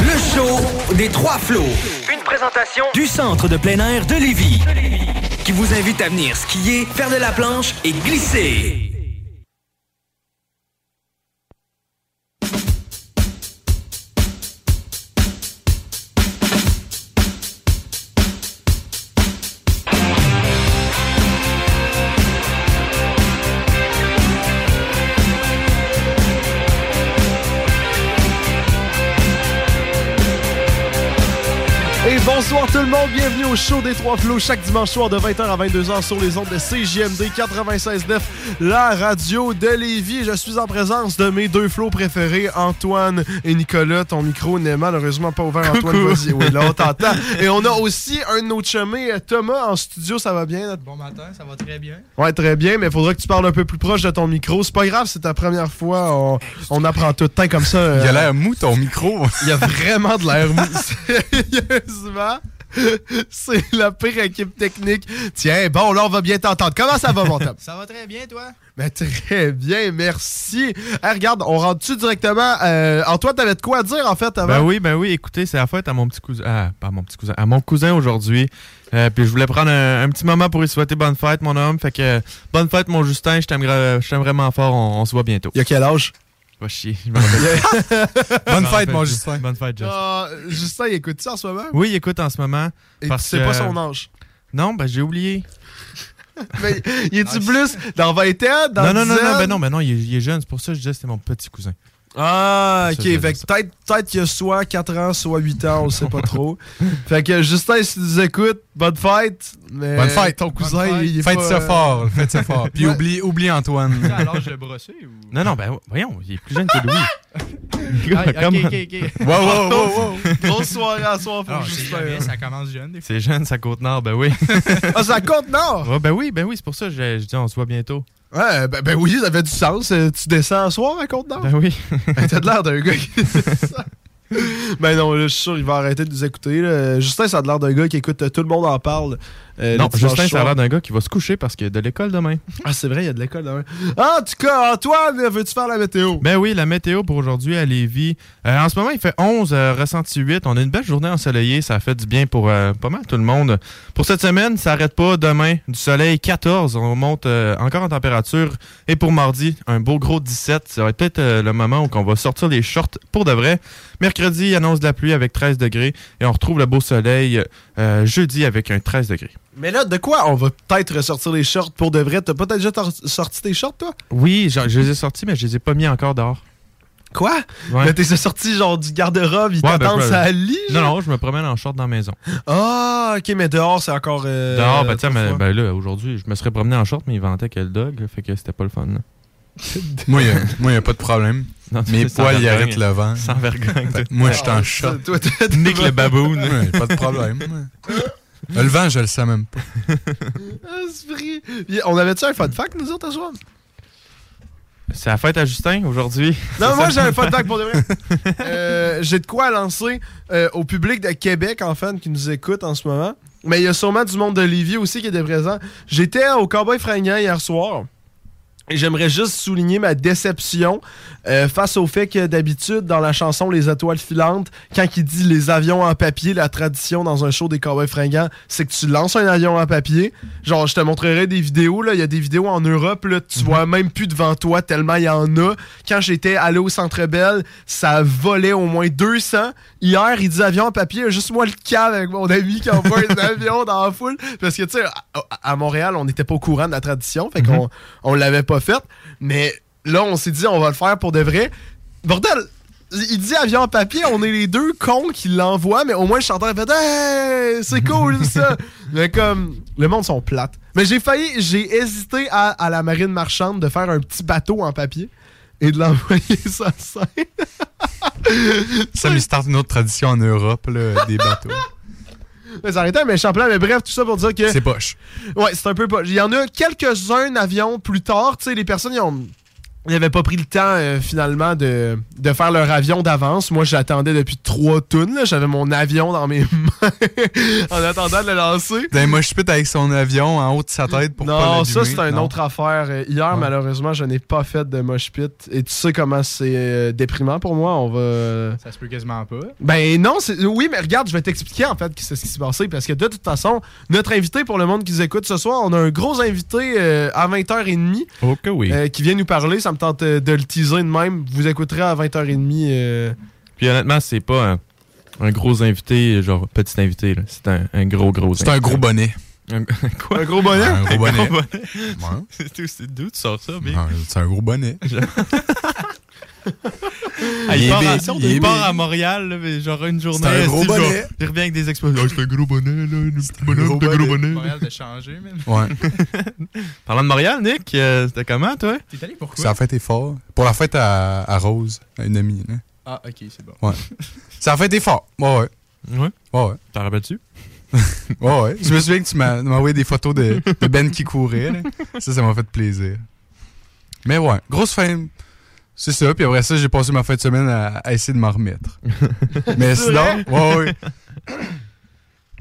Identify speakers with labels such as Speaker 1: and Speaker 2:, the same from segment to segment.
Speaker 1: Le show des trois flots. Une présentation du centre de plein air de Lévis. Qui vous invite à venir skier, faire de la planche et glisser.
Speaker 2: Bonsoir tout le monde, bienvenue au show des Trois Flots chaque dimanche soir de 20h à 22h sur les ondes de CJMD 96.9, la radio de Lévis. Je suis en présence de mes deux flots préférés, Antoine et Nicolas. Ton micro n'est malheureusement pas ouvert, Antoine. Vas-y, oui, là on t'entend. Et on a aussi un de nos chemins, Thomas, en studio, ça va bien?
Speaker 3: Bon matin, ça va très bien.
Speaker 2: Ouais, très bien, mais il faudra que tu parles un peu plus proche de ton micro. C'est pas grave, c'est ta première fois. On, on apprend tout le temps comme ça.
Speaker 3: Il a
Speaker 2: euh,
Speaker 3: l'air mou ton micro.
Speaker 2: il y a vraiment de l'air mou. Sérieusement, c'est la pire équipe technique. Tiens, bon, là, on va bien t'entendre. Comment ça va, mon top?
Speaker 3: Ça va très bien, toi?
Speaker 2: Ben, très bien, merci. Hey, regarde, on rentre-tu directement? Euh, Antoine, t'avais de quoi à dire, en fait, avant?
Speaker 4: Ben oui, ben oui, écoutez, c'est la fête à mon petit cousin. Ah, pas à mon petit cousin, à mon cousin aujourd'hui. Euh, puis je voulais prendre un, un petit moment pour lui souhaiter bonne fête, mon homme. Fait que euh, bonne fête, mon Justin, je t'aime gra- je t'aime vraiment fort. On, on se voit bientôt.
Speaker 2: Il y a quel âge?
Speaker 4: Va chier. je me rappelle.
Speaker 3: Bonne fête, mon. Justin.
Speaker 4: Bonne fête, Justin.
Speaker 2: Ah, Justin, il écoute ça en ce moment?
Speaker 4: Oui, il écoute en ce moment.
Speaker 2: Et
Speaker 4: parce
Speaker 2: tu sais
Speaker 4: que-
Speaker 2: pas son âge.
Speaker 4: Non, ben j'ai oublié.
Speaker 2: Mais il est-tu plus dans 20 ans? Dans
Speaker 4: non, non, non,
Speaker 2: 10
Speaker 4: non, ben non, ben non, il est, il est jeune. C'est pour ça que je disais que c'était mon petit cousin.
Speaker 2: Ah, ok.
Speaker 4: Je
Speaker 2: Fait que peut-être peut qu'il y a soit 4 ans, soit 8 ans, on le sait pas trop. Fait que Justin, si tu nous écoutes, bonne fête. Mais
Speaker 3: Bonne fête.
Speaker 2: Ton cousin,
Speaker 3: fête.
Speaker 2: il est
Speaker 3: Faites
Speaker 2: pas,
Speaker 3: ça
Speaker 2: euh,
Speaker 3: fort. Faites ça fort. Puis
Speaker 2: Ouais.
Speaker 3: oublie, oublie Antoine.
Speaker 5: à l'âge de brosser ou?
Speaker 4: Non, non, ben voyons, il est plus jeune que Louis.
Speaker 5: Ah, ok,
Speaker 4: Comment-
Speaker 5: ok, ok.
Speaker 3: Wow, wow, wow, wow.
Speaker 2: Grosse soirée à soir pour
Speaker 5: Alors, c'est
Speaker 2: Justin.
Speaker 5: jamais, ça commence jeune des fois.
Speaker 4: C'est jeune, ça côte nord, ben oui.
Speaker 2: Ah, ça compte nord?
Speaker 4: Ouais, ben oui, ben oui, c'est pour ça que je, je dis on se voit bientôt.
Speaker 2: Ouais, ben, ben oui, ça avait du sens. Euh, Tu descends un soir à Côte-Nord?
Speaker 4: Ben oui.
Speaker 2: Ben, T'as de l'air d'un gars qui fait ça. Ben non, là, je suis sûr qu'il va arrêter de nous écouter. là. Justin, ça a de l'air d'un gars qui écoute euh, Tout le monde en parle. Euh,
Speaker 4: non, Justin, ça a l'air d'un gars qui va se coucher parce qu'il y a de l'école demain.
Speaker 2: Ah, c'est vrai, il y a de l'école demain. Ah, en tout cas, Antoine, veux-tu faire la météo?
Speaker 4: Ben oui, la météo pour aujourd'hui à Lévis. Euh, en ce moment, il fait 11, euh, ressenti 8. On a une belle journée ensoleillée. Ça fait du bien pour euh, pas mal tout le monde. Pour cette semaine, ça n'arrête pas. Demain, du soleil 14. On monte encore en température. Et pour mardi, un beau gros 17. Ça va être peut-être le moment où on va sortir les shorts pour de vrai. Mercredi, il annonce de la pluie avec 13 degrés. Et on retrouve le beau soleil euh, jeudi avec un 13 degrés.
Speaker 2: Mais là, de quoi on va peut-être ressortir les shorts pour de vrai? T'as pas déjà sorti tes shorts, toi?
Speaker 4: Oui, je, je les ai sortis, mais je les ai pas mis encore dehors.
Speaker 2: Quoi?
Speaker 4: Ouais.
Speaker 2: Mais t'es sorti genre du garde-robe, ils
Speaker 4: Ouais, ben,
Speaker 2: t'attendent ça lit?
Speaker 4: Non, non, je me promène en short dans la maison.
Speaker 2: Ah, ok, mais dehors, c'est encore. euh,
Speaker 4: Dehors, ben, tiens, mais, ben là, aujourd'hui, je me serais promené en short, mais il vantait quel dog, fait que c'était pas le fun. là.
Speaker 3: Moi, il n'y a, pas de problème.
Speaker 4: Non,
Speaker 3: Mes poils, ils arrêtent le vent.
Speaker 4: Sans vergogne.
Speaker 3: Fait Moi, je suis en
Speaker 2: Ah. Toi, t'es-
Speaker 4: Nick le baboon.
Speaker 3: Ouais, pas de problème. Le vent, je le sais même pas.
Speaker 2: Puis, On avait-tu un fun fact, nous autres, à soir?
Speaker 4: C'est la fête à Justin aujourd'hui.
Speaker 2: Non, moi, j'ai un fun fact pour de vrai. Euh, j'ai de quoi lancer euh, au public de Québec, en fait, qui nous écoute en ce moment. Mais il y a sûrement du monde de Lévis aussi qui était présent. J'étais au Cowboy Fringant hier soir. J'aimerais juste souligner ma déception euh, face au fait que d'habitude, dans la chanson Les étoiles filantes, quand il dit les avions en papier, la tradition dans un show des cowboys fringants, c'est que tu lances un avion en papier. Genre, je te montrerai des vidéos, là. Il y a des vidéos en Europe, là. Tu vois même plus devant toi tellement il y en a. Quand j'étais allé au Centre Bell, ça volait au moins 200. Hier, il dit avion en papier. Juste moi le cave avec mon ami qui envoie un avion dans la foule. Parce que, tu sais, à, à Montréal, on n'était pas au courant de la tradition. Fait qu'on on l'avait pas fait. Mais là, on s'est dit, on va le faire pour de vrai. Bordel, il dit avion en papier, on est les deux cons qui l'envoient, mais au moins le chanteur fait Hey, c'est cool ça! mais comme, le monde sont plates. Mais j'ai failli, j'ai hésité à, à la marine marchande de faire un petit bateau en papier et de l'envoyer sur scène.
Speaker 3: Ça lui starte une autre tradition en Europe, là, des bateaux.
Speaker 2: Mais ça aurait été un méchant plan, mais bref, tout ça pour dire que.
Speaker 3: C'est poche.
Speaker 2: Ouais, c'est un peu poche. Il y en a quelques-uns avions plus tard, tu sais, les personnes, ils ont. Ils n'avaient pas pris le temps euh, finalement de, de faire leur avion d'avance. Moi, j'attendais depuis trois tonnes. là. J'avais mon avion dans mes mains en attendant de le lancer.
Speaker 3: D'un moche pit avec son avion en haut de sa tête pour pas
Speaker 2: Non, ça c'est une
Speaker 3: Non.
Speaker 2: autre affaire. Euh, Hier,
Speaker 3: Ouais.
Speaker 2: malheureusement, je n'ai pas fait de mosh pit. Et tu sais comment c'est euh, déprimant pour moi? On va.
Speaker 5: Ça se peut quasiment pas.
Speaker 2: Ben non, c'est- oui, mais regarde, je vais t'expliquer en fait ce qui s'est passé. Parce que de toute façon, notre invité pour le monde qui nous écoute ce soir, on a un gros invité euh, à 20h30
Speaker 4: Oh que oui.
Speaker 2: euh, qui vient nous parler. Ça me tente euh, de le teaser de même. Vous écouterez à 20h30. euh,
Speaker 4: Puis honnêtement, c'est pas un, un gros invité, genre petit invité. là. C'est un, un gros, gros
Speaker 3: C'est un gros bonnet.
Speaker 4: Un- Quoi?
Speaker 2: un gros bonnet?
Speaker 3: Un gros bonnet.
Speaker 4: bonnet.
Speaker 3: Ouais.
Speaker 4: C'est- c'est d'où tu sors ça, mais...
Speaker 3: C'est un gros bonnet.
Speaker 4: Ah, il,
Speaker 3: Il est
Speaker 4: part, à,
Speaker 3: big, il est
Speaker 4: il part
Speaker 3: big.
Speaker 4: à Montréal, là, mais genre une journée.
Speaker 3: C'est un gros
Speaker 4: Steve, genre,
Speaker 3: bonnet.
Speaker 4: Il revient avec des explosions. Ah, c'est un gros bonnet, là. Un petit bonhomme,
Speaker 3: gros
Speaker 4: c'est un gros
Speaker 3: bonnet.
Speaker 4: bonnet.
Speaker 5: Montréal de changer.
Speaker 3: Ouais.
Speaker 4: Parlant de Montréal, Nick, euh, c'était comment, toi?
Speaker 5: T'es allé pourquoi?
Speaker 3: Ça a fait fort. Pour la fête à, à Rose, à une amie. Là.
Speaker 5: Ah, ok, c'est bon.
Speaker 3: Ouais. Ça a fait fort. Ouais, ouais.
Speaker 4: Ouais.
Speaker 3: Ouais, ouais.
Speaker 4: T'en rappelles-tu?
Speaker 3: Ouais, ouais. Je me souviens que tu m'as envoyé des photos de, de Ben qui courait. là. Ça, ça m'a fait plaisir. Mais ouais, grosse fin. C'est ça. Puis après ça, j'ai passé ma fin de semaine à, à essayer de m'en remettre. Mais sinon, ouais, ouais.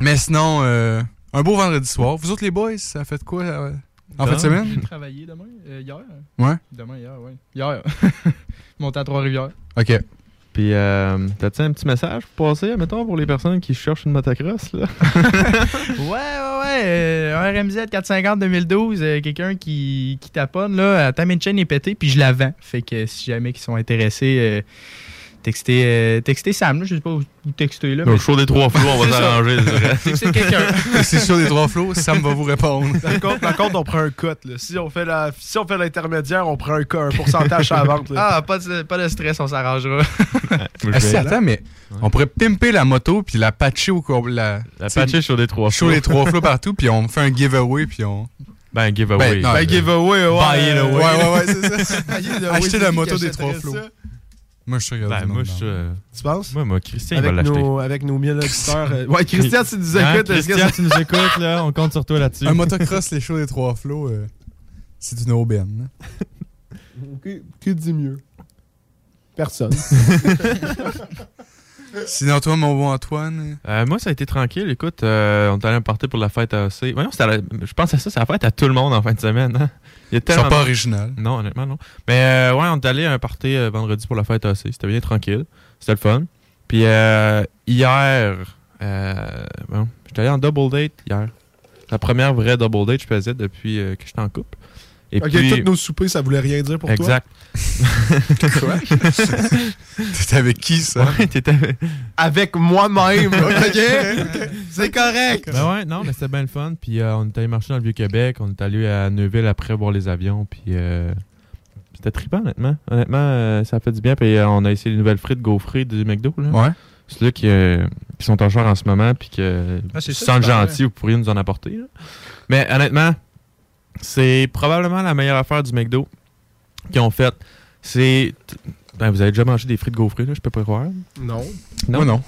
Speaker 3: Mais sinon, euh, un beau vendredi soir. Vous autres, les boys, ça a fait quoi euh, en fin de
Speaker 5: J'ai
Speaker 3: semaine?
Speaker 5: travaillé demain, euh, hier.
Speaker 3: Ouais.
Speaker 5: Demain, hier, ouais. Hier. Monté à Trois-Rivières.
Speaker 3: Ok.
Speaker 4: Puis, euh, t'as-tu un petit message pour passer, mettons, pour les personnes qui cherchent une motocross, là?
Speaker 5: Ouais, ouais, ouais. euh, un RMZ 450 2012, euh, quelqu'un qui, qui taponne, là, attends, mais une chaîne est pétée, puis je la vends. Fait que si jamais ils sont intéressés, euh, textez, euh, textez Sam, là, je sais pas où où texter, là.
Speaker 4: Au
Speaker 5: mais-
Speaker 4: show des trois flots, on va s'arranger.
Speaker 5: Textez quelqu'un.
Speaker 3: C'est sur les trois flots, Sam va vous répondre.
Speaker 2: Par contre, par contre, on prend un cut. Là. Si on fait la, si on fait l'intermédiaire, on prend un, cut, un pourcentage à la vente. là.
Speaker 5: Ah, pas de, pas de stress, on s'arrangera.
Speaker 3: Ah, si, attends, mais on pourrait pimper la moto puis la patcher au. La,
Speaker 4: La patcher sur des trois
Speaker 3: show
Speaker 4: flots.
Speaker 3: les trois flots partout, puis on fait un giveaway, puis on.
Speaker 4: Ben, giveaway.
Speaker 3: Ben, non,
Speaker 2: Ben, giveaway, ouais.
Speaker 4: Buy it away.
Speaker 3: Ouais, ouais, ouais, c'est ça. Acheter la moto des trois flots. Moi, je suis regardé.
Speaker 4: Ben, moi, je euh,
Speaker 2: Tu penses?
Speaker 4: Moi, moi, Christian, il va
Speaker 2: Avec
Speaker 4: l'acheter.
Speaker 2: nos, avec nos 1000 auditeurs. euh, Ouais, Christian, tu nous
Speaker 4: Hein,
Speaker 2: écoutes. est-ce que
Speaker 4: Christian,
Speaker 2: ça-
Speaker 4: tu nous écoutes, là. On compte sur toi là-dessus.
Speaker 3: Un motocross, les shows des trois flots, euh, c'est une aubaine. hein.
Speaker 2: Qui, qui dit mieux? Personne.
Speaker 3: Sinon, toi, mon bon Antoine?
Speaker 4: Euh, moi, ça a été tranquille. Écoute, euh, on est allé en partir pour la fête à AC. Ouais, non, c'était la- je pense à ça, c'est la fête à tout le monde en fin de semaine. hein. Il
Speaker 3: Ils sont pas originales.
Speaker 4: Non, honnêtement, non. Mais euh, ouais, on est allé à un party euh, vendredi pour la fête AC. C'était bien tranquille. C'était le fun. Puis euh, hier, euh, bon, j'étais allé en double date hier. La première vraie double date que je faisais depuis euh, que j'étais en couple. Et
Speaker 2: ok,
Speaker 4: puis,
Speaker 2: tous nos soupers, ça voulait rien dire pour
Speaker 4: exact.
Speaker 2: toi.
Speaker 3: T'étais avec qui, ça?
Speaker 4: Ouais, t'étais-
Speaker 2: Avec moi-même. ok? C'est correct.
Speaker 4: Ben ouais, non, mais c'était bien le fun. Puis euh, on est allé marcher dans le Vieux-Québec. On est allé à Neuville après voir les avions. Puis euh, c'était trippant, honnêtement. Honnêtement, euh, ça a fait du bien. Puis euh, on a essayé les nouvelles frites gaufrées du McDo. Là.
Speaker 3: Ouais.
Speaker 4: C'est là qui, euh, qui sont en char en ce moment. Puis que
Speaker 5: Ah,
Speaker 4: si
Speaker 5: ça, pas
Speaker 4: gentil, vous pourriez nous en apporter. là. Mais honnêtement, c'est probablement la meilleure affaire du McDo qu'ils ont faite. C'est. Ben, vous avez déjà mangé des frites gaufrées, là, je peux pas croire.
Speaker 2: Non.
Speaker 3: Moi, non.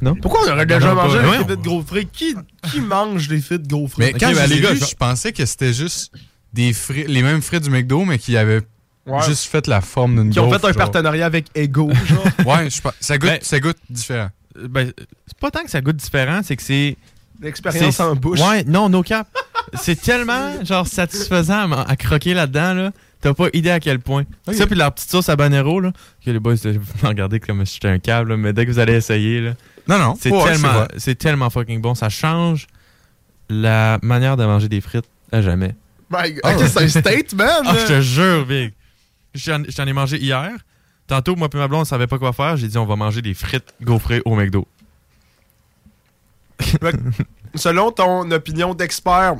Speaker 4: Non?
Speaker 2: Pourquoi on aurait déjà
Speaker 4: Non,
Speaker 2: mangé des
Speaker 4: ouais.
Speaker 2: frites gros frais? Qui, qui mange des frites frais?
Speaker 3: Mais quand
Speaker 4: ben,
Speaker 3: je
Speaker 4: les
Speaker 3: les
Speaker 4: gars,
Speaker 3: vu,
Speaker 4: je-
Speaker 3: pensais que c'était juste des frites, les mêmes frites du McDo, mais qui avaient
Speaker 2: Ouais.
Speaker 3: juste fait la forme d'une
Speaker 2: qui ont fait
Speaker 3: gaufre,
Speaker 2: un
Speaker 3: genre.
Speaker 2: partenariat avec Ego, genre.
Speaker 3: Ouais, je pense- ça goûte,
Speaker 4: Ben-
Speaker 3: ça goûte différent.
Speaker 4: Euh, Ben, c'est pas tant que ça goûte différent, c'est que c'est.
Speaker 2: L'expérience en bouche.
Speaker 4: Ouais, non, no cap. c'est tellement genre satisfaisant à, à croquer là-dedans, là. T'as pas idée à quel point.
Speaker 3: Ok.
Speaker 4: Ça, puis leur petite sauce habanero, là, que les boys, vous regardez comme si j'étais un câble, là, mais dès que vous allez essayer, là,
Speaker 3: Non, non.
Speaker 4: c'est tellement, c'est tellement fucking bon. Ça change la manière de manger des frites à jamais.
Speaker 2: Ben,
Speaker 3: Ah
Speaker 2: c'est un statement.
Speaker 4: Ah, je te jure, Big. J'en j'en ai mangé hier. Tantôt, moi et ma blonde, on savait pas quoi faire. J'ai dit, on va manger des frites gaufrées au McDo.
Speaker 2: Selon ton opinion d'expert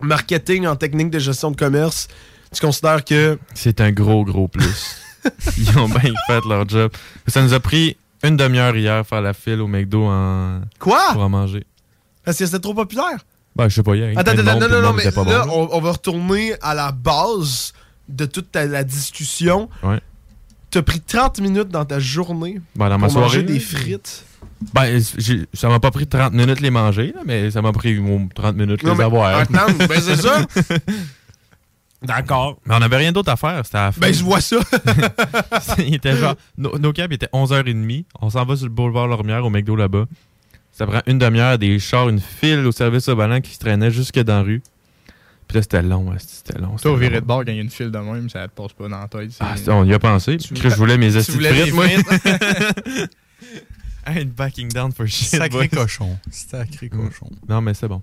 Speaker 2: marketing en technique de gestion de commerce, tu considères que.
Speaker 4: C'est un gros, gros plus. Ils ont bien fait leur job. Ça nous a pris une demi-heure hier faire la file au McDo en...
Speaker 2: Quoi?
Speaker 4: pour en manger.
Speaker 2: Parce que c'était trop populaire.
Speaker 4: Ben, je sais pas, hier.
Speaker 2: Attends, attends, non, non, non, mais là,
Speaker 4: bon.
Speaker 2: on, on va retourner à la base de toute ta- la discussion.
Speaker 4: Ouais.
Speaker 2: T'as pris 30 minutes dans ta journée
Speaker 4: Ben, dans ma
Speaker 2: pour manger
Speaker 4: soirée.
Speaker 2: des
Speaker 4: là,
Speaker 2: frites.
Speaker 4: Ben, ça m'a pas pris 30 minutes les manger, là, mais ça m'a pris au- 30 minutes
Speaker 2: Non,
Speaker 4: les
Speaker 2: mais
Speaker 4: avoir.
Speaker 2: attends, ben c'est ça. D'accord.
Speaker 4: Mais on avait rien d'autre à faire, c'était à la fin.
Speaker 2: Ben je vois ça.
Speaker 4: il était genre, nos, nos cabs étaient 11h30. On s'en va sur le boulevard Lormière au McDo là-bas. Ça prend une demi-heure, des chars, une file au service au ballon qui se traînait jusque dans la rue. Puis là, c'était long, ouais, c'était long.
Speaker 5: Toi, au viré de bord, quand il y a une file de même, ça te passe pas dans la tête.
Speaker 4: Ah, on y a pensé.
Speaker 5: Tu
Speaker 4: je voulais mes
Speaker 5: Tu
Speaker 4: astuces frites, moi. ain't backing down for shit.
Speaker 3: Sacré
Speaker 4: boys.
Speaker 3: cochon. Sacré cochon.
Speaker 4: Non, mais c'est bon.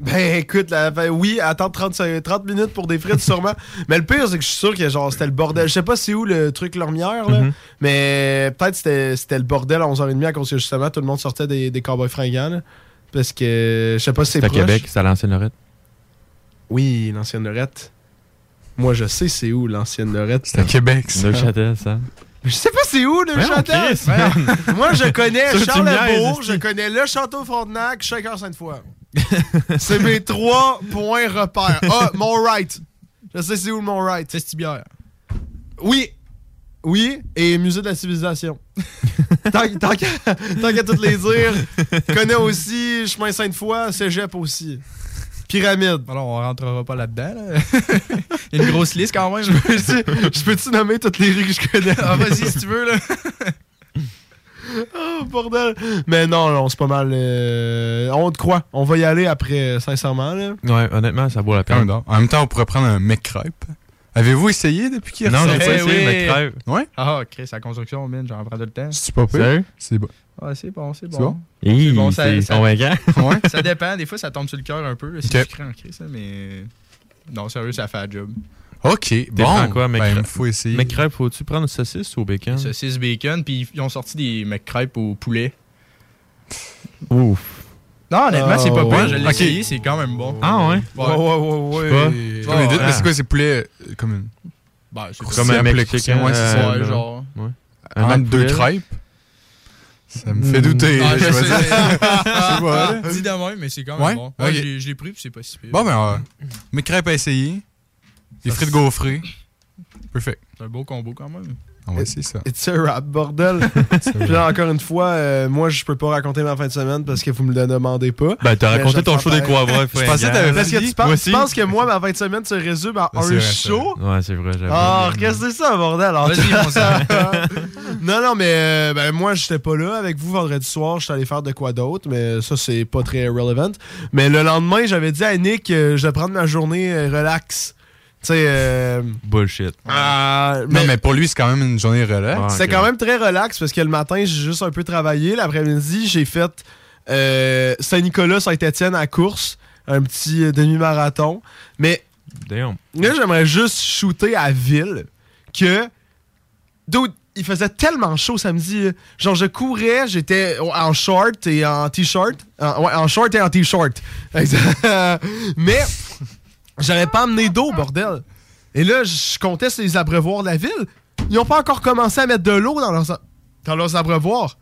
Speaker 2: Ben écoute, là, ben, oui, attendre 30, 30 minutes pour des frites sûrement. mais le pire, c'est que je suis sûr que genre c'était le bordel. Je sais pas c'est où le truc Lormière, là.
Speaker 4: Mhm.
Speaker 2: Mais peut-être c'était c'était le bordel à 11h30 à cause que justement tout le monde sortait des, des cowboys fringants. là. Parce que je sais pas si c'est
Speaker 4: C'est à. Québec, c'est à l'ancienne Lorette.
Speaker 2: Oui, l'ancienne Lorette. Moi je sais c'est où l'ancienne Lorette.
Speaker 3: C'est à Québec, ça.
Speaker 4: Neuchâtel, ça.
Speaker 2: Je sais pas c'est où le château. Moi je connais Charlebourg, je connais le château Frontenac, Shaker Sainte-Foy. c'est mes trois points repères. Ah, mon right. Je sais c'est où mon right.
Speaker 5: C'est Stibière.
Speaker 2: Oui. Oui, et Musée de la civilisation. tant tant qu'à qu'à toutes les dire, connais aussi Chemin Sainte-Foy, Cégep aussi. Pyramide.
Speaker 5: Alors, on rentrera pas là-dedans. là. il y a une grosse liste quand même.
Speaker 2: Je peux-tu- nommer toutes les rues que je connais?
Speaker 5: ah, vas-y, si tu veux. là.
Speaker 2: Oh, bordel. Mais non, non, c'est pas mal. euh, on te croit. On va y aller après, sincèrement. Là.
Speaker 4: Ouais, honnêtement, ça vaut la peine.
Speaker 3: En même temps, on pourrait prendre un McCrêpe. Avez-vous essayé depuis qu'il est
Speaker 4: Non, j'ai pas essayé,
Speaker 5: oui.
Speaker 4: mais crève.
Speaker 3: Ouais?
Speaker 5: Ah, Chris, la construction, man, j'en prends tout le temps.
Speaker 3: C'est pas pire? C'est bon.
Speaker 5: Ah, c'est bon, c'est
Speaker 3: C'est
Speaker 5: bon.
Speaker 3: bon?
Speaker 4: Hi,
Speaker 5: bon, ça-
Speaker 4: c'est
Speaker 5: ça-
Speaker 4: convaincant.
Speaker 3: Ouais?
Speaker 5: ça dépend, des fois ça tombe sur le cœur un peu. C'est
Speaker 3: Ok.
Speaker 5: sucré en Chris, mais. Non, sérieux, ça fait la job.
Speaker 3: OK, bon.
Speaker 4: quoi,
Speaker 3: ben,
Speaker 4: McCrêpe?
Speaker 3: il faut essayer.
Speaker 4: Mais crêpe, faut-tu prendre une saucisse ou au bacon?
Speaker 5: Saucisse bacon, puis ils ont sorti des McCrêpes au poulet.
Speaker 4: Ouf.
Speaker 5: Non, honnêtement, c'est pas
Speaker 2: Oh,
Speaker 5: pire.
Speaker 2: ouais.
Speaker 5: Je l'ai
Speaker 3: Ok.
Speaker 5: essayé, c'est quand même bon.
Speaker 4: Ah ouais?
Speaker 5: Ouais.
Speaker 2: ouais, ouais,
Speaker 4: Je sais pas.
Speaker 3: Des mais c'est quoi, c'est poulet euh, comme une...
Speaker 5: Ben, c'est
Speaker 3: Comme
Speaker 4: un Mexicain.
Speaker 3: ouais, c'est ça.
Speaker 5: Ouais, genre.
Speaker 4: Un Mac
Speaker 3: deux crêpes? Ça me fait douter.
Speaker 5: Ah, je sais.
Speaker 3: dire. Je vois, là.
Speaker 5: Dis de mais c'est quand même
Speaker 3: Ouais?
Speaker 5: bon. Ouais, je l'ai- pris, puis c'est pas si pire.
Speaker 3: Bon, ben, euh, mes crêpes à essayer. Les frites gaufrées. Perfect.
Speaker 5: C'est un beau combo quand même.
Speaker 3: Va essayer ça.
Speaker 2: It's a rap, bordel. Puis là, encore une fois, euh, moi, je peux pas raconter ma fin de semaine parce que vous me le demandez pas.
Speaker 4: Ben, t'as raconté ton show des croix
Speaker 3: Je pensais que t'avais
Speaker 2: Parce que tu penses,
Speaker 4: aussi.
Speaker 2: tu penses que moi, ma fin de semaine se résume à
Speaker 3: C'est
Speaker 2: un
Speaker 3: vrai,
Speaker 2: show?
Speaker 4: Ouais, c'est vrai.
Speaker 2: Ah, qu'est-ce que c'est ça, bordel? Non, non, mais euh, ben, moi, j'étais pas là avec vous vendredi soir. J'étais allé faire de quoi d'autre, mais ça, c'est pas très relevant. Mais le lendemain, j'avais dit à Nick euh, je vais prendre ma journée euh, relax. Sais, euh,
Speaker 4: Bullshit.
Speaker 2: ah,
Speaker 3: Non, mais pour lui, c'est quand même une journée relax.
Speaker 2: C'était
Speaker 4: ok.
Speaker 2: quand même très relax parce que le matin, j'ai juste un peu travaillé. L'après-midi, j'ai fait euh, Saint-Nicolas, Saint-Étienne à course, un petit euh, demi-marathon. Mais
Speaker 4: Damn.
Speaker 2: là, j'aimerais juste shooter à Ville que. Dude, il faisait tellement chaud samedi. Genre, je courais, j'étais en short et en t-shirt. En- ouais, en short et en t-shirt. Exact. Mais j'avais pas amené d'eau, bordel. Et là, je comptais sur les abreuvoirs de la ville. Ils ont pas encore commencé à mettre de l'eau dans leurs, dans leurs abreuvoirs.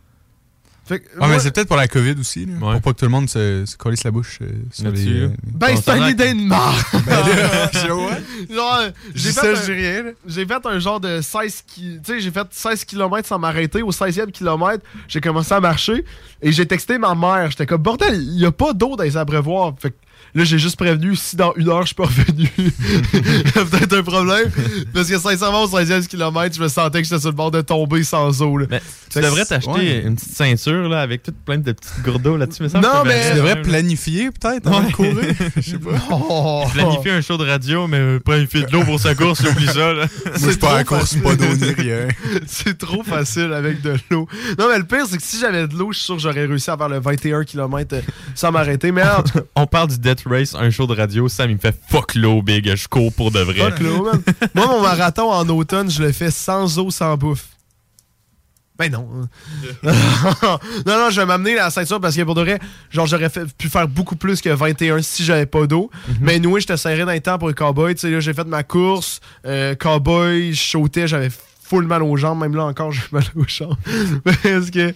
Speaker 2: Fait que,
Speaker 3: Ah,
Speaker 2: moi-
Speaker 3: mais c'est peut-être pour la COVID aussi, là,
Speaker 4: Ouais.
Speaker 3: pour pas que tout le monde se, se colisse la bouche euh, sur les... euh,
Speaker 2: ben, c'est un
Speaker 4: tabac.
Speaker 2: idée de marre.
Speaker 3: Ben
Speaker 2: j'ai
Speaker 3: dis
Speaker 2: fait, un-
Speaker 3: je dis rien. là.
Speaker 2: j'ai fait un genre de 16 ki- tu sais j'ai fait 16 km sans m'arrêter au 16e kilomètre j'ai commencé à marcher et j'ai texté ma mère j'étais comme bordel il y a pas d'eau dans les abreuvoirs fait que Là, j'ai juste prévenu, si dans une heure, je suis pas revenu, il y a peut-être un problème. Parce que sincèrement, au 16e kilomètre, je me sentais que j'étais sur le bord de tomber sans eau. Là.
Speaker 4: Mais tu devrais t'acheter une petite ceinture là, avec toutes plein de petites gourdeaux là-dessus. Mais ça,
Speaker 2: Non, mais-
Speaker 3: Tu devrais planifier peut-être avant de courir. Je sais pas.
Speaker 2: Oh,
Speaker 4: Planifier un show de radio, mais planifier de l'eau pour sa course, oublie ça. Là.
Speaker 3: Moi, je pas à course, pas d'eau ni rien.
Speaker 2: C'est trop facile avec de l'eau. Non, mais le pire, c'est que si j'avais de l'eau, je suis sûr que j'aurais réussi à faire le 21 km sans m'arrêter. Mais en tout cas,
Speaker 4: On parle du Race, un show de radio. Sam, il me fait fuck l'eau, big. Je cours pour de vrai.
Speaker 2: fuck man. Moi, mon marathon en automne, je le fais sans eau, sans bouffe. Ben non. non, non, je vais m'amener la ceinture parce que pour de vrai, genre, j'aurais fait- pu faire beaucoup plus que 21 si j'avais pas d'eau. Mais nous, j'étais serré dans le temps pour le cowboy. Tu sais, là, j'ai fait ma course, euh, cowboy, je sautais, j'avais full mal aux jambes. Même là encore, j'ai mal aux jambes. parce que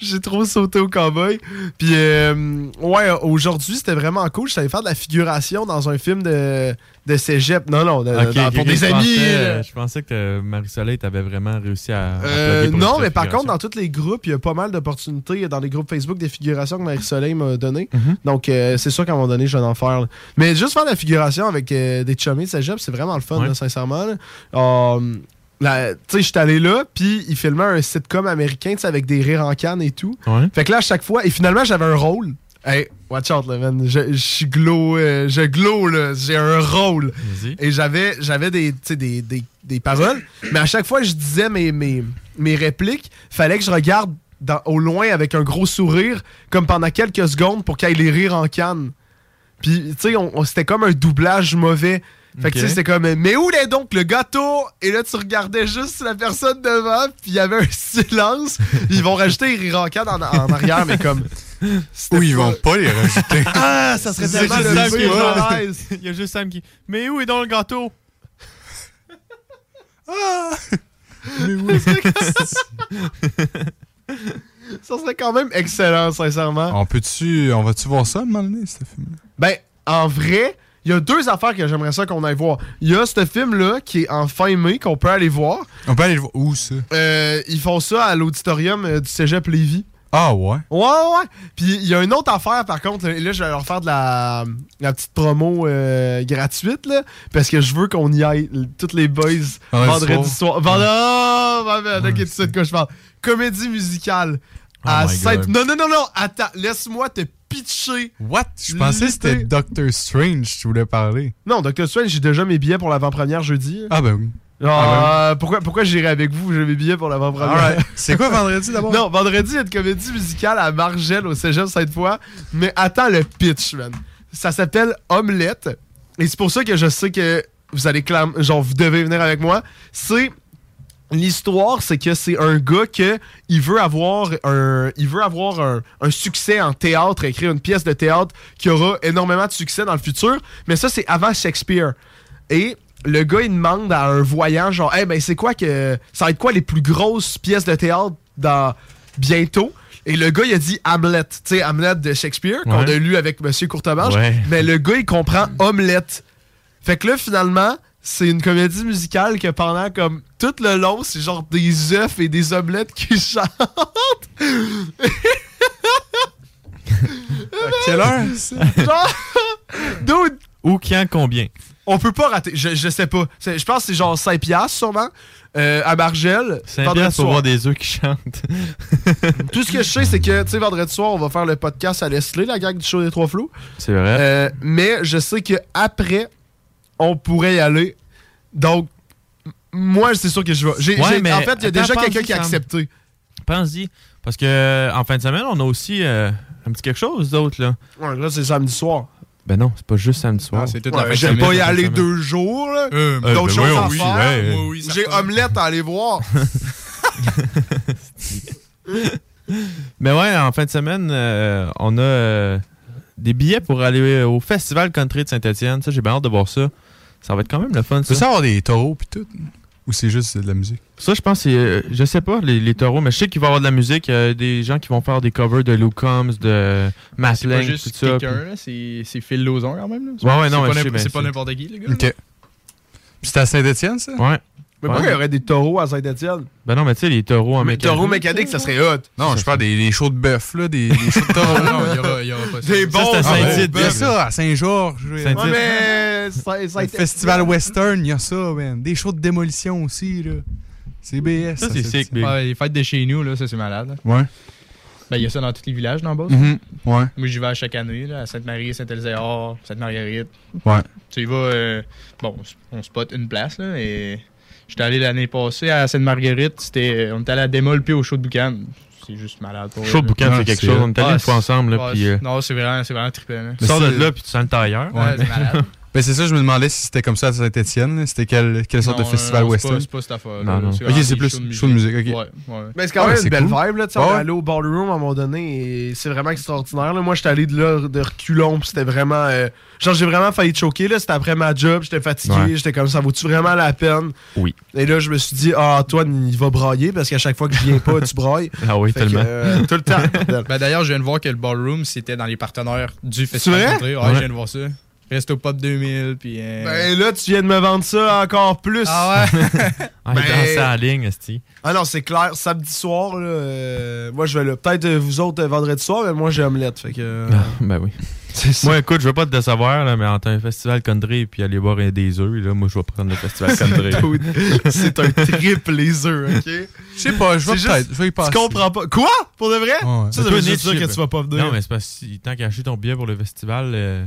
Speaker 2: j'ai trop sauté au cowboy. Puis, euh, ouais, aujourd'hui, c'était vraiment cool. Je savais faire de la figuration dans un film de, de cégep. Non, non, de- dans- pour des
Speaker 4: je
Speaker 2: amis.
Speaker 4: pensais, euh, je pensais que Marie-Soleil t'avait vraiment réussi à. à
Speaker 2: Euh, non, mais par contre, dans tous les groupes, il y a pas mal d'opportunités dans les groupes Facebook des figurations que Marie-Soleil m'a donné.
Speaker 4: Mhm.
Speaker 2: Donc, euh, c'est sûr qu'à un moment donné, je vais en faire. là. Mais juste faire de la figuration avec des chummies de cégep, c'est vraiment le fun,
Speaker 4: Ouais.
Speaker 2: là, sincèrement. là. Tu sais, j'étais allé là, puis il filmait un sitcom américain, tu sais, avec des rires en canne et tout.
Speaker 4: Ouais.
Speaker 2: Fait que là, à chaque fois, et finalement, j'avais un rôle. Hey, watch out, là, man. Je, je suis glow, euh, je glow, là. J'ai un rôle. Et j'avais, j'avais des, tu sais, des, des, des paroles, mais à chaque fois que je disais mes, mes, mes répliques, fallait que je regarde dans- au loin avec un gros sourire, comme pendant quelques secondes pour qu'il y ait les rires en canne. Puis, tu sais, on- on- c'était comme un doublage mauvais. Fait que, tu sais, c'était comme, mais où est donc le gâteau? Et là, tu regardais juste la personne devant, puis il y avait un silence. Ils vont rajouter les rires en en, arrière, mais comme.
Speaker 3: Ou ils vont pas les rajouter.
Speaker 2: Ah, ça serait tellement le
Speaker 4: Sam qui
Speaker 2: pire.
Speaker 4: Il y a juste Sam qui. Mais où est donc le gâteau?
Speaker 2: Ça serait quand même excellent, sincèrement.
Speaker 3: On peut-tu. On va-tu voir ça à un moment donné, ce film
Speaker 2: Ben, en vrai, il y a deux affaires que j'aimerais ça qu'on aille voir. Il y a ce film-là qui est en fin mai qu'on peut aller voir.
Speaker 3: On peut aller le voir. Où ça?
Speaker 2: Euh, ils font ça à l'auditorium euh, du Cégep Lévis.
Speaker 3: Ah ouais.
Speaker 2: Ouais, ouais. Puis il y a une autre affaire, par contre. Et là, je vais leur faire de la, la petite promo euh, gratuite, là. Parce que je veux qu'on y aille, toutes les boys,
Speaker 3: Vendredi
Speaker 2: vendredi soir. Vendredi. Oh, ma merde, ok, tu sais de quoi je parle. Comédie musicale.
Speaker 4: Oh
Speaker 2: à Sainte-
Speaker 4: God.
Speaker 2: Non, non, non, non. Attends, laisse-moi te
Speaker 3: What? Je pensais que c'était. Doctor Strange, tu voulais parler.
Speaker 2: Non, Dr. Strange, j'ai déjà mes billets pour l'avant-première jeudi.
Speaker 3: Ah ben oui.
Speaker 2: Ah, pourquoi, pourquoi j'irai avec vous? J'ai mes billets pour l'avant-première?
Speaker 3: C'est quoi vendredi d'abord?
Speaker 2: Non, vendredi, il y a une comédie musicale à Margelle au Cégep Sainte-Foy. Mais attends le pitch, man. Ça s'appelle Omelette. Et c'est pour ça que je sais que vous allez clam- genre vous devez venir avec moi. C'est l'histoire, c'est que c'est un gars que il veut avoir un il veut avoir un, un succès en théâtre, écrire une pièce de théâtre qui aura énormément de succès dans le futur, mais ça c'est avant Shakespeare. Et le gars il demande à un voyant genre "Eh ben c'est quoi que ça va être quoi les plus grosses pièces de théâtre dans bientôt et le gars, il a dit Hamlet. Tu sais, Hamlet de Shakespeare, qu'on
Speaker 4: Ouais.
Speaker 2: a lu avec Monsieur Courtemanche.
Speaker 4: Ouais.
Speaker 2: Mais le gars, il comprend omelette. Fait que là, finalement, c'est une comédie musicale que pendant comme tout le long, c'est genre des œufs et des omelettes qui chantent.
Speaker 3: Quelle heure?
Speaker 2: Genre, dude,
Speaker 4: Ou quand, combien?
Speaker 2: on peut pas rater. Je, je sais pas. Je pense que c'est genre 5 piastres sûrement. Euh, à Margelle.
Speaker 4: C'est
Speaker 2: vendredi
Speaker 4: bien pour voir des œufs qui chantent.
Speaker 2: Tout ce que je sais, c'est que, tu sais, vendredi soir, on va faire le podcast à Leslie, la gang du show des Trois Flots.
Speaker 4: C'est vrai.
Speaker 2: Euh, mais je sais que après, on pourrait y aller. Donc, moi, c'est sûr que je vais. J'ai-
Speaker 4: Ouais,
Speaker 2: j'ai-
Speaker 4: mais
Speaker 2: en fait, il y a déjà quelqu'un qui a accepté.
Speaker 4: Pense-y. Parce que euh, en fin de semaine, on a aussi euh, un petit quelque chose d'autre, là.
Speaker 2: Ouais, là, c'est samedi soir.
Speaker 4: Ben non, c'est pas juste samedi soir.
Speaker 3: Ah, c'est toute
Speaker 2: Ouais,
Speaker 3: la fin de
Speaker 2: J'aime pas y aller deux jours. là.
Speaker 3: Euh,
Speaker 4: Euh,
Speaker 2: D'autres
Speaker 4: ben
Speaker 2: choses
Speaker 4: oui,
Speaker 2: à
Speaker 4: oui,
Speaker 2: faire.
Speaker 4: ouais.
Speaker 3: Moi, oui,
Speaker 2: J'ai omelette à aller voir.
Speaker 4: Mais ouais, en fin de semaine, euh, on a euh, des billets pour aller au Festival Country de Saint-Etienne. Ça, j'ai bien hâte de voir ça. Ça va être quand même le fun,
Speaker 3: Tu
Speaker 4: ça.
Speaker 3: veux avoir des taureaux pis tout? Ou c'est juste de la musique?
Speaker 4: Ça, je pense, c'est, euh, je sais pas, les, les taureaux, mais je sais qu'il va y avoir de la musique. Il y a des gens qui vont faire des covers de Lou Combs, de Matt Lang,
Speaker 5: juste
Speaker 4: tout ça.
Speaker 5: quelqu'un, là, c'est Phil Lozon quand même. Là.
Speaker 4: Ouais, ouais, non,
Speaker 5: C'est
Speaker 4: mais
Speaker 5: pas
Speaker 4: sais
Speaker 5: n'importe-
Speaker 4: bien
Speaker 5: C'est pas
Speaker 4: ça.
Speaker 5: n'importe qui, les gars.
Speaker 3: Ok. Puis c'est à Saint-Etienne, ça?
Speaker 4: Ouais.
Speaker 2: Mais pourquoi il y aurait des taureaux à Saint-Etienne?
Speaker 4: Ben non, mais tu sais, les taureaux en mécanique.
Speaker 2: taureaux mécaniques, ça serait hot.
Speaker 3: Non, je parle des, des shows de bœuf, là, des, des shows de taureaux.
Speaker 5: Non, il y aura, y aura pas ça.
Speaker 2: Des bons. ben,
Speaker 3: Il y a ça à Saint-Georges.
Speaker 2: Ouais, mais.
Speaker 3: Le Festival Western, il y a ça, man. Des shows de démolition aussi, là. C'est BS.
Speaker 4: Ça, c'est sick, big.
Speaker 5: Ouais, les fêtes de chez nous, là, ça c'est malade. là.
Speaker 3: Ouais.
Speaker 5: Ben, il y a ça dans tous les villages dans Beauce.
Speaker 3: Mhm. Ouais.
Speaker 5: Moi, j'y vais à chaque année, là, à Sainte-Marie, Saint-Elzéar, Sainte-Marguerite.
Speaker 3: Ouais.
Speaker 5: Tu y vas, euh, bon, on spot une place, là, et j'étais allé l'année passée à Sainte-Marguerite, c'était, on était allé à Démol puis au show de Boucan. C'est juste malade pour
Speaker 4: Chaud de boucan, c'est quelque
Speaker 3: c'est-
Speaker 4: chose. On est allé
Speaker 5: Ah,
Speaker 4: une fois ensemble,
Speaker 5: là. Ouais,
Speaker 4: puis euh,
Speaker 5: Non, c'est vraiment, c'est vraiment trippant, là.
Speaker 4: tu sors de là, puis tu sens le tailleur.
Speaker 5: Ouais, c'est malade.
Speaker 3: Ben, c'est ça, je me demandais si c'était comme ça à Saint-Etienne. C'était quelle, quelle sorte
Speaker 5: Non,
Speaker 3: de festival western?
Speaker 5: pas- C'est pas cette affaire.
Speaker 4: Non, non.
Speaker 3: Ok, c'est plus show de musique, ok.
Speaker 5: Ouais, ouais.
Speaker 2: Mais c'est quand
Speaker 3: Ah,
Speaker 2: même une belle
Speaker 3: cool.
Speaker 2: vibe, là. Tu sais, on
Speaker 3: Ouais.
Speaker 2: est allé au ballroom à un moment donné et c'est vraiment extraordinaire. Là. Moi, j'étais allé de là de reculons, puis c'était vraiment. euh, genre, j'ai vraiment failli te choquer, là. C'était après ma job, j'étais fatigué,
Speaker 4: Ouais.
Speaker 2: j'étais comme ça, vaut-tu vraiment la peine?
Speaker 4: Oui.
Speaker 2: Et là, je me suis dit, ah, Antoine, il va brailler parce qu'à chaque fois que je viens pas, tu brailles.
Speaker 4: Ah oui,
Speaker 2: Fait que,
Speaker 4: tellement.
Speaker 2: euh, tout le temps.
Speaker 5: Ben, D'ailleurs, je viens de voir que le ballroom, c'était dans les partenaires du festival. Ouais. je viens de voir ça. Resto Pop 2000, puis... euh,
Speaker 2: ben là, tu viens de me vendre ça encore plus.
Speaker 5: Ah ouais?
Speaker 4: Ah, il
Speaker 2: ben-
Speaker 4: dansait en ligne, esti.
Speaker 2: Ah non, c'est clair. Samedi soir, là, euh, moi, je vais là. Peut-être euh, vous autres, vendredi soir, mais moi, j'ai omelette. Fait que.
Speaker 4: Ah, ben oui.
Speaker 2: ça.
Speaker 4: Moi, écoute, je veux pas te décevoir, là, mais entre un festival country puis aller boire des œufs, là, moi, je vais prendre le festival country.
Speaker 2: c'est un triple les œufs, ok?
Speaker 3: Je sais pas, je vais peut-être.
Speaker 2: juste-
Speaker 3: Je vais y passer.
Speaker 2: Tu comprends pas. Quoi? Pour de vrai?
Speaker 3: Ouais.
Speaker 2: Ça, ça veut dire que tu vas pas venir.
Speaker 4: Non, mais c'est parce que tant qu'à acheter ton billet pour le festival, euh,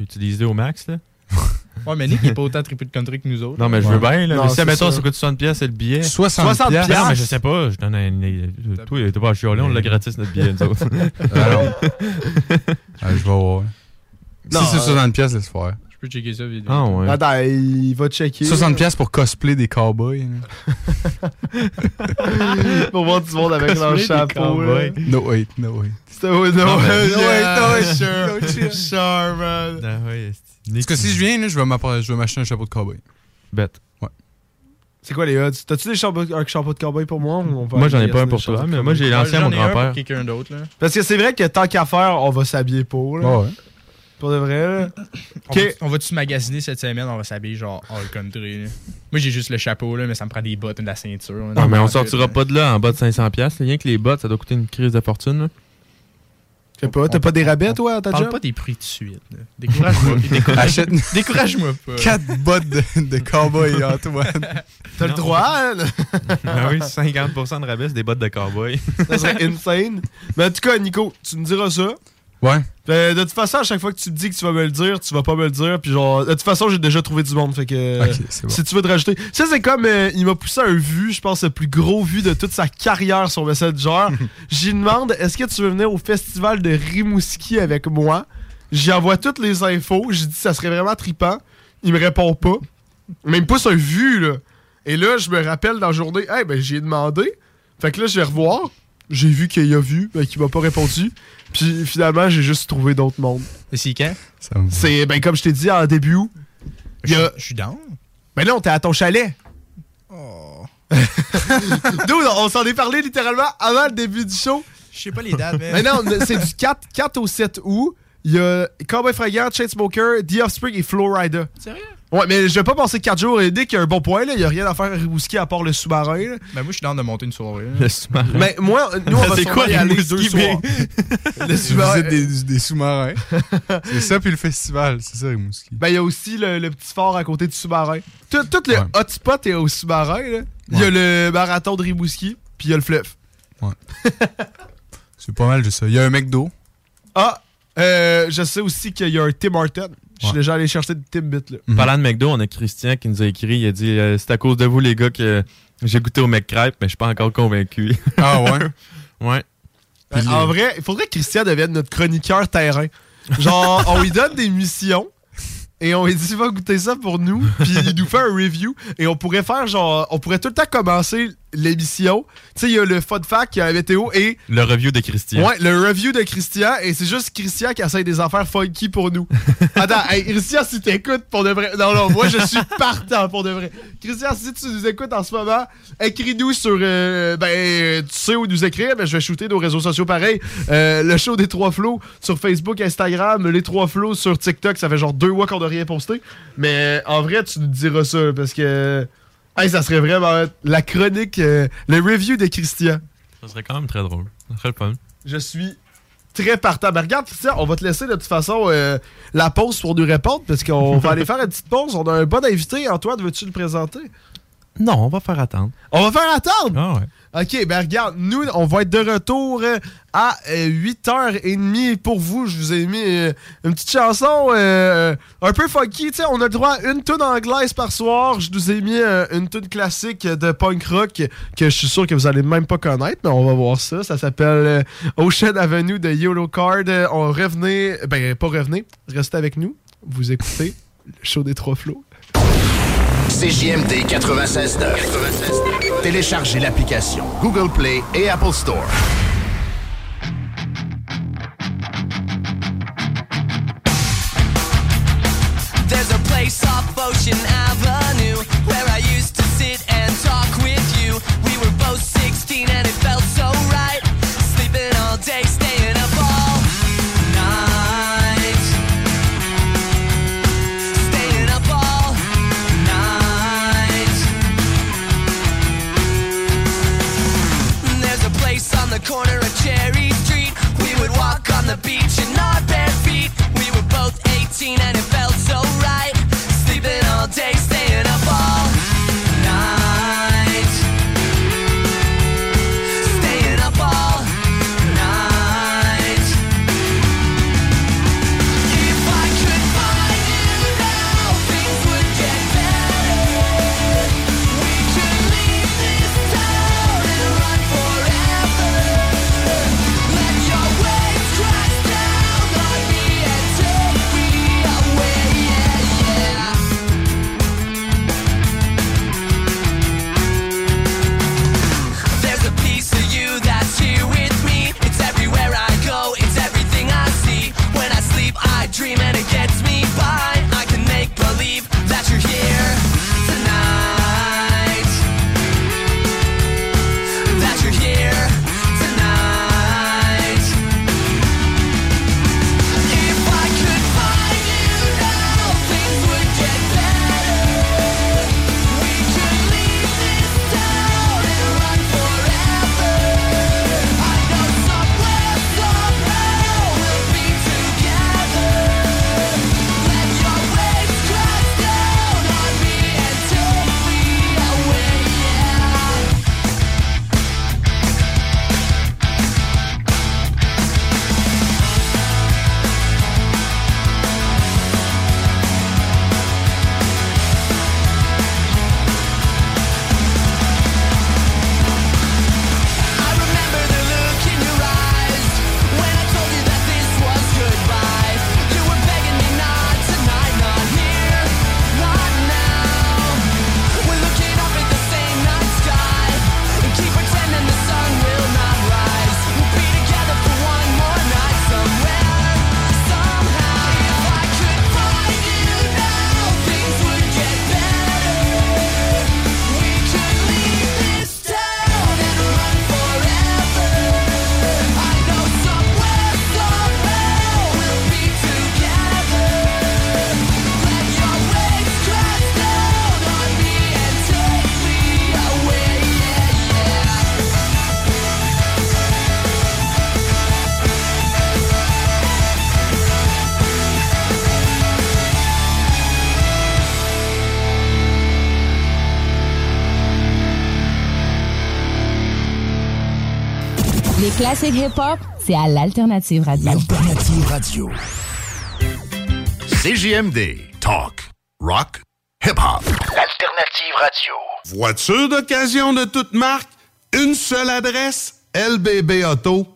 Speaker 4: utilise-le au max, là.
Speaker 5: Ouais, mais Nick, il est pas autant trippé de country que nous autres.
Speaker 4: Non, mais je veux bien, là.
Speaker 2: Non,
Speaker 4: mais si, admettons,
Speaker 2: ça.
Speaker 4: ça coûte 60 pièces c'est le billet.
Speaker 3: 60
Speaker 2: 60
Speaker 3: piastres?
Speaker 2: piastres.
Speaker 4: Non, mais je sais pas, je donne un. Toi, t'es pas à chialer, on l'a gratis, notre billet, nous autres.
Speaker 3: Alors. Ah, je vais voir.
Speaker 2: Non,
Speaker 3: si c'est
Speaker 2: euh,
Speaker 3: 60 pièces, laisse faire.
Speaker 5: Peux checker ça, vidéo.
Speaker 4: Ah, ouais.
Speaker 2: Attends, il va checker.
Speaker 3: 60 pièces pour cosplay des cowboys.
Speaker 2: pour voir du monde avec leur chapeau.
Speaker 3: No wait, no wait.
Speaker 2: Ouais, non,
Speaker 4: Non, mais-
Speaker 2: no wait, no wait,
Speaker 3: No
Speaker 2: sure. man.
Speaker 4: Ah, ouais, esti.
Speaker 3: Parce que si je viens, là, je vais m'appro- je vais m'acheter un chapeau de cowboy.
Speaker 4: Bête.
Speaker 2: C'est quoi les odds? T'as-tu des chapeaux, un chapeau de cowboy pour moi? ou on
Speaker 4: Moi, j'en ai pas un pour toi, mais moi, j'ai lancé à mon grand-père.
Speaker 5: quelqu'un d'autre, là.
Speaker 2: Parce que c'est vrai que tant qu'à faire, on va s'habiller pour. Là.
Speaker 3: ouais.
Speaker 2: Pour de vrai. là.
Speaker 5: On
Speaker 2: Ok.
Speaker 5: va- On va-tu magasiner cette semaine? On va s'habiller genre all country. là. Moi, j'ai juste le chapeau, là, mais ça me prend des bottes et de la ceinture. là.
Speaker 4: Non, mais on sortira pas de là en bas de 500$. piastres, Rien que les bottes, ça doit coûter une crise de fortune. là.
Speaker 2: Je sais pas, t'as pas des rabais, toi, à
Speaker 5: là.
Speaker 2: ta
Speaker 5: Parle
Speaker 2: job?
Speaker 5: pas des prix de suite. là. Décourage-moi. décourage- Décourage-moi pas.
Speaker 3: 4 bottes de, de cowboy, Antoine.
Speaker 2: T'as le droit, hein?
Speaker 4: Ah oui, 50% de rabais, c'est des bottes de cowboy.
Speaker 2: Ça serait insane. Mais en tout cas, Nico, tu me diras ça.
Speaker 3: Ouais.
Speaker 2: Euh, de toute façon, à chaque fois que tu me dis que tu vas me le dire, tu vas pas me le dire. Puis genre, de toute façon, j'ai déjà trouvé du monde. Fait que.
Speaker 3: Bon.
Speaker 2: Si tu veux te rajouter. Ça, c'est comme. euh, il m'a poussé un vu, je pense, le plus gros vu de toute sa carrière sur Messenger. J'y demande est-ce que tu veux venir au festival de Rimouski avec moi? J'y envoie toutes les infos. J'ai dit ça serait vraiment trippant. Il me répond pas. Mais il me pousse un vu, là. Et là, je me rappelle dans la journée, hey, ben, j'ai demandé. Fait que là, je vais revoir. J'ai vu qu'il a vu, mais qu'il m'a pas répondu. Puis finalement, j'ai juste trouvé d'autres mondes.
Speaker 5: Et c'est quand?
Speaker 2: C'est, ben, comme je t'ai dit en début, il y a.
Speaker 5: Je suis down.
Speaker 2: Ben non, t'es à ton chalet.
Speaker 5: Oh.
Speaker 2: D'où on s'en est parlé littéralement avant le début du show.
Speaker 5: Je sais pas les dates, mais.
Speaker 2: Mais non, c'est du 4, 4 au 7 août. Il y a Cowboy Fragant, Chainsmoker, The Offspring et Flowrider.
Speaker 5: Sérieux?
Speaker 2: Ouais, mais je vais pas passer 4 jours et dès qu'il y a un bon point, là, il y a rien à faire à Rimouski à part le sous-marin. là.
Speaker 5: Ben, moi, je suis down de monter une soirée. là.
Speaker 4: Le sous-marin.
Speaker 2: Mais moi, nous, on va
Speaker 4: C'est
Speaker 2: sûrement
Speaker 4: quoi,
Speaker 2: y aller
Speaker 4: Rimouski,
Speaker 2: deux soirs. le
Speaker 3: Vous
Speaker 2: sous-marin.
Speaker 3: êtes des, des sous-marins. c'est ça, puis le festival. C'est ça, Rimouski.
Speaker 2: Ben, il y a aussi le, le petit fort à côté du sous-marin. Tout, tout le
Speaker 3: Ouais.
Speaker 2: hotspot est au sous-marin. là. Il y a le marathon de Rimouski, puis il y a le fleuve.
Speaker 3: C'est pas mal juste ça. Il y a un McDo.
Speaker 2: Ah, euh, je sais aussi qu'il y a un Tim Horton. Je suis
Speaker 3: Ouais.
Speaker 2: déjà allé chercher des Timbits, là.
Speaker 3: Mhm.
Speaker 4: Parlant de McDo, on a Christian qui nous a écrit. Il a dit euh, C'est à cause de vous, les gars, que j'ai goûté au McCrêpe, mais je suis pas encore convaincu.
Speaker 3: Ah ouais?
Speaker 4: ouais.
Speaker 2: Ben, en vrai, il faudrait que Christian devienne notre chroniqueur terrain. Genre, on lui donne des missions et on lui dit va goûter ça pour nous, puis il nous fait un review et on pourrait faire genre, on pourrait tout le temps commencer l'émission. Tu sais, il y a le fun fact, il y a la météo et
Speaker 4: Le review de Christian.
Speaker 2: ouais, le review de Christian et c'est juste Christian qui essaye des affaires funky pour nous. Attends, hey, Christian, si t'écoutes pour de vrai, non non, moi je suis partant pour de vrai. Christian, si tu nous écoutes en ce moment, écris-nous sur, euh, ben, tu sais où nous écrire, mais je vais shooter nos réseaux sociaux pareil. Euh, le show des trois flots sur Facebook, Instagram, les trois flots sur TikTok, ça fait genre deux mois qu'on n'a rien posté. Mais en vrai, tu nous diras ça parce que Hey, ça serait vraiment la chronique, euh, le review de Christian.
Speaker 4: Ça serait quand même très drôle. Ça serait le fun.
Speaker 2: Je suis très partant. Mais regarde, Christian, on va te laisser de toute façon euh, la pause pour nous répondre parce qu'on va aller faire une petite pause. On a un bon invité. Antoine, veux-tu le présenter?
Speaker 4: Non, on va faire attendre.
Speaker 2: On va faire attendre?
Speaker 4: Ah ouais.
Speaker 2: OK, ben regarde, nous, on va être de retour euh, à 8h30 pour vous. Je vous ai mis euh, une petite chanson euh, un peu funky. sais, on a le droit à une tune anglaise par soir. Je vous ai mis une tune classique de punk rock que je suis sûr que vous allez même pas connaître, mais on va voir ça. Ça s'appelle Ocean Avenue de Yellow Card. On revenait, ben pas revenez, restez avec nous. Vous écoutez le show des trois flots.
Speaker 6: CJMD 96.9. Téléchargez l'application Google Play et Apple Store.
Speaker 7: There's a place off Ocean Avenue where I used to sit and talk with you. We were both 16 and it felt so beach
Speaker 8: Les classiques hip-hop, c'est à l'Alternative Radio.
Speaker 6: Alternative Radio. CJMD. Talk. Rock. Hip-hop. Alternative Radio.
Speaker 9: Voiture d'occasion de toute marque, une seule adresse, lbbauto.com.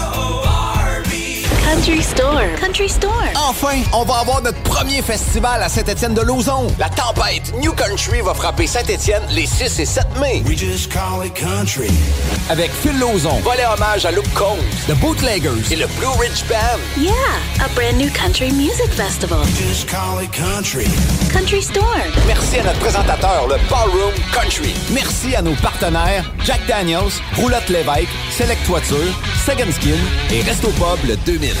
Speaker 10: Country Store. Country Store.
Speaker 6: Enfin, on va avoir notre premier festival à Saint-Étienne de Lauzon. La tempête New Country va frapper Saint-Étienne les 6 et 7 mai. We just call it country. Avec Phil Lauzon, volet hommage à Luke Combs, The Bootleggers et le Blue Ridge Band.
Speaker 10: Yeah, a brand new country music festival.
Speaker 6: Just call it country.
Speaker 10: Country Store.
Speaker 6: Merci à notre présentateur, le Ballroom Country. Merci à nos partenaires Jack Daniels, Roulotte Lévesque, Select Toiture, Second Skin et Resto Pub le 2000.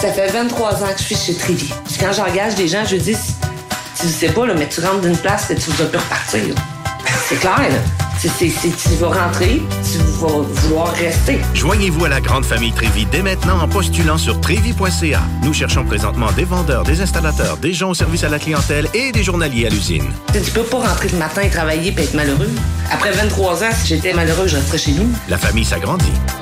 Speaker 11: Ça fait 23 ans que je suis chez. Puis quand j'engage des gens, je dis, tu sais pas, là, mais tu rentres d'une place et tu vas plus repartir. C'est clair, là. C'est, tu vas rentrer, tu vas vouloir rester.
Speaker 12: Joignez-vous à la grande famille Trévi dès maintenant en postulant sur trévi.ca. Nous cherchons présentement des vendeurs, des installateurs, des gens au service à la clientèle et des journaliers à l'usine.
Speaker 11: Tu peux pas rentrer le matin et travailler et être malheureux. Après 23 ans, si j'étais malheureux, je resterais chez nous.
Speaker 12: La famille s'agrandit.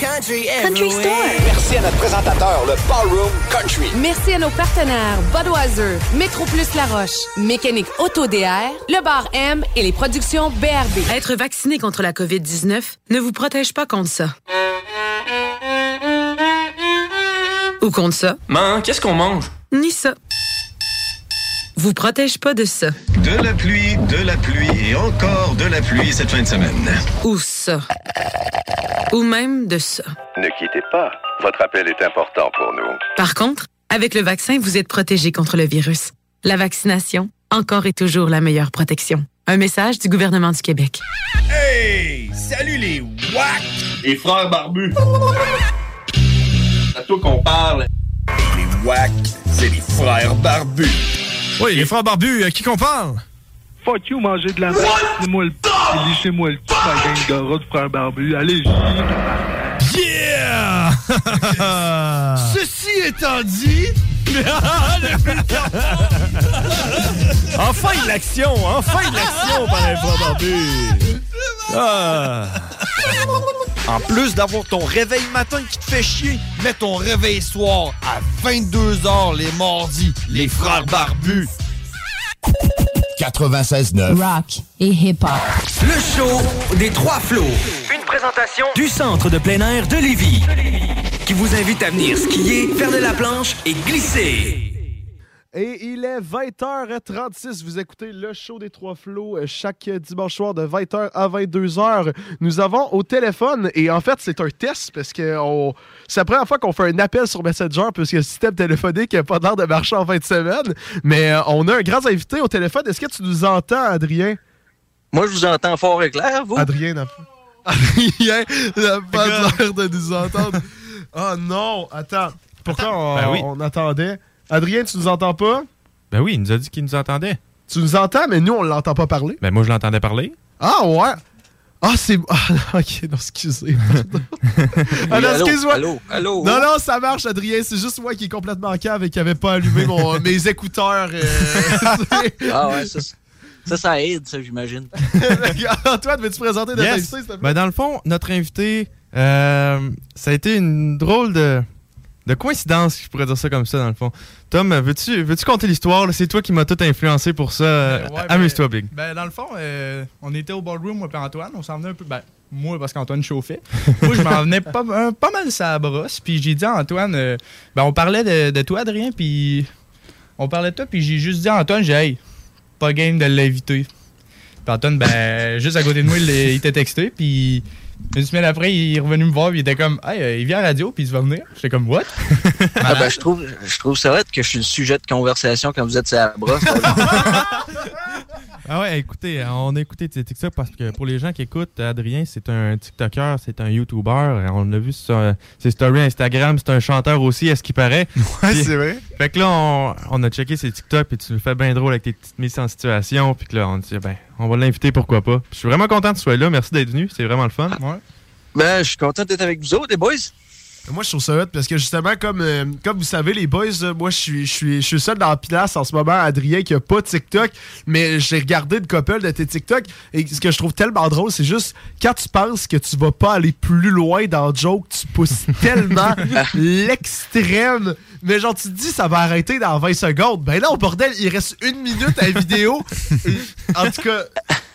Speaker 10: Country Store.
Speaker 13: Merci à notre présentateur, le Ballroom Country.
Speaker 7: Merci à nos partenaires Budweiser, Métro Plus La Roche, Mécanique Auto DR, Le Bar M et les productions BRB.
Speaker 14: Être vacciné contre la COVID-19 ne vous protège pas contre ça. Ou contre ça.
Speaker 15: Man, qu'est-ce qu'on mange?
Speaker 14: Ni ça. Vous protège pas de ça.
Speaker 12: De la pluie, de la pluie et encore de la pluie cette fin de semaine.
Speaker 14: Ou ça. Ou même de ça.
Speaker 16: Ne quittez pas. Votre appel est important pour nous.
Speaker 14: Par contre, avec le vaccin, vous êtes protégé contre le virus. La vaccination, encore et toujours la meilleure protection. Un message du gouvernement du Québec.
Speaker 17: Hey! Salut les WAC! Les frères barbus! À toi qu'on parle. Les WAC, c'est les frères barbus.
Speaker 2: Oui, les frères barbus, à qui qu'on parle?
Speaker 18: Fuck you, manger de la merde. Lissez-moi le p- Lissez-moi le p- ma gang de rats de frères barbus. Allez,
Speaker 2: Yeah!
Speaker 18: Ceci étant dit...
Speaker 2: enfin de l'action! Enfin de l'action par les frères barbus! Ah.
Speaker 19: En plus d'avoir ton réveil matin qui te fait chier, mets ton réveil soir à 22h les mardis. Les frères barbus.
Speaker 6: 96.9.
Speaker 8: Rock et hip-hop.
Speaker 20: Le show des trois flots. Une présentation du centre de plein air de Lévis. Qui vous invite à venir skier, faire de la planche et glisser.
Speaker 2: Et il est 20h36. Vous écoutez le show des Trois Flots euh, chaque dimanche soir de 20h à 22h. Nous avons au téléphone, et en fait, c'est un test parce que on- c'est la première fois qu'on fait un appel sur Messenger parce que le système téléphonique n'a pas l'air de marcher en fin de semaine. Mais euh, on a un grand invité au téléphone. Est-ce que tu nous entends, Adrien?
Speaker 21: Moi, je vous entends fort et clair, vous?
Speaker 2: Adrien n'a pas. Adrien n'a pas l'air de nous entendre. Oh non, attends. Pourquoi on,
Speaker 4: Ben oui.
Speaker 2: on attendait? Adrien, tu nous entends pas?
Speaker 4: Ben oui, il nous a dit qu'il nous entendait.
Speaker 2: Tu nous entends, mais nous, on l'entend pas parler.
Speaker 4: Ben moi, je l'entendais parler.
Speaker 2: Ah ouais? Ah, c'est. Ah, ok, non, excusez. pardon. ah, non, excuse-moi.
Speaker 21: allô, allô?
Speaker 2: Non, non, ça marche, Adrien. C'est juste moi qui est complètement cave et qui avait pas allumé mon- mes écouteurs. euh,
Speaker 21: Ah ouais, ça, ça, ça aide, ça, j'imagine.
Speaker 2: Antoine, veux-tu présenter notre
Speaker 4: Yes.
Speaker 2: invité, s'il te plaît?
Speaker 4: Ben, dans le fond, notre invité, euh, ça a été une drôle de, de coïncidence, je pourrais dire ça comme ça, dans le fond. Tom, veux-tu veux compter l'histoire? C'est toi qui m'as tout influencé pour ça. Euh,
Speaker 5: Ouais, ben,
Speaker 4: Amuse-toi, Big.
Speaker 5: Ben, dans le fond, euh, on était au ballroom, moi et Antoine. On s'en venait un peu. Ben, moi, parce qu'Antoine chauffait. moi, je m'en venais pas, un- pas mal sa brosse. Puis j'ai dit à Antoine, euh, ben, on parlait de, de toi, Adrien. Puis on parlait de toi. Puis j'ai juste dit à Antoine, j'ai, hey, pas game de l'inviter. Puis Antoine, ben, juste à côté de moi, il, il t'a texté. Puis une semaine après, il est revenu me voir. Puis il était comme, hey, euh, il vient à la radio. Puis il va venir. J'étais comme, what?
Speaker 21: Ah, ben, je trouve, je trouve ça vrai que je suis le sujet de conversation quand vous êtes sur la brosse.
Speaker 4: Ah ouais, écoutez, on a écouté tes TikTok parce que pour les gens qui écoutent, Adrien, c'est un TikToker, c'est un YouTuber. On l'a vu sur euh, ses stories Instagram, c'est un chanteur aussi, à ce qui paraît.
Speaker 3: Ouais, c'est vrai.
Speaker 4: Fait que là, on, on a checké ses TikTok, puis tu le fais bien drôle avec tes petites mises en situation. Puis que là, on dit, ben, on va l'inviter, pourquoi pas. Puis je suis vraiment content que tu sois là. Merci d'être venu, c'est vraiment le fun.
Speaker 21: Ben, je suis content d'être avec vous autres, les boys.
Speaker 2: Moi, je trouve ça hot parce que justement, comme, euh, comme vous savez, les boys, euh, moi, je suis, je suis, je suis seul dans la pilace en ce moment, Adrien, qui a pas TikTok, mais j'ai regardé une couple de tes TikTok et ce que je trouve tellement drôle, c'est juste quand tu penses que tu vas pas aller plus loin dans le joke, tu pousses tellement l'extrême. Mais genre, tu te dis, ça va arrêter dans 20 secondes. Ben non, bordel, il reste une minute à la vidéo. en tout cas,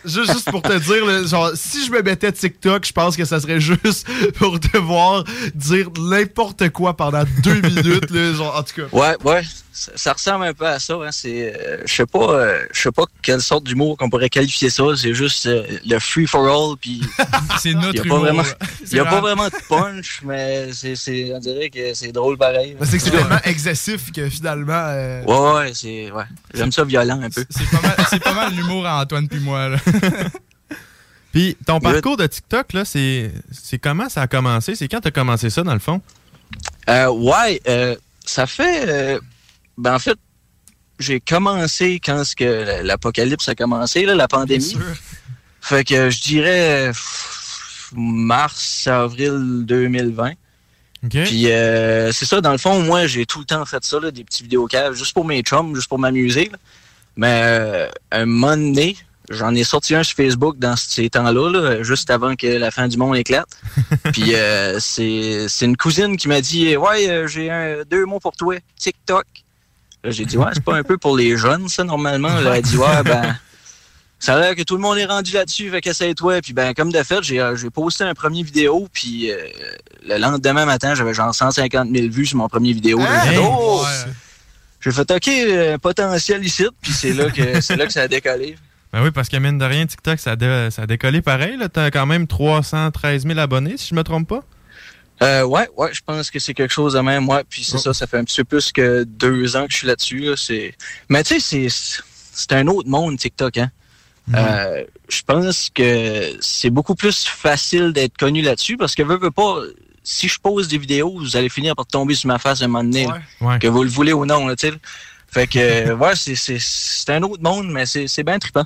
Speaker 2: juste, juste pour te dire, là, genre, si je me mettais TikTok, je pense que ça serait juste pour devoir dire n'importe quoi pendant deux minutes. Là, genre, en tout cas.
Speaker 21: Ouais, ouais. Ça, ça ressemble un peu à ça. Hein. C'est, euh, je sais pas, euh, je sais pas quelle sorte d'humour qu'on pourrait qualifier ça. C'est juste euh, le free for all. Puis
Speaker 5: c'est notre
Speaker 21: y a
Speaker 5: humour.
Speaker 21: Pas vraiment, il y a pas
Speaker 5: vraiment-
Speaker 21: de punch, mais c'est, c'est, on dirait que c'est drôle pareil.
Speaker 2: Ben, c'est que c'est tellement excessif que finalement.
Speaker 21: Ouais, ouais, c'est, ouais. J'aime ça violent un peu.
Speaker 5: C'est pas mal, c'est pas mal l'humour à Antoine puis moi. Là.
Speaker 4: Puis ton parcours de TikTok, là, c'est c'est comment ça a commencé? C'est quand t'as commencé ça, dans le fond?
Speaker 21: Euh, ouais, euh, ça fait. Ben en fait, j'ai commencé quand ce que l'apocalypse a commencé, là, la pandémie. Fait que je dirais mars, avril 2020. Puis euh, c'est ça, dans le fond, moi j'ai tout le temps fait ça, là, des petits vidéocaves, juste pour mes chums, juste pour m'amuser. Mais euh, un moment donné, j'en ai sorti un sur Facebook dans ces temps-là, là, juste avant que la fin du monde éclate. Puis euh, c'est c'est une cousine qui m'a dit Ouais, euh, j'ai deux mots pour toi, TikTok. J'ai dit Ouais, c'est pas un peu pour les jeunes, ça, normalement. Là, elle a dit Ouais, ben. Ça a l'air que tout le monde est rendu là-dessus, fait qu'essaye-toi. Puis ben, comme de fait, j'ai euh, j'ai posté un premier vidéo, puis euh, le lendemain matin, j'avais genre 150 000 vues sur mon premier vidéo. Oh! J'ai fait OK, euh, potentiel ici, puis c'est là que c'est là que ça a décollé.
Speaker 4: Ben oui, parce que mine de rien, TikTok, ça a, dé- ça a décollé pareil. là. T'as quand même 313 000 abonnés, si je me trompe pas.
Speaker 21: Euh, ouais, ouais, je pense que c'est quelque chose de même, ouais. Puis c'est ça, ça fait un petit peu plus que deux ans que je suis là-dessus. Là. C'est... Mais tu sais, c'est, c'est un autre monde, TikTok, hein. Euh, je pense que c'est beaucoup plus facile d'être connu là-dessus parce que veux, veux pas, si je pose des vidéos, vous allez finir par tomber sur ma face un moment donné, là.
Speaker 4: Ouais.
Speaker 21: que vous le voulez ou non, là, tu sais. Fait que, ouais, c'est, c'est, c'est un autre monde, mais c'est, c'est bien trippant.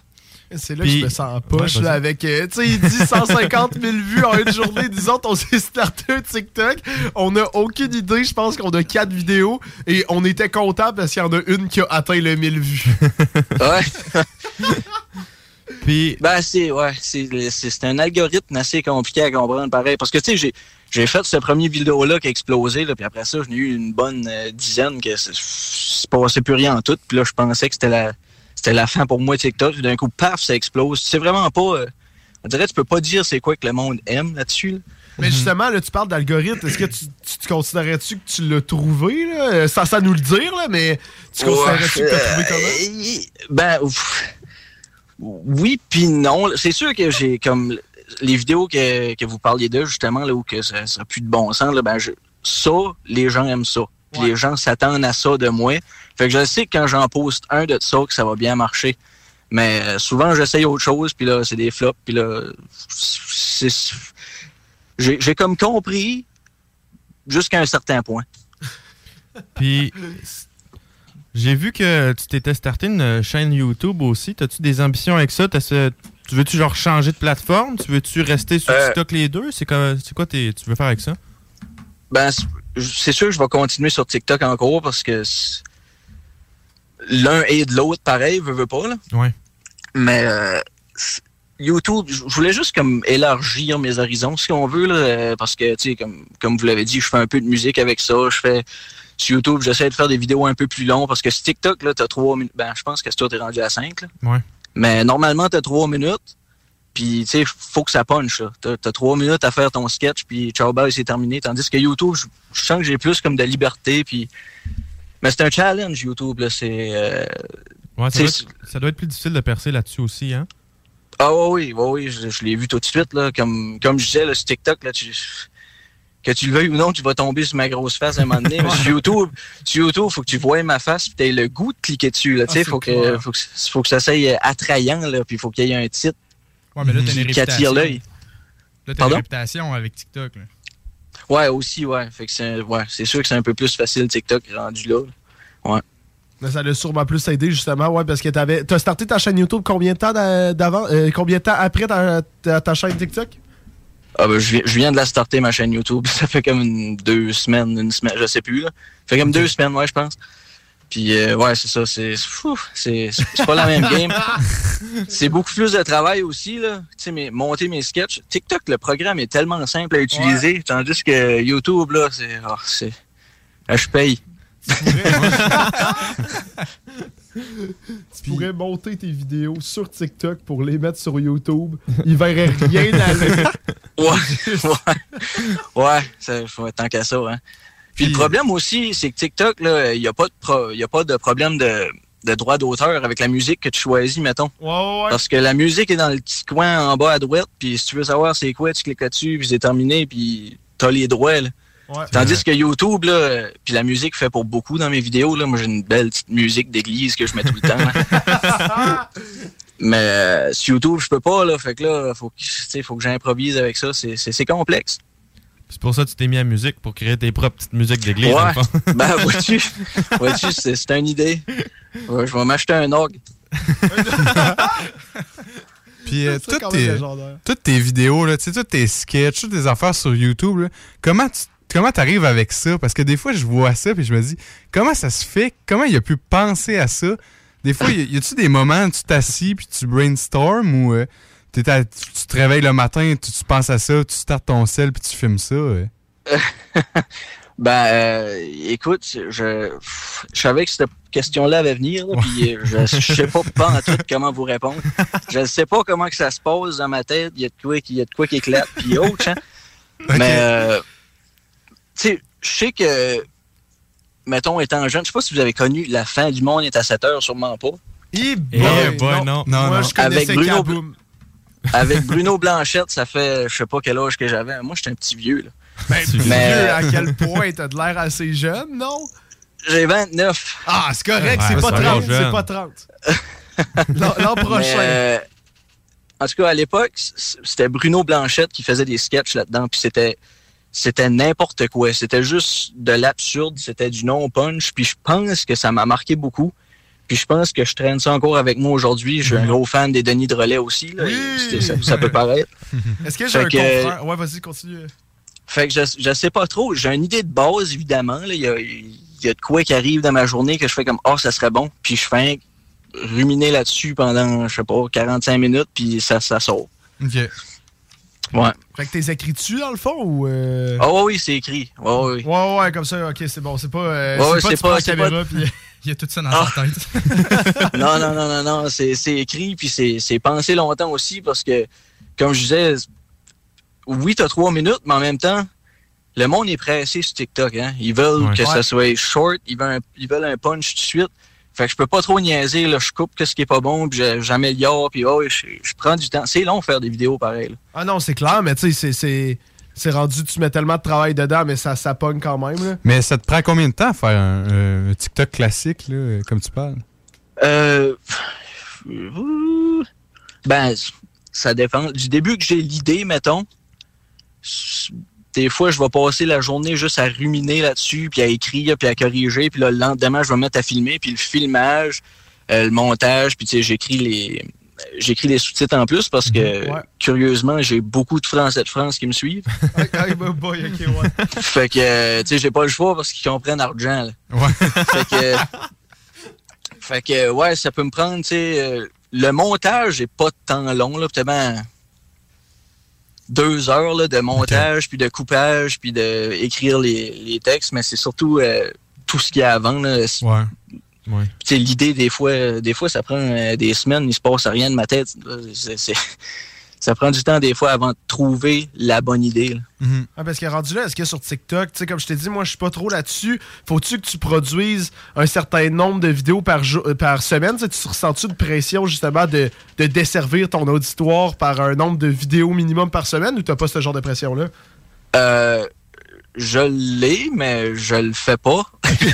Speaker 2: C'est là que je me sens en poche,
Speaker 21: Ouais,
Speaker 2: là,
Speaker 21: vas-y.
Speaker 2: avec, euh, tu sais, il dit 150 000 vues en une journée. Disons, on s'est starté un TikTok. On n'a aucune idée. Je pense qu'on a quatre vidéos et on était content parce qu'il y en a une qui a atteint le 1000 vues.
Speaker 21: Ouais.
Speaker 4: Puis.
Speaker 21: Ben, c'est, ouais, c'est, un algorithme assez compliqué à comprendre, pareil. Parce que, tu sais, j'ai, j'ai fait ce premier vidéo-là qui a explosé, là, puis après ça, j'en ai eu une bonne euh, dizaine que c'est, c'est passé plus rien en tout. Puis là, je pensais que c'était la, c'était la fin pour moi de TikTok. Puis d'un coup, paf, ça explose. C'est vraiment pas. euh, on dirait que tu peux pas dire c'est quoi que le monde aime là-dessus. là.
Speaker 2: Mais justement, là, tu parles d'algorithme. Est-ce que tu, tu considérais-tu que tu l'as trouvé, là? Euh, Sans, sans nous le dire, là, mais tu considérais-tu que tu as trouvé comment?
Speaker 21: Ben, ouf. oui puis non. C'est sûr que j'ai comme les vidéos que, que vous parliez de justement là où que ça, ça a plus de bon sens là, ben je- ça les gens aiment ça. Puis les gens s'attendent à ça de moi. Fait que je sais que quand j'en poste un de ça que ça va bien marcher. Mais euh, souvent j'essaye autre chose puis là c'est des flops puis là j'ai comme compris jusqu'à un certain point.
Speaker 4: Puis, j'ai vu que tu t'étais starté une chaîne YouTube aussi. T'as-tu des ambitions avec ça? Tu veux-tu genre changer de plateforme? Tu veux-tu rester sur
Speaker 21: Euh.
Speaker 4: TikTok les deux? C'est quoi, quoi tu veux faire avec ça?
Speaker 21: Ben, c'est- sûr que je vais continuer sur TikTok encore parce que l'un et de l'autre, pareil, veut, veut pas, là.
Speaker 4: Ouais.
Speaker 21: Mais euh, YouTube, je voulais juste comme élargir mes horizons, si on veut, là, euh, parce que, tu sais, comme, comme vous l'avez dit, je fais un peu de musique avec ça, je fais... Sur YouTube, j'essaie de faire des vidéos un peu plus longues parce que sur TikTok, là, t'as trois minutes. Ben, je pense que toi, t'es rendu à cinq, là.
Speaker 4: Ouais.
Speaker 21: Mais normalement, t'as trois minutes. Puis, tu sais, faut que ça punch. T'as, t'as trois minutes à faire ton sketch, puis ciao, bye, c'est terminé. Tandis que YouTube, je, sens que j'ai plus comme de liberté, puis... Mais c'est un challenge, YouTube, là. C'est... euh,
Speaker 4: Ouais, ça, doit être, ça doit être plus difficile de percer là-dessus aussi, hein?
Speaker 21: Ah oui, oui, oui, je, je l'ai vu tout de suite, là. Comme, comme je disais, là, sur TikTok, là, tu... Que tu le veuilles ou non, tu vas tomber sur ma grosse face à un moment donné. Mais sur YouTube, sur YouTube, faut que tu vois ma face puis t'aies le goût de cliquer dessus, là. Tu sais,
Speaker 5: Ah,
Speaker 21: faut que, faut que, faut que ça soit attrayant, là, puis faut qu'il y ait un titre
Speaker 5: Ouais, mais là, t'as une
Speaker 21: qui, qui attire
Speaker 5: réputation.
Speaker 21: l'œil.
Speaker 5: Là, t'as une
Speaker 21: Pardon?
Speaker 5: réputation avec TikTok. là.
Speaker 21: Ouais, aussi, ouais. Fait que c'est, ouais, c'est sûr que c'est un peu plus facile TikTok rendu là. Ouais.
Speaker 2: Mais ça l'a sûrement plus aidé, justement, ouais, parce que t'avais. T'as starté ta chaîne YouTube combien de temps d'a- d'avant? euh, combien de temps après ta, ta- ta chaîne TikTok?
Speaker 21: Ah ben, je, viens, je viens de la starter, ma chaîne YouTube. Ça fait comme une- deux semaines, une semaine, je sais plus. Là. Ça fait comme deux semaines, ouais, je pense. Puis, euh, ouais, c'est ça. C'est fou, c'est c'est pas la même game. C'est beaucoup plus de travail aussi, là. Tu sais, mais monter mes sketchs. TikTok, le programme est tellement simple à utiliser. Tandis que YouTube, là, c'est. ah, c'est- là, je paye.
Speaker 2: Tu pourrais monter tes vidéos sur TikTok pour les mettre sur YouTube. Ils verraient rien d'aller.
Speaker 21: Ouais, ouais. Ouais, ça, faut- tant qu'à ça, hein. Puis le problème aussi, c'est que TikTok, là, il n'y a, pas de pro- y a pas de problème de, de droit d'auteur avec la musique que tu choisis, mettons.
Speaker 2: Ouais, ouais, ouais.
Speaker 21: Parce que la musique est dans le petit coin en bas à droite, puis si tu veux savoir c'est quoi, tu cliques là-dessus, puis c'est terminé, puis t'as les droits, là.
Speaker 2: Ouais.
Speaker 21: Tandis que YouTube, là, puis la musique fait pour beaucoup dans mes vidéos, là. Moi, j'ai une belle petite musique d'église que je mets tout le temps, là. Mais euh, sur YouTube, je peux pas, là. Fait que là, faut que, tu sais, faut que j'improvise avec ça. C'est complexe.
Speaker 4: C'est pour ça que tu t'es mis à musique, pour créer tes propres petites musiques d'église.
Speaker 21: Ouais. ben, vois-tu, vois-tu, c'est c'est une idée. Ouais, je vais m'acheter un orgue.
Speaker 3: Puis euh, toutes, tes, toutes tes vidéos, là, tu sais, toutes tes sketchs, toutes tes affaires sur YouTube, là, comment tu comment t'arrives avec ça? Parce que des fois, je vois ça puis je me dis, comment ça se fait? Comment il a pu penser à ça? Des fois, y a-tu des moments où tu t'assis puis tu brainstorm ou euh, tu, tu te réveilles le matin, tu, tu penses à ça, tu startes ton sel puis tu filmes ça? euh?
Speaker 21: Ben, euh, écoute, je, je savais que cette question-là allait venir, là, puis je, je sais pas pas en tout comment vous répondre. Je ne sais pas comment que ça se pose dans ma tête. Il y a de quoi qui, il y a de quoi qui éclate, puis autre, hein. Mais, euh, tu sais, je sais que, mettons, étant jeune, je sais pas si vous avez connu La fin du monde est à 7 heures, sûrement pas.
Speaker 2: Eh
Speaker 4: boy, boy, non.
Speaker 3: Non,
Speaker 2: Moi,
Speaker 3: non.
Speaker 2: je connaissais
Speaker 21: Avec Bruno,
Speaker 2: Kaboom.
Speaker 21: Avec Bruno Blanchette, ça fait, je sais pas quel âge que j'avais. Moi, j'étais un petit vieux, là.
Speaker 2: Ben,
Speaker 21: Mais-
Speaker 2: vieux, à quel point t'as de l'air assez jeune, non?
Speaker 21: J'ai 29.
Speaker 2: Ah, c'est correct,
Speaker 21: Ouais,
Speaker 2: c'est pas
Speaker 21: c'est
Speaker 2: 30,
Speaker 21: jeune.
Speaker 2: c'est pas 30. L'an prochain.
Speaker 21: Mais, euh, en tout cas, à l'époque, c'était Bruno Blanchette qui faisait des sketchs là-dedans, puis c'était c'était n'importe quoi. C'était juste de l'absurde, c'était du non-punch, puis je pense que ça m'a marqué beaucoup. Puis je pense que je traîne ça encore avec moi aujourd'hui. Je suis un gros fan des Denis de Relais aussi. Là, C'était- ça, ça peut paraître.
Speaker 2: Est-ce que j'ai un
Speaker 21: que-
Speaker 2: confrère? Ouais, vas-y, continue.
Speaker 21: Fait que je, je sais pas trop. J'ai une idée de base, évidemment. là. Il y a, il y a de quoi qui arrive dans ma journée que je fais comme Ah, ça serait bon. Puis je fais ruminer là-dessus pendant, je sais pas, 45 minutes, puis ça, ça sort.
Speaker 3: OK.
Speaker 21: Ouais.
Speaker 2: Fait que t'es écrit dessus, dans le fond, ou... euh?
Speaker 21: Ah ouais, oui, c'est écrit. Ouais, ouais, oui.
Speaker 2: Ouais, ouais, comme ça, ok, c'est bon. C'est pas, euh,
Speaker 21: Ouais,
Speaker 2: c'est pas
Speaker 21: pas-
Speaker 2: la
Speaker 21: c'est
Speaker 2: caméra,
Speaker 21: pas-
Speaker 2: puis
Speaker 5: Il y a tout ça dans
Speaker 21: Ah.
Speaker 5: sa tête.
Speaker 21: non, non, non, non, non. C'est c'est écrit, puis c'est c'est pensé longtemps aussi, parce que, comme je disais, oui, t'as trois minutes, mais en même temps, le monde est pressé sur TikTok. Hein? Ils veulent
Speaker 4: Ouais.
Speaker 21: que
Speaker 4: Ouais.
Speaker 21: ça soit short, ils veulent, un, ils veulent un punch tout de suite. Fait que je peux pas trop niaiser, là, je coupe ce qui est pas bon, puis je- j'améliore, puis oh, je, je prends du temps. C'est long faire des vidéos pareilles. là.
Speaker 2: Ah non, c'est clair, mais tu sais, c'est- c'est... Rendu, tu mets tellement de travail dedans, mais ça, ça pogne quand même, là.
Speaker 3: Mais ça te prend combien de temps à faire un, un TikTok classique, là, euh, comme tu parles?
Speaker 21: Euh, ben, ça dépend. Du début que j'ai l'idée, mettons, des fois, je vais passer la journée juste à ruminer là-dessus, puis à écrire, puis à corriger, puis là, le lendemain, je vais me mettre à filmer, puis le filmage, euh, le montage, puis tu sais, j'écris les j'écris les sous-titres en plus parce que,
Speaker 2: Ouais.
Speaker 21: curieusement, j'ai beaucoup de Français de France qui me suivent.
Speaker 2: Boy, ouais.
Speaker 21: fait que, euh, tu sais, j'ai pas le choix parce qu'ils comprennent argent, là.
Speaker 3: Ouais.
Speaker 21: fait que, fait que, ouais, ça peut me prendre, tu sais, euh, le montage est pas de temps long, là, peut-être deux heures là, de montage, puis de coupage, puis de écrire les, les textes, mais c'est surtout euh, tout ce qu'il y a avant. Là.
Speaker 3: Ouais.
Speaker 21: Puis, l'idée, des fois, euh, des fois, ça prend euh, des semaines, il se passe rien de ma tête. Ça prend du temps, des fois, avant de trouver la bonne idée. là.
Speaker 2: Ah, parce que rendu là, est-ce que sur TikTok, tu sais, comme je t'ai dit, moi, je suis pas trop là-dessus. Faut-tu que tu produises un certain nombre de vidéos par, jour, euh, par semaine? Tu ressens-tu de pression, justement, de, de desservir ton auditoire par un nombre de vidéos minimum par semaine ou t'as pas ce genre de pression-là?
Speaker 21: Euh, je l'ai, mais je le fais pas. tu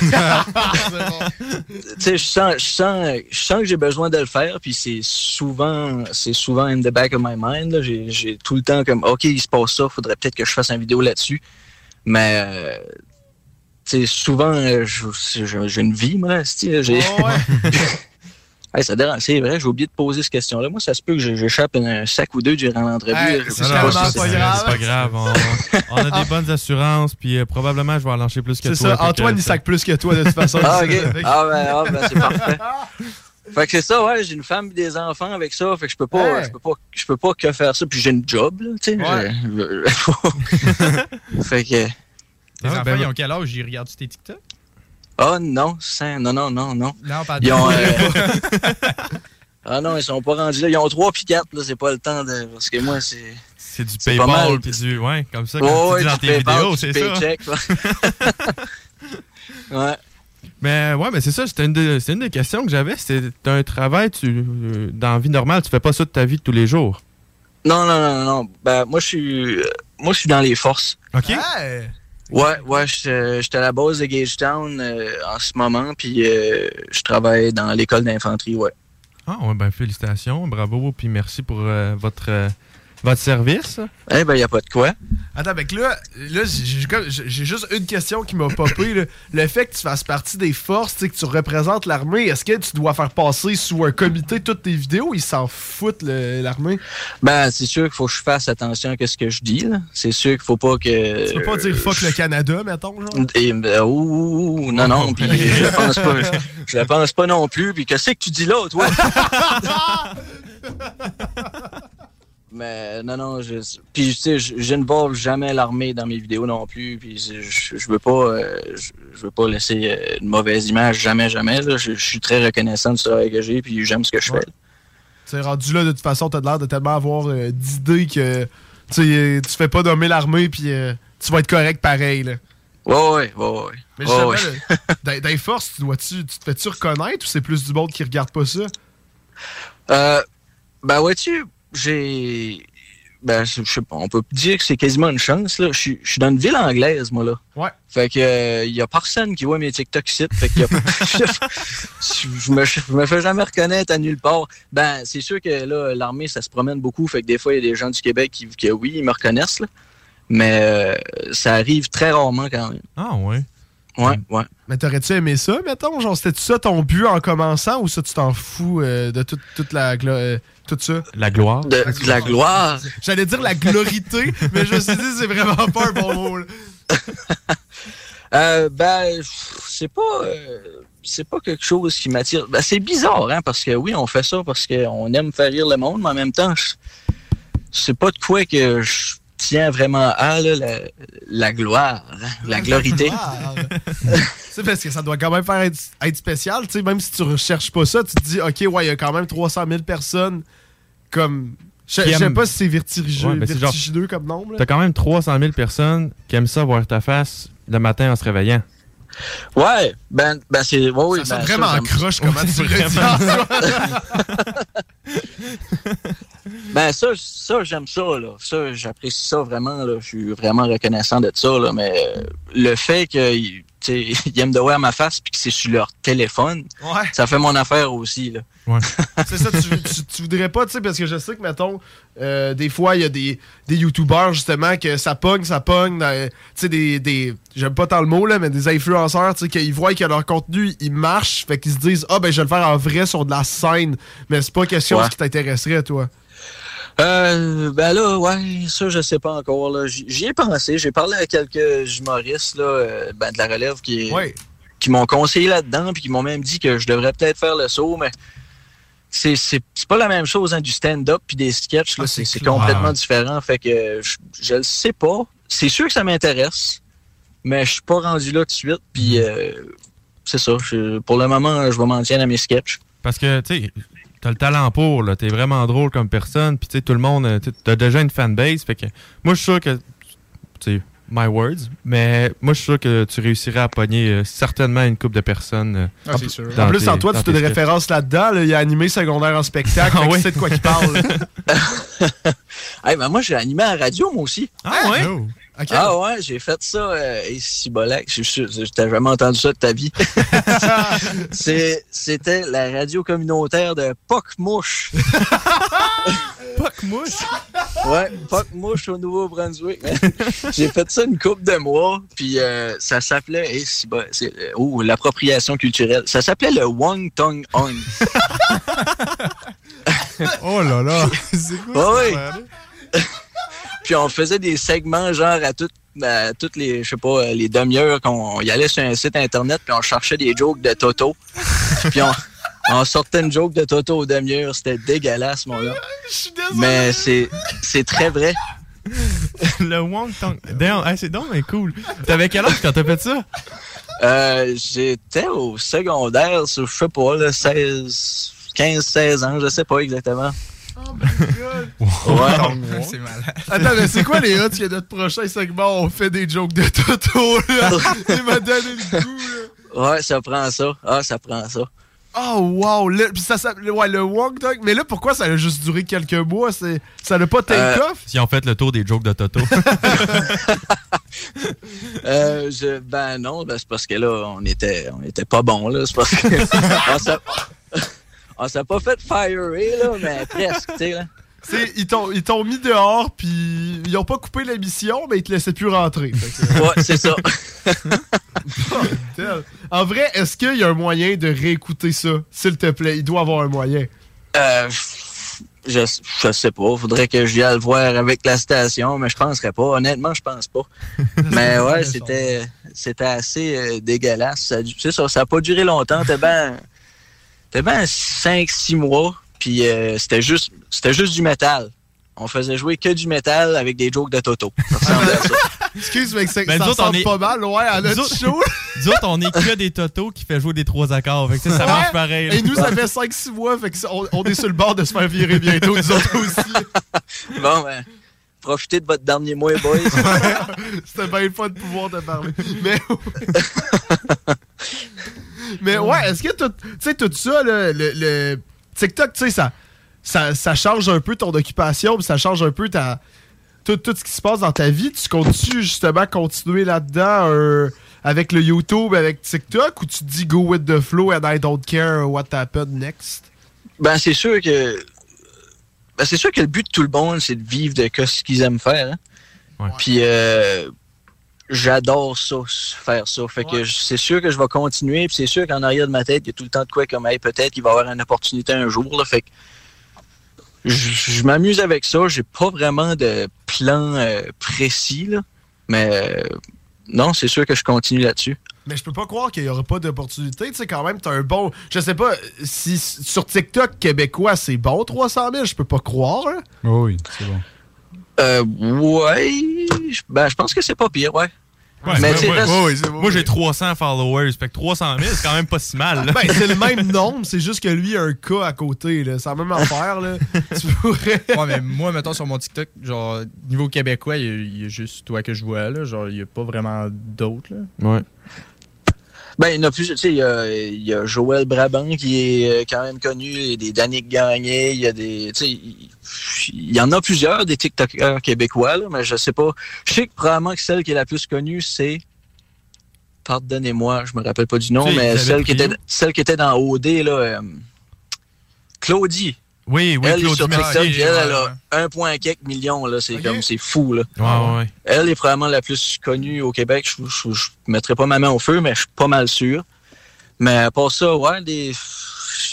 Speaker 21: sais, je sens, je sens, je sens que j'ai besoin de le faire, puis c'est souvent, c'est souvent in the back of my mind. J'ai, tout le temps comme, ok, il se passe ça, faudrait peut-être que je fasse une vidéo là-dessus. Mais, euh, tu sais, souvent, euh, j'ai une vie, moi, là, j'ai. Hey, ça dérange. C'est vrai, j'ai oublié de poser cette question-là. Moi, ça se peut que je- j'échappe un sac ou deux durant l'entrevue.
Speaker 4: Hey, c'est
Speaker 21: si
Speaker 4: pas grave. C'est pas grave. On, on a des bonnes assurances, puis euh, probablement, je vais en lâcher plus que toi.
Speaker 2: C'est ça, Antoine, il sac plus que toi, de toute façon.
Speaker 21: Ah, ok. Ah, ben, ah, ben, c'est parfait. Fait que c'est ça, ouais, j'ai une femme et des enfants avec ça, fait que je peux pas, je peux pas, je peux pas que faire ça, puis j'ai une job, là, tu sais.
Speaker 5: Ouais.
Speaker 21: fait que,
Speaker 5: Les
Speaker 21: Ah,
Speaker 5: enfants,
Speaker 21: ben,
Speaker 5: ils ont quel âge? Ils regardent tes TikTok?
Speaker 21: Oh non, c'est- non, non, non, non.
Speaker 5: Non, pas
Speaker 21: Ils ont, euh, Ah non, ils sont pas rendus là. Ils ont trois puis quatre, là, c'est pas le temps de. Parce que moi, c'est.
Speaker 4: C'est du
Speaker 21: c'est
Speaker 4: PayPal, puis du. Ouais, comme ça,
Speaker 21: Ouais,
Speaker 4: comme
Speaker 21: ouais,
Speaker 4: tu dis dans
Speaker 21: du
Speaker 4: tes
Speaker 21: PayPal,
Speaker 4: vidéos, c'est ça.
Speaker 21: paycheck, ouais. ouais.
Speaker 4: Mais ouais, mais c'est ça, c'était une, de- c'est une des questions que j'avais. C'était t'as un travail, tu, euh, dans la vie normale, tu fais pas ça de ta vie de tous les jours?
Speaker 21: Non, non, non, non, non. Ben, moi, je suis. euh, Moi, je suis dans les forces.
Speaker 4: OK.
Speaker 21: Ouais, ouais, j'étais j'étais à la base de Gagetown euh, en ce moment, puis euh, je travaille dans l'école d'infanterie, ouais.
Speaker 4: Ah ouais, ben félicitations, bravo, puis merci pour euh, votre, euh, votre service.
Speaker 21: Eh ben, y a pas de quoi.
Speaker 2: Attends, mais que là, là j'ai- juste une question qui m'a popé. là. Le fait que tu fasses partie des forces, tu sais, que tu représentes l'armée, est-ce que tu dois faire passer sous un comité toutes tes vidéos? Ils s'en foutent, l'armée?
Speaker 21: Ben, c'est sûr qu'il faut que je fasse attention à ce que je dis. C'est sûr qu'il faut pas que.
Speaker 2: Tu peux pas dire fuck le Canada, mettons, genre?
Speaker 21: Et, ben, ouh, ouh, ouh, non, non, puis je le pense pas. Je, je le pense pas non plus. Puis qu'est-ce que tu dis là, toi? Mais non, non, je, puis tu sais, j'involve jamais l'armée dans mes vidéos non plus. Puis je, je, veux pas, euh, je, je veux pas laisser euh, une mauvaise image, jamais, jamais. Là. Je, je suis très reconnaissant du travail que j'ai, puis j'aime ce que je fais.
Speaker 2: Tu rendu là, de toute façon, t'as l'air de tellement avoir euh, d'idées que tu tu fais pas nommer l'armée, puis euh, tu vas être correct pareil, là.
Speaker 21: Ouais, ouais, ouais, ouais.
Speaker 2: Mais
Speaker 21: Ouais,
Speaker 2: justement,
Speaker 21: ouais.
Speaker 2: dans, dans les forces, tu, dois-tu- tu te fais-tu reconnaître ou c'est plus du monde qui regarde pas ça?
Speaker 21: Euh, ben, vois-tu, j'ai. Ben, je sais pas, on peut dire que c'est quasiment une chance, là. Je suis je suis dans une ville anglaise, moi, là.
Speaker 2: Ouais.
Speaker 21: Fait que, euh, y a personne qui voit mes TikTok sites. Fait que, y a- je, je me, je me fais jamais reconnaître à nulle part. Ben, c'est sûr que, là, l'armée, ça se promène beaucoup. Fait que des fois, il y a des gens du Québec qui, qui, oui, ils me reconnaissent, là. Mais, euh, ça arrive très rarement quand même.
Speaker 4: Ah ouais.
Speaker 21: Ouais, ouais.
Speaker 2: Mais t'aurais-tu aimé ça, mettons? Genre, c'était-tu ça ton but en commençant ou ça, tu t'en fous euh, de toute, toute la... euh, tout ça?
Speaker 4: La gloire.
Speaker 21: De, de la gloire.
Speaker 2: J'allais dire la glorité, mais je me suis dit, c'est vraiment pas un bon mot.
Speaker 21: Euh, ben, c'est pas, euh, c'est pas quelque chose qui m'attire. Ben, c'est bizarre, hein, parce que oui, on fait ça parce qu'on aime faire rire le monde, mais en même temps, je- c'est pas de quoi que je tiens vraiment à, là, la, la gloire, hein, la glorité.
Speaker 2: c'est parce que ça doit quand même faire être, être spécial, tu sais, même si tu recherches pas ça, tu te dis, OK, ouais, il y a quand même 300 000 personnes comme... Je je sais pas si c'est vertigineux,
Speaker 4: Ouais, ben, c'est genre-
Speaker 2: vertigineux comme nombre.
Speaker 4: T'as quand même 300 000 personnes qui aiment ça voir ta face le matin en se réveillant.
Speaker 21: Ouais, ben, ben c'est. Ouais, oui,
Speaker 2: Ça
Speaker 21: ben,
Speaker 2: vraiment
Speaker 21: j'aime-
Speaker 2: croche, comment tu le dis
Speaker 21: Ben ça, ça j'aime ça, là. Ça, j'apprécie ça vraiment, là. Je suis vraiment reconnaissant de ça, là. Mais euh, le fait qu'ils ils aiment de voir ma face puis que c'est sur leur téléphone,
Speaker 2: Ouais.
Speaker 21: ça fait mon affaire aussi, là.
Speaker 2: c'est ça, tu, tu- tu voudrais pas, tu sais, parce que je sais que, mettons, euh, des fois, il y a des, des YouTubers, justement, que ça pogne, ça pogne, tu sais, des, des j'aime pas tant le mot, là, mais des influenceurs, tu sais, qu'ils voient que leur contenu, il marche, fait qu'ils se disent, ah, ben, je vais le faire en vrai sur de la scène, mais c'est pas quelque chose
Speaker 21: Ouais.
Speaker 2: qui t'intéresserait, toi.
Speaker 21: Euh, ben là, ouais, ça, je sais pas encore. là. J'y ai pensé. J'ai parlé à quelques humoristes là, euh, ben, de la relève qui, qui m'ont conseillé là-dedans puis qui m'ont même dit que je devrais peut-être faire le saut, mais c'est c'est- c'est pas la même chose hein, du stand-up puis des sketchs. là. c'est c'est complètement
Speaker 4: Ah.
Speaker 21: différent. Fait que je, je le sais pas. C'est sûr que ça m'intéresse, mais je suis pas rendu là tout de suite. Puis euh, c'est ça. je- pour le moment, je vais m'en tenir à mes sketchs.
Speaker 4: Parce que, tu sais, t'as le talent pour, là. T'es vraiment drôle comme personne. Puis, tu sais, tout le monde, euh, t'as déjà une fanbase. Fait que, moi, je suis sûr que, tu sais, my words, mais moi, je suis sûr que tu réussirais à pogner euh, certainement une couple de personnes. euh,
Speaker 2: Ah, c'est sûr. En plus,
Speaker 4: tes-
Speaker 2: Antoine,
Speaker 4: dans
Speaker 2: tu as des références là-dedans, là, il y a animé secondaire en spectacle,
Speaker 4: Ah
Speaker 2: sais de quoi il parle.
Speaker 21: Hey, ben moi, j'ai animé à la radio, moi aussi.
Speaker 2: Ah ouais?
Speaker 21: Ah ouais, j'ai fait ça. Euh, bolac, je t'as jamais entendu ça de ta vie. C'était la radio communautaire de Poc-Mouche.
Speaker 4: Poc mouche?
Speaker 21: Ouais, poc mouche au Nouveau-Brunswick. J'ai fait ça une couple de mois, puis euh, ça s'appelait, si c'est, euh, oh, l'appropriation culturelle. Ça s'appelait le Wong Tong On.
Speaker 3: Oh là là. C'est quoi
Speaker 21: Ouais, ouais. Puis on faisait des segments genre à toutes à toutes les je sais pas euh, les demi-heures qu'on y allait sur un site internet puis on cherchait des jokes de Toto. puis on, on sortait une joke de Toto aux demi-heures, c'était dégueulasse mon gars. Mais c'est c'est très vrai.
Speaker 4: le Wong Tong. Hey, c'est donc mais cool. T'avais quel âge quand t'as fait ça?
Speaker 21: Euh, j'étais au secondaire, sur, je sais pas, là, 16, 15, 16 ans, je sais pas exactement. Ouais.
Speaker 3: C'est malade.
Speaker 2: Attends, mais c'est quoi les odds que notre prochain segment, on fait des jokes de Toto, là? Il m'a donné le goût, là.
Speaker 21: Ouais, ça prend ça. Ah, ça prend ça.
Speaker 2: Oh, wow! Le, puis ça, ça- ouais, le Wong Dog. Mais là, pourquoi ça a juste duré quelques mois? C'est, ça n'a pas take
Speaker 21: Euh,
Speaker 2: off?
Speaker 4: Si on fait le tour des jokes de Toto.
Speaker 21: Euh, je, ben non, ben c'est parce que là, on était, on était pas bon là. C'est parce que on on s'est pas fait firer, là, mais presque, tu sais, là.
Speaker 2: C'est- ils, t'ont, ils t'ont mis dehors, puis ils ont pas coupé l'émission, mais ils te laissaient plus rentrer. Que-
Speaker 21: Ouais, c'est ça.
Speaker 2: En vrai, est-ce qu'il y a un moyen de réécouter ça? S'il te plaît, il doit avoir un moyen.
Speaker 21: Euh, je, je sais pas. Faudrait que j'y aille le voir avec la station, mais je penserais pas. Honnêtement, je pense pas. mais ouais, c'était, c'était assez euh, dégueulasse. Ça, ça, ça a pas duré longtemps. C'était ben, c'était ben 5-6 mois. Puis euh, c'était juste, c'était juste du métal. On faisait jouer que du métal avec des jokes de Toto. Ça ressemblait à ça.
Speaker 2: Excuse, mais ça,
Speaker 4: Ben,
Speaker 2: ça
Speaker 4: nous autres, on
Speaker 2: ressemble
Speaker 4: est-
Speaker 2: pas mal, ouais, à notre
Speaker 4: autres-
Speaker 2: show.
Speaker 4: Nous autres, on est que des Toto qui fait jouer des trois accords. Fait que, ça marche pareil. là.
Speaker 2: Et nous, ça fait 5-6 mois, fait que ça- on, on est sur le bord de se faire virer bientôt, nous autres aussi.
Speaker 21: Bon, ben, profitez de votre dernier mois, boys.
Speaker 2: C'était bien le fun de pouvoir te parler. Mais, mais ouais, est-ce que tout, tu sais, tout ça, là, le, le TikTok, tu sais, ça, ça, ça change un peu ton occupation, puis ça change un peu ta, tout, tout ce qui se passe dans ta vie. Tu comptes-tu justement continuer là-dedans euh, avec le YouTube, avec TikTok, ou tu te dis go with the flow and I don't care what happened next?
Speaker 21: Ben, c'est sûr que. Ben, c'est sûr que le but de tout le monde, c'est de vivre de ce qu'ils aiment faire. hein. Puis, euh, j'adore ça, faire ça. Fait que c'est sûr que je vais continuer. Puis, c'est sûr qu'en arrière de ma tête, il y a tout le temps de quoi comme, hey, peut-être qu'il va y avoir une opportunité un jour. Là, fait que je, je m'amuse avec ça. J'ai pas vraiment de plan euh, précis. Là, mais euh, non, c'est sûr que je continue là-dessus.
Speaker 2: Mais je peux pas croire qu'il y aura pas d'opportunité. Tu sais, quand même, t'as un bon. Je sais pas si sur TikTok québécois c'est bon 300 000, je peux pas croire. hein.
Speaker 3: Oui, c'est bon.
Speaker 21: Euh, ouais. je- Ben, je pense que c'est pas pire, ouais.
Speaker 4: Ouais,
Speaker 21: mais
Speaker 4: moi, j'ai 300 followers. Fait que 300 000, c'est quand même pas si mal. là.
Speaker 2: Ben, c'est le même nombre, c'est juste que lui a un cas à côté. là. C'est la même affaire. Là. tu pourrais.
Speaker 5: Ouais, mais moi, mettons, sur mon TikTok, genre, niveau québécois, il y, a- il y a juste toi que je vois, là. Genre, il y a pas vraiment d'autres, là.
Speaker 4: Ouais.
Speaker 21: Ben, il y en a plus, tu sais, il y a, il y a Joël Brabant qui est euh, quand même connu, il y a des Danick Gagné, il y a des, tu sais, il il y en a plusieurs, des TikTokers québécois, là, mais je sais pas. Je sais que probablement que celle qui est la plus connue, c'est, pardonnez-moi, je me rappelle pas du nom,
Speaker 4: Tu sais,
Speaker 21: mais celle qui, était, celle qui était dans OD, là, euh, Claudie.
Speaker 4: Oui, oui,
Speaker 21: elle est sur TikTok, elle, a un point quelques millions, là, c'est comme, c'est fou, là.
Speaker 4: Ouais, ouais, ouais.
Speaker 21: Elle est probablement la plus connue au Québec. Je, je, je mettrai pas ma main au feu, mais je suis pas mal sûr. Mais à part ça, ouais, des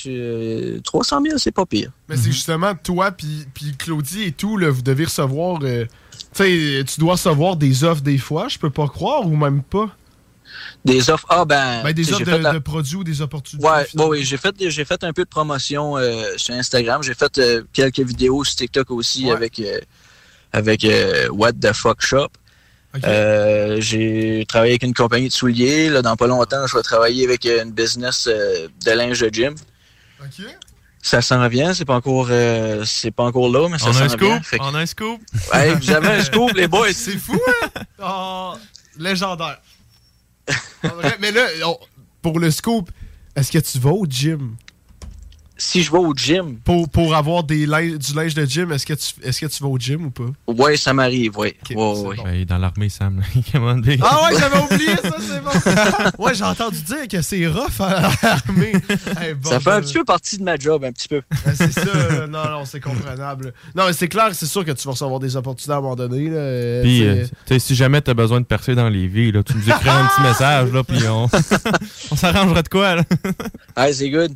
Speaker 21: je- 300 000, c'est pas pire.
Speaker 2: Mais c'est justement toi puis puis Claudie et tout, là, vous devez recevoir. euh, tu sais, tu dois recevoir des offres des fois, je peux pas croire, ou même pas?
Speaker 21: Des offres, ah ben...
Speaker 2: Ben, des offres
Speaker 21: j'ai
Speaker 2: de,
Speaker 21: fait la-
Speaker 2: de produits ou des opportunités.
Speaker 21: Ouais, ouais, oui, j'ai fait, j'ai fait un peu de promotion euh, sur Instagram. J'ai fait euh, quelques vidéos sur TikTok aussi avec, euh, avec euh, What the Fuck Shop. Euh, j'ai travaillé avec une compagnie de souliers. Là, dans pas longtemps, je vais travailler avec une business euh, de linge de gym. Ça s'en vient, c'est pas encore euh, c'est pas encore là, mais ça
Speaker 4: On a
Speaker 21: s'en
Speaker 4: un scoop?
Speaker 21: Fait que-
Speaker 4: On a un scoop?
Speaker 21: Ouais, vous avez un scoop, les boys.
Speaker 2: C'est fou, hein? Oh, légendaire. Mais là, pour le scoop, est-ce que tu vas au gym?
Speaker 21: Si je vais au gym.
Speaker 2: Pour, pour avoir des du linge de gym, est-ce que, tu, est-ce que tu vas au gym ou pas?
Speaker 21: Ouais, ça m'arrive, ouais. ouais, ouais.
Speaker 4: Ben, il est dans l'armée, Sam.
Speaker 2: Ah ouais, j'avais oublié ça, c'est bon. ouais, j'ai entendu dire que c'est rough à l'armée. Hey, bon,
Speaker 21: Ça fait un
Speaker 2: ben,
Speaker 21: petit peu partie de ma job, un petit peu.
Speaker 2: ben, c'est ça, non, non, c'est comprenable. Non, mais c'est clair, c'est sûr que tu vas recevoir des opportunités à un moment donné. Là.
Speaker 4: Puis,
Speaker 2: tu sais.
Speaker 4: euh, tu si jamais t'as besoin de percer dans les vies, là, tu nous écris un petit message, là, puis on, on s'arrangera de quoi, là.
Speaker 21: Ah, c'est good.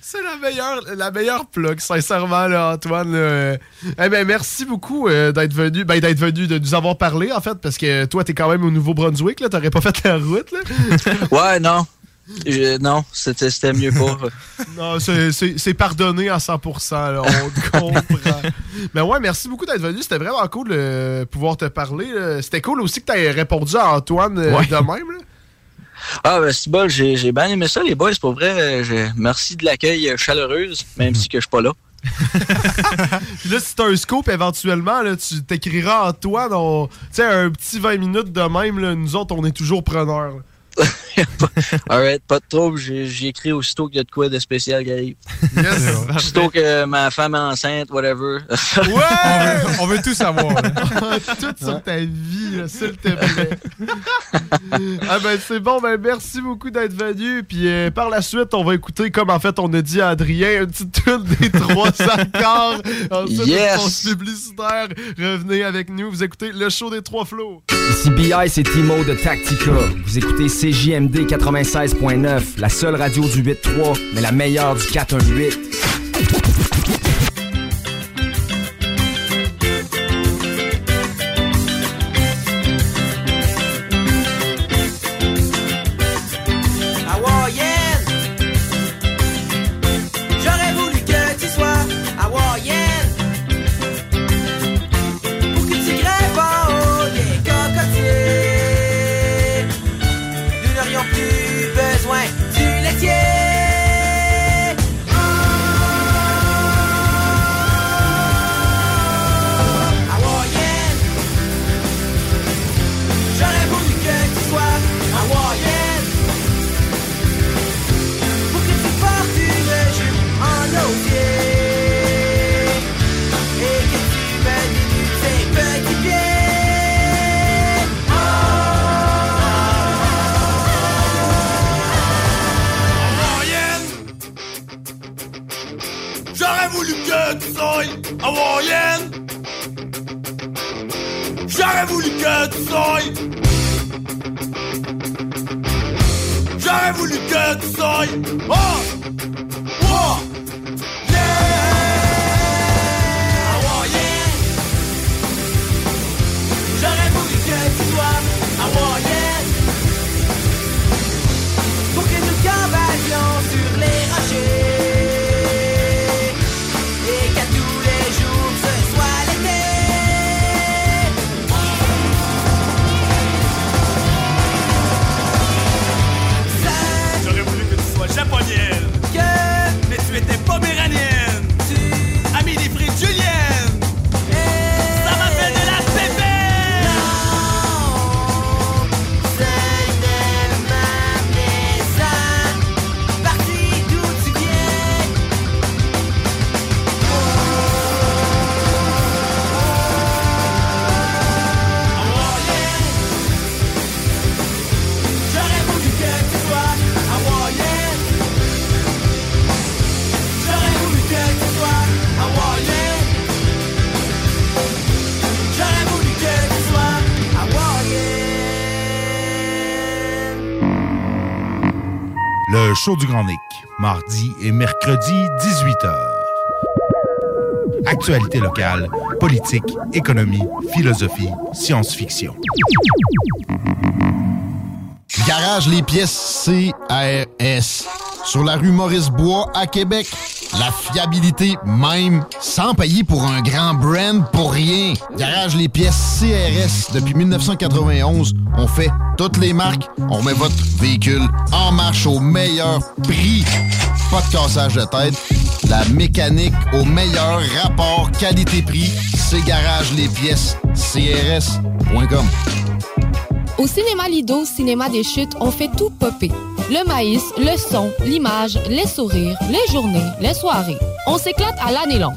Speaker 2: C'est la meilleure, la meilleure plug, sincèrement, là, Antoine. là. Eh ben, merci beaucoup euh, d'être venu, ben, d'être venu, de nous avoir parlé, en fait, parce que toi, t'es quand même au Nouveau-Brunswick, là, t'aurais pas fait la route, là.
Speaker 21: Ouais, non. Je- non, c'était mieux pas.
Speaker 2: Non, c'est- pardonné à 100%, là, on te comprend. Mais ouais, merci beaucoup d'être venu, c'était vraiment cool de pouvoir te parler. C'était cool aussi que t'aies répondu à Antoine euh,
Speaker 21: Ouais.
Speaker 2: de même, là.
Speaker 21: Ah, ben, c'est bon, j'ai bien aimé ça, les boys, pour vrai. euh, je- Merci de l'accueil euh, chaleureuse, même si que je suis pas là.
Speaker 2: Puis là, si t'as un scoop, éventuellement, là, tu t'écriras on- tu sais, un petit 20 minutes de même, là, nous autres, on est toujours preneurs. là.
Speaker 21: Alright, pas de trouble, j'ai écrit aussitôt qu'il y a de quoi de spécial qui arrive. aussitôt que ma femme est enceinte, whatever.
Speaker 2: Ouais!
Speaker 3: On veut tout savoir.
Speaker 2: Tout sur ta vie, s'il te plaît. ah ben c'est bon, ben merci beaucoup d'être venu. Puis euh, par la suite, on va écouter, comme en fait on a dit à Adrien, une petite tune des trois accords. Ensuite,
Speaker 21: Yes!
Speaker 2: pause publicitaire. Revenez avec nous, vous écoutez le show des trois flots.
Speaker 22: Ici BI, c'est Timo de Tactica. Vous écoutez CJMD 96.9, la seule radio du 8.3, mais la meilleure du 418.
Speaker 23: Voulu que tu sois J'aurais voulu que tu sois.
Speaker 7: Oh Oh
Speaker 17: du Grand Nick, mardi et mercredi, 18h. Actualité locale, politique, économie, philosophie, science-fiction.
Speaker 6: Garage les pièces CRS. Sur la rue Maurice-Bois à Québec. La fiabilité même, sans payer pour un grand brand pour rien. Garage les pièces CRS. Depuis 1991, on fait toutes les marques. On met votre véhicule en marche au meilleur prix. Pas de cassage de tête. La mécanique au meilleur rapport qualité-prix. C'est Garage les pièces CRS.com.
Speaker 24: Au cinéma Lido, cinéma des chutes, on fait tout popper. Le maïs, le son, l'image, les sourires, les journées, les soirées. On s'éclate à l'année longue.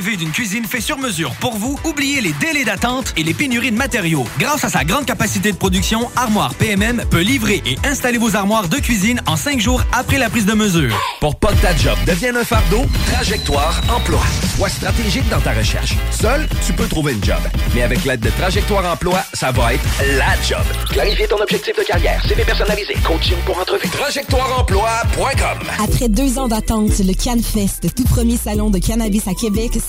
Speaker 20: Rêvez d'une cuisine faite sur mesure pour vous? Oubliez les délais d'attente et les pénuries de matériaux. Grâce à sa grande capacité de production, Armoire PMM peut livrer et installer vos armoires de cuisine en cinq jours après la prise de mesure.
Speaker 25: Pour pas que ta job devienne un fardeau, Trajectoire Emploi. Sois stratégique dans ta recherche. Seul, tu peux trouver une job. Mais avec l'aide de Trajectoire Emploi, ça va être la job. Clarifier ton objectif de carrière, CV personnalisé, coaching pour entrevue. TrajectoireEmploi.com
Speaker 26: Après deux ans d'attente, le CanFest, tout premier salon de cannabis à Québec,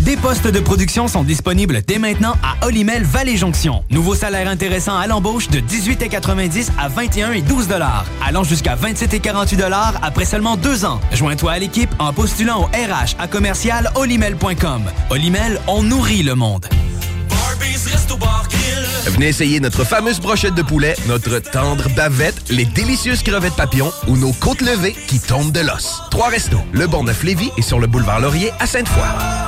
Speaker 20: Des postes de production sont disponibles dès maintenant à Olimel Valley Jonction. Nouveau salaire intéressant à l'embauche de 18,90 à 21 et 12 dollars, allant jusqu'à 27 et 48 dollars après seulement deux ans. Joins-toi à l'équipe en postulant au RH à commercial olimel.com. Olimel, on nourrit le monde.
Speaker 25: Venez essayer notre fameuse brochette de poulet, notre tendre bavette, les délicieuses crevettes papillons ou nos côtes levées qui tombent de l'os. Trois restos, le Bonneuf Lévis et sur le boulevard Laurier à Sainte-Foy.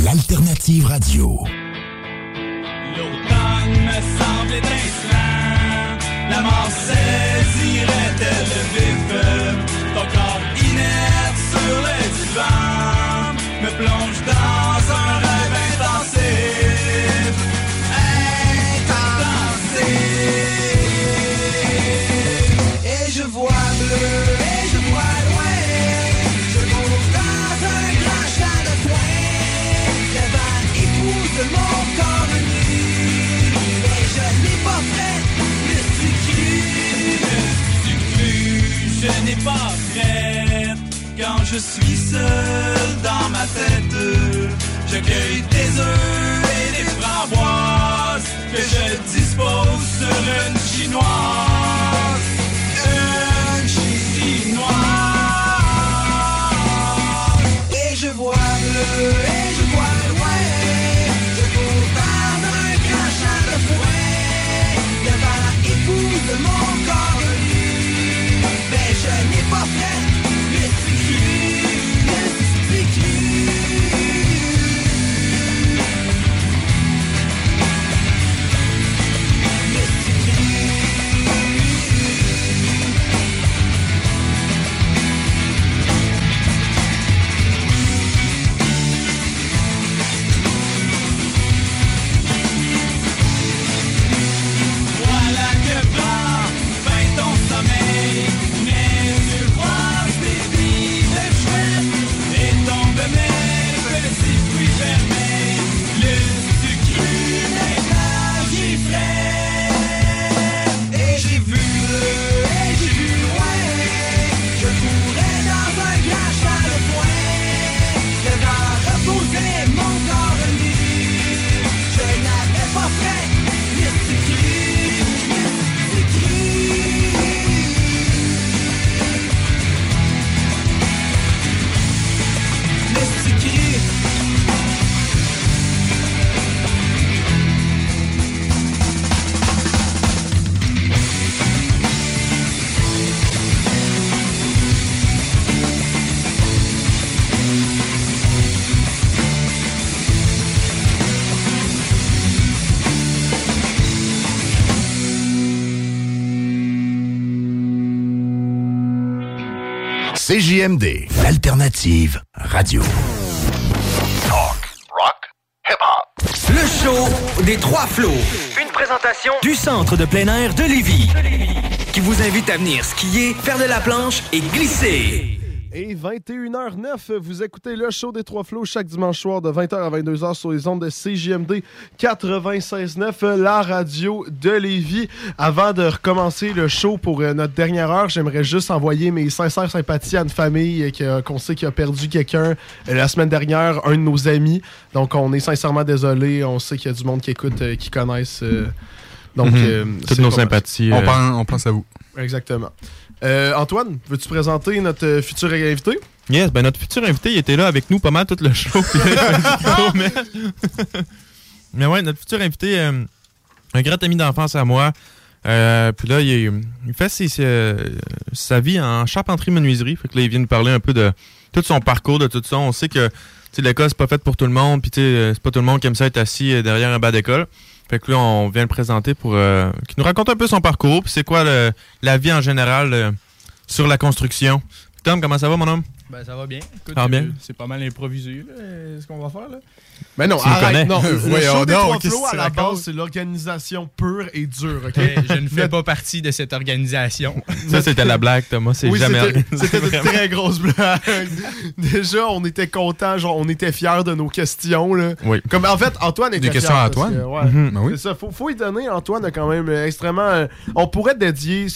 Speaker 27: L'alternative radio.
Speaker 7: L'automne me semble étincelant, la mort saisirait le vif. Ton corps inerte sur le divan me plonge dans pas fait. Quand je suis seul dans ma tête, je cueille des œufs et des framboises. que je dispose sur une chinoise.
Speaker 28: CJMD, l'alternative radio.
Speaker 20: Le show des trois flots. Une présentation du centre de plein air de Lévis. Qui vous invite à venir skier, faire de la planche et glisser.
Speaker 2: Et 21h09, vous écoutez le show des Trois Flots chaque dimanche soir de 20h à 22h sur les ondes de CJMD 96.9, la radio de Lévis. Avant de recommencer le show pour euh, notre dernière heure, j'aimerais juste envoyer mes sincères sympathies à une famille euh, qu'on sait qui a perdu quelqu'un euh, la semaine dernière, un de nos amis. Donc on est sincèrement désolé. On sait qu'il y a du monde qui écoute, qui connaissent. donc,
Speaker 4: Mhm.
Speaker 2: euh,
Speaker 4: Toutes nos sympathies.
Speaker 3: On,
Speaker 4: euh,
Speaker 3: pense, on pense à vous.
Speaker 2: Exactement. Euh, Antoine, veux-tu présenter notre euh, futur invité?
Speaker 4: Yes, ben notre futur invité, il était là avec nous pas mal tout le show. mais... ouais, notre futur invité, euh, un grand ami d'enfance à moi. Puis là, il, fait sa vie en charpenterie-menuiserie. Fait que là, il vient nous parler un peu de tout son parcours, de tout ça. On sait que l'école, c'est pas fait pour tout le monde. Puis c'est pas tout le monde qui aime ça être assis derrière un bas d'école. Fait que là, on vient le présenter pour euh, qu'il nous raconte un peu son parcours. Puis c'est quoi le- la vie en général euh, sur la construction. Tom, comment ça va, mon homme?
Speaker 5: Ben, ça va bien. Écoute,
Speaker 4: bien?
Speaker 5: euh, C'est pas mal improvisé, là, euh, ce qu'on va faire, là.
Speaker 2: Mais non,
Speaker 4: Tu
Speaker 2: arrête, non. Le
Speaker 5: Voyons
Speaker 2: show des
Speaker 5: donc,
Speaker 2: trois flots, à la base, c'est l'organisation pure et dure, OK?
Speaker 5: Je ne fais pas partie de cette organisation.
Speaker 4: Ça, c'était la blague, Thomas. C'est
Speaker 2: Oui,
Speaker 4: jamais
Speaker 2: c'était- une très grosse blague. Déjà, on était contents, genre, on était fiers de nos questions. Là.
Speaker 4: Oui.
Speaker 2: Comme, en fait, Antoine était
Speaker 3: Des questions
Speaker 2: fier
Speaker 3: à Antoine?
Speaker 2: que, ouais,
Speaker 3: Mhm. Ben oui.
Speaker 2: C'est ça. Faut, faut y donner. Antoine a quand même extrêmement. euh, on pourrait dédier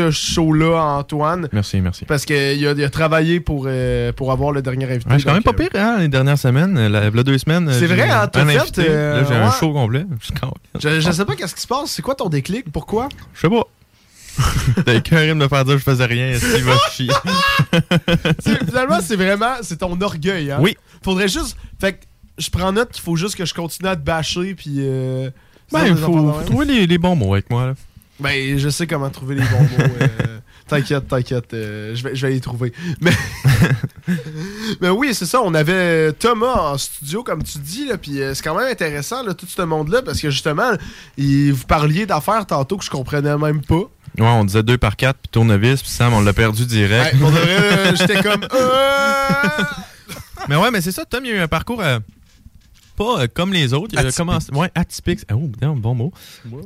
Speaker 2: ce show-là à Antoine.
Speaker 4: Merci, merci.
Speaker 2: Parce qu'il a, il a travaillé pour, euh, pour avoir le dernier invité.
Speaker 4: Ouais, je suis quand même pas
Speaker 2: euh,
Speaker 4: pire, hein, les dernières semaines. euh, La, la deux semaines. euh,
Speaker 2: C'est vrai, hein,
Speaker 4: un
Speaker 2: fait,
Speaker 4: invité.
Speaker 2: euh,
Speaker 4: Là, j'ai un
Speaker 2: ouais.
Speaker 4: show complet. Je
Speaker 2: sais pas qu'est-ce qui se passe. C'est quoi ton déclic? Pourquoi?
Speaker 4: Je sais pas. T'as écœuré de me faire dire que je faisais rien. Qu'il va chier?
Speaker 2: Finalement, c'est vraiment c'est ton orgueil. Hein?
Speaker 4: Oui.
Speaker 2: Faudrait juste. Fait que je prends note qu'il faut juste que je continue à te bâcher. Puis. Euh,
Speaker 4: Ben, il faut, trouver les, les bons mots avec moi. Là.
Speaker 2: Ben, je sais comment trouver les bons mots. euh, t'inquiète, t'inquiète. euh, je, vais, je vais les trouver. Mais. Mais oui, c'est ça. On avait Thomas en studio, comme tu dis. Là, puis euh, c'est quand même intéressant, là, tout ce monde-là. Parce que justement, il, vous parliez d'affaires tantôt que je comprenais même pas.
Speaker 4: Ouais, on disait 2 par 4 puis tournevis, puis Sam, on l'a perdu direct.
Speaker 2: Ouais, euh, j'étais comme. euh,
Speaker 4: mais ouais, mais c'est ça, Tom, il y a eu un parcours euh, pas euh, comme les autres.
Speaker 2: Atypique.
Speaker 4: commencé. Ouais, atypique. Oh, bon mot.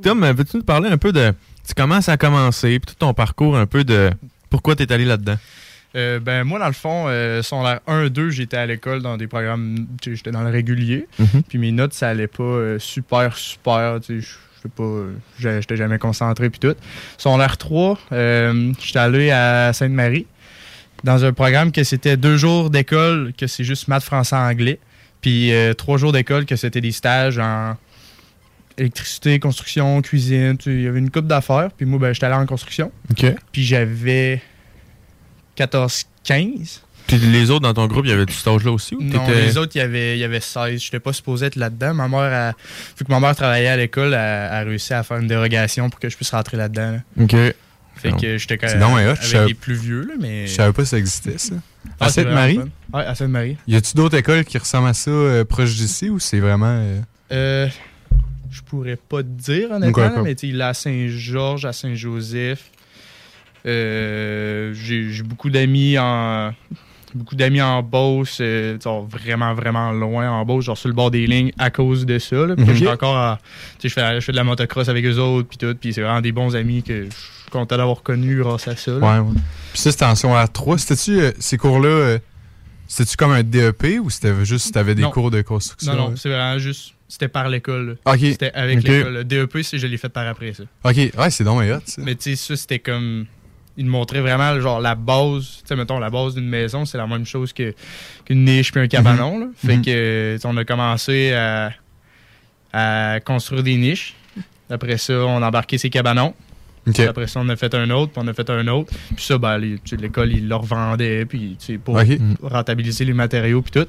Speaker 4: Tom, euh, veux-tu nous parler un peu de tu comment ça a commencé, puis tout ton parcours, un peu de pourquoi t'es allé là-dedans?
Speaker 5: Euh, ben moi dans le fond euh, secondaire 1 2 j'étais à l'école dans des programmes tu j'étais dans le régulier
Speaker 4: Mhm.
Speaker 5: puis mes notes ça allait pas euh, super super tu sais je pas j'étais jamais concentré puis tout secondaire 3 euh, j'étais allé à Sainte-Marie dans un programme que c'était deux jours d'école que c'est juste maths français anglais puis euh, trois jours d'école que c'était des stages en électricité, construction, cuisine. Il y avait une coupe d'affaires. Puis moi, ben, j'étais allé en construction.
Speaker 4: OK.
Speaker 5: Puis j'avais 14-15.
Speaker 4: Puis les autres dans ton groupe, il y avait du cet âge-là aussi? Ou
Speaker 5: Non, les autres, il y avait, il y avait 16. Je n'étais pas supposé être là-dedans. Ma mère, a, vu que ma mère travaillait à l'école, elle a réussi à faire une dérogation pour que je puisse rentrer là-dedans. là.
Speaker 4: OK.
Speaker 5: Fait que j'étais quand
Speaker 3: ouais, hot.
Speaker 5: avec
Speaker 3: Je savais-
Speaker 5: les plus vieux, là, mais...
Speaker 3: Je savais pas que ça existait, ça.
Speaker 5: Ah,
Speaker 3: à Sainte-Marie?
Speaker 5: Ouais, à Sainte-Marie.
Speaker 3: Y a-tu d'autres écoles qui ressemblent à ça euh, proche d'ici ou c'est vraiment. euh,
Speaker 5: Euh, je pourrais pas te dire, honnêtement,
Speaker 3: Ok,
Speaker 5: là, mais il est à Saint-Georges, à Saint-Joseph. Euh, J'ai beaucoup d'amis en. Beaucoup d'amis en Beauce, euh, genre vraiment, vraiment loin en Beauce, genre sur le bord des lignes à cause de ça. là. Je suis encore à- tu sais, je fais, je fais de la motocross avec eux autres, puis tout, puis c'est vraiment des bons amis que je content d'avoir connus grâce à ça. là.
Speaker 3: Ouais, ouais. Puis ça, c'était en secondaire 3. C'était-tu, euh, ces cours-là, euh, c'était-tu comme un DEP ou c'était juste t'avais des
Speaker 5: Non.
Speaker 3: cours de construction?
Speaker 5: Non, non, c'est vraiment juste. C'était par l'école. là.
Speaker 3: Ok.
Speaker 5: C'était avec l'école. Le DEP, c'est je l'ai fait par après ça.
Speaker 3: Ok, ouais, c'est donc hot, ça.
Speaker 5: Mais tu sais, ça, c'était comme. Il montrait vraiment, genre, la base. Tu sais, mettons, la base d'une maison, c'est la même chose que- qu'une niche puis un cabanon. là. Fait
Speaker 3: Mhm.
Speaker 5: que, on a commencé à, à construire des niches. Après ça, on a embarqué ces cabanons. Après ça, on a fait un autre, puis on a fait un autre. Puis ça, ben, l'école, ils le revendaient, puis pour
Speaker 3: Ok.
Speaker 5: rentabiliser les matériaux, puis tout.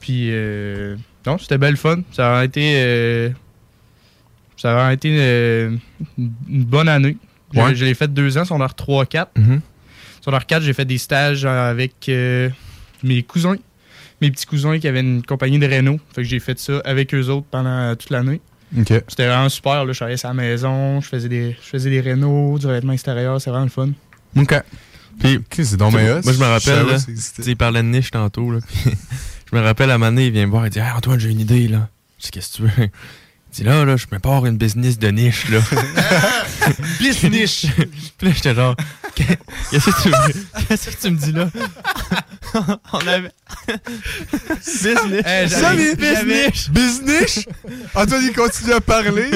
Speaker 5: Puis, euh, non, c'était belle fun. Ça a été, euh, ça a été euh, une bonne année. Je,
Speaker 3: Ouais.
Speaker 5: je l'ai fait deux ans, sur leur 3-4.
Speaker 4: Mhm.
Speaker 5: Sur leur 4, j'ai fait des stages avec euh, mes cousins, mes petits cousins qui avaient une compagnie de Renault. Fait que j'ai fait ça avec eux autres pendant toute l'année.
Speaker 3: Ok.
Speaker 5: C'était vraiment super. Là. Je travaillais à la maison, je faisais des, je faisais des rénaux, du revêtement extérieur, c'est vraiment le fun.
Speaker 3: Ok.
Speaker 4: Puis,
Speaker 3: c'est donc.
Speaker 4: Moi, je me rappelle, là, il parlait de niche tantôt, là. puis je me rappelle, à un moment donné, il vient me voir, il dit, hey, Antoine, j'ai une idée, là. Je dis, qu'est-ce que tu veux? Dit, là, là, je me pars une business de niche, là.
Speaker 2: Business!
Speaker 4: Puis là, j'étais genre, qu'est-ce que tu me, qu'est-ce que tu me dis, là? On avait.
Speaker 5: Business.
Speaker 3: Eh, Ça, mais business! Business! Antoine, il continue à parler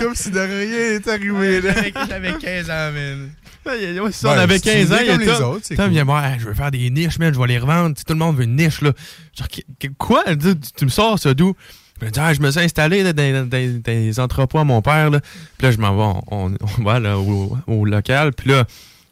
Speaker 3: comme si de rien n'était arrivé. là.
Speaker 5: J'avais j'avais 15 ans, man.
Speaker 4: Ouais, on
Speaker 3: Ouais,
Speaker 4: avait
Speaker 3: c'est une
Speaker 4: 15 ans, il y a
Speaker 3: comme les autres, cool.
Speaker 4: Hey, je veux faire des niches, man, je vais les revendre. Tout le monde veut une niche, là. Genre, quoi? Elle dit, Tu, tu me sors ça d'où? Je me dis, ah, je me suis installé là, dans, dans- les entrepôts à mon père. Là. Puis là, je m'en vais, on, va là, au, au local. Puis là,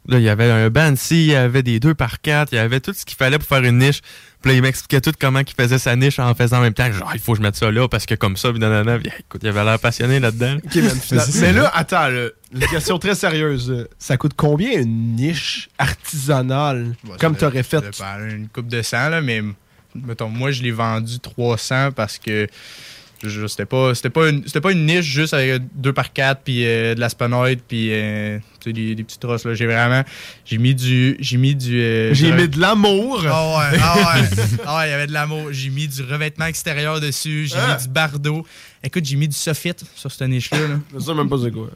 Speaker 4: là, il y avait un banc il y avait des 2 par 4 il y avait tout ce qu'il fallait pour faire une niche. Puis là, il m'expliquait tout comment il faisait sa niche en faisant en même temps. Genre, il faut que je mette ça là parce que comme ça, puis nanana. Puis, écoute, il avait l'air passionné là-dedans.
Speaker 2: Ok, man, finalement- Mais là, attends, là, une question très sérieuse. Ça coûte combien une niche artisanale? Comme tu aurais fait?
Speaker 5: Une coupe de 100, là, mais mettons, moi, je l'ai vendu 300 parce que c'était pas, c'était pas, une, c'était pas une niche juste avec 2 par 4 puis euh, de la spanoid puis euh, des, des petites trosses. Là. J'ai vraiment. J'ai mis du. J'ai mis du. euh,
Speaker 2: J'ai mis de l'amour.
Speaker 5: Ah ouais, ah ouais. Ah ouais, il y avait de l'amour. J'ai mis du revêtement extérieur dessus. J'ai
Speaker 2: Ah.
Speaker 5: mis du bardeau. Écoute, j'ai mis du soffit sur cette niche-là. Là.
Speaker 2: Je sais même pas c'est quoi.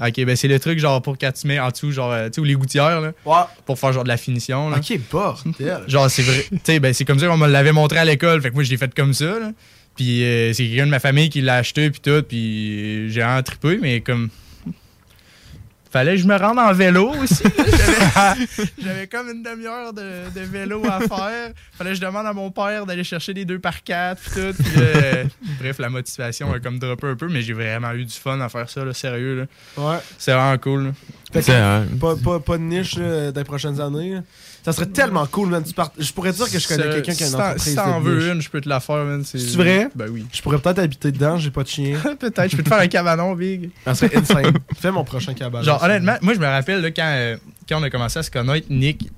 Speaker 5: Ok, ben c'est le truc genre pour quand tu mets en dessous, genre, euh, tu sais, ou les gouttières, là. Pour faire genre de la finition, là.
Speaker 2: Ok, bordel.
Speaker 5: Genre, c'est vrai. Tu sais, ben, c'est comme ça qu'on me l'avait montré à l'école. Fait que moi, je l'ai fait comme ça, là. Puis euh, c'est quelqu'un de ma famille qui l'a acheté, puis tout. Puis j'ai un trippé, mais comme. Fallait que je me rende en vélo aussi. J'avais- comme une demi-heure de, de vélo à faire. Fallait que je demande à mon père d'aller chercher des 2 par 4 puis tout. Euh, bref, la motivation a comme droppé un peu, mais j'ai vraiment eu du fun à faire ça, là, sérieux. Là.
Speaker 2: Ouais.
Speaker 5: C'est vraiment cool.
Speaker 2: Fait que pas, pas, pas de niche là, les prochaines années. Ça serait tellement cool, man. Tu part- Je pourrais dire que je connais quelqu'un qui a une
Speaker 5: si t'en-
Speaker 2: entreprise.
Speaker 5: Si t'en veux une, je peux te la faire, man. C'est
Speaker 2: C'est vrai?
Speaker 5: Ben oui.
Speaker 2: Je pourrais peut-être habiter dedans, j'ai pas de chien.
Speaker 5: Peut-être, je peux te faire un cabanon, Big.
Speaker 2: Ça serait insane. Fais mon prochain cabanon.
Speaker 5: Genre, honnêtement, moi, je me rappelle, là, quand, euh, quand on a commencé à se connaître, Nick,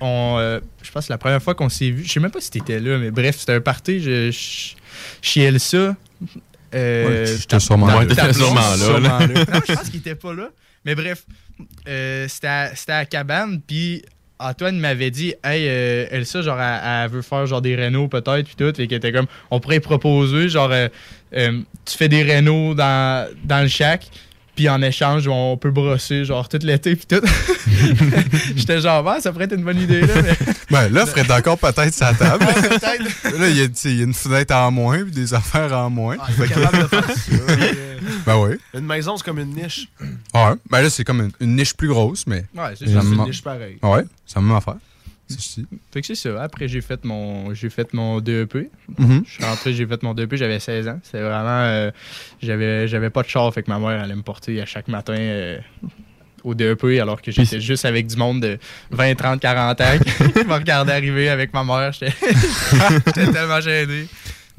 Speaker 5: on, euh, je pense que la première fois qu'on s'est vu, je sais même pas si t'étais là, mais bref, c'était un party, je, je, chez Elsa. Euh,
Speaker 3: Ouais, j'étais
Speaker 5: ta-
Speaker 3: sûrement là.
Speaker 5: ta
Speaker 4: T'étais
Speaker 5: blonde,
Speaker 4: sûrement là,
Speaker 5: sûrement
Speaker 4: là.
Speaker 5: Non, je pense qu'il était pas là. Mais bref, euh, c'était à, c'était à cabane, puis Antoine m'avait dit, hey, euh, Elsa, genre, elle, veut faire genre des rénaux peut-être, puis tout, et qu'elle était comme, on pourrait proposer, genre, euh, euh, tu fais des rénaux dans, dans le shack, puis en échange, on peut brosser, genre, tout l'été, puis tout. J'étais genre, Ah, ça pourrait être une bonne idée, là, mais.
Speaker 3: Ben là, ferait encore peut-être sa table.
Speaker 5: Ouais, peut-être.
Speaker 3: là, il y, a, y une fenêtre en moins puis des affaires en moins.
Speaker 2: Ah, il est capable de faire ça.
Speaker 3: Ben oui.
Speaker 2: Une maison, c'est comme une niche.
Speaker 3: Ouais. Ben là, c'est comme une, une niche plus grosse, mais.
Speaker 2: Ouais, c'est juste une niche pareille.
Speaker 3: Ouais, c'est la même affaire.
Speaker 5: Fait que c'est ça. Après, j'ai fait mon j'ai fait mon DEP. Je suis rentré, j'ai fait mon DEP, j'avais 16 ans. C'était vraiment. euh, j'avais, j'avais pas de char, fait que ma mère allait me porter à chaque matin euh, au DEP, alors que j'étais juste avec du monde de 20, 30, 40 ans qui me regardait arriver avec ma mère. J'étais tellement gêné.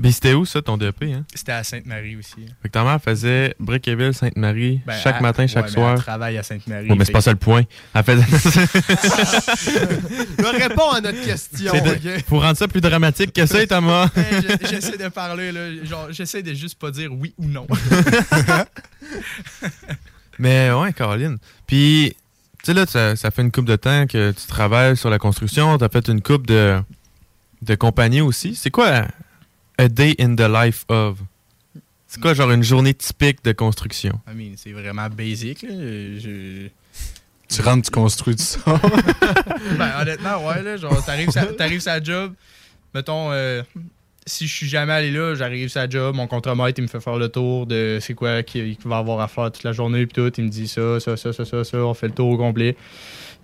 Speaker 4: Mais c'était où ça, ton DEP? Hein?
Speaker 5: C'était à Sainte-Marie aussi.
Speaker 4: Fait que ta mère faisait Brickeville, Sainte-Marie,
Speaker 5: Ben,
Speaker 4: chaque matin, chaque
Speaker 5: ouais,
Speaker 4: soir.
Speaker 5: Elle travaille à Sainte-Marie.
Speaker 4: Ouais, mais c'est pas ça le point. Elle faisait...
Speaker 2: Réponds à notre question,
Speaker 4: de-? Faut rendre ça plus dramatique que ça, Thomas.
Speaker 5: Hey, je- j'essaie de parler, là. Genre, j'essaie de juste pas dire oui ou non.
Speaker 4: Mais ouais, Caroline. Puis, tu sais, là, ça, ça fait une coupe de temps que tu travailles sur la construction. Tu as fait une coupe de, de compagnie aussi. C'est quoi A Day in the Life of? C'est quoi, genre, une journée typique de construction?
Speaker 5: I mean, c'est vraiment basic, là. Je-
Speaker 3: Tu rentres, tu construis, tu sors.
Speaker 5: ben, honnêtement, ouais, là. Genre, t'arrives sa, t'arrives sa job. Mettons, euh, si je suis jamais allé là, j'arrive sa job, mon contremaître, il me fait faire le tour de c'est quoi qu'il va avoir à faire toute la journée, puis tout. Il me dit ça, ça, ça, ça, ça, ça. On fait le tour au complet.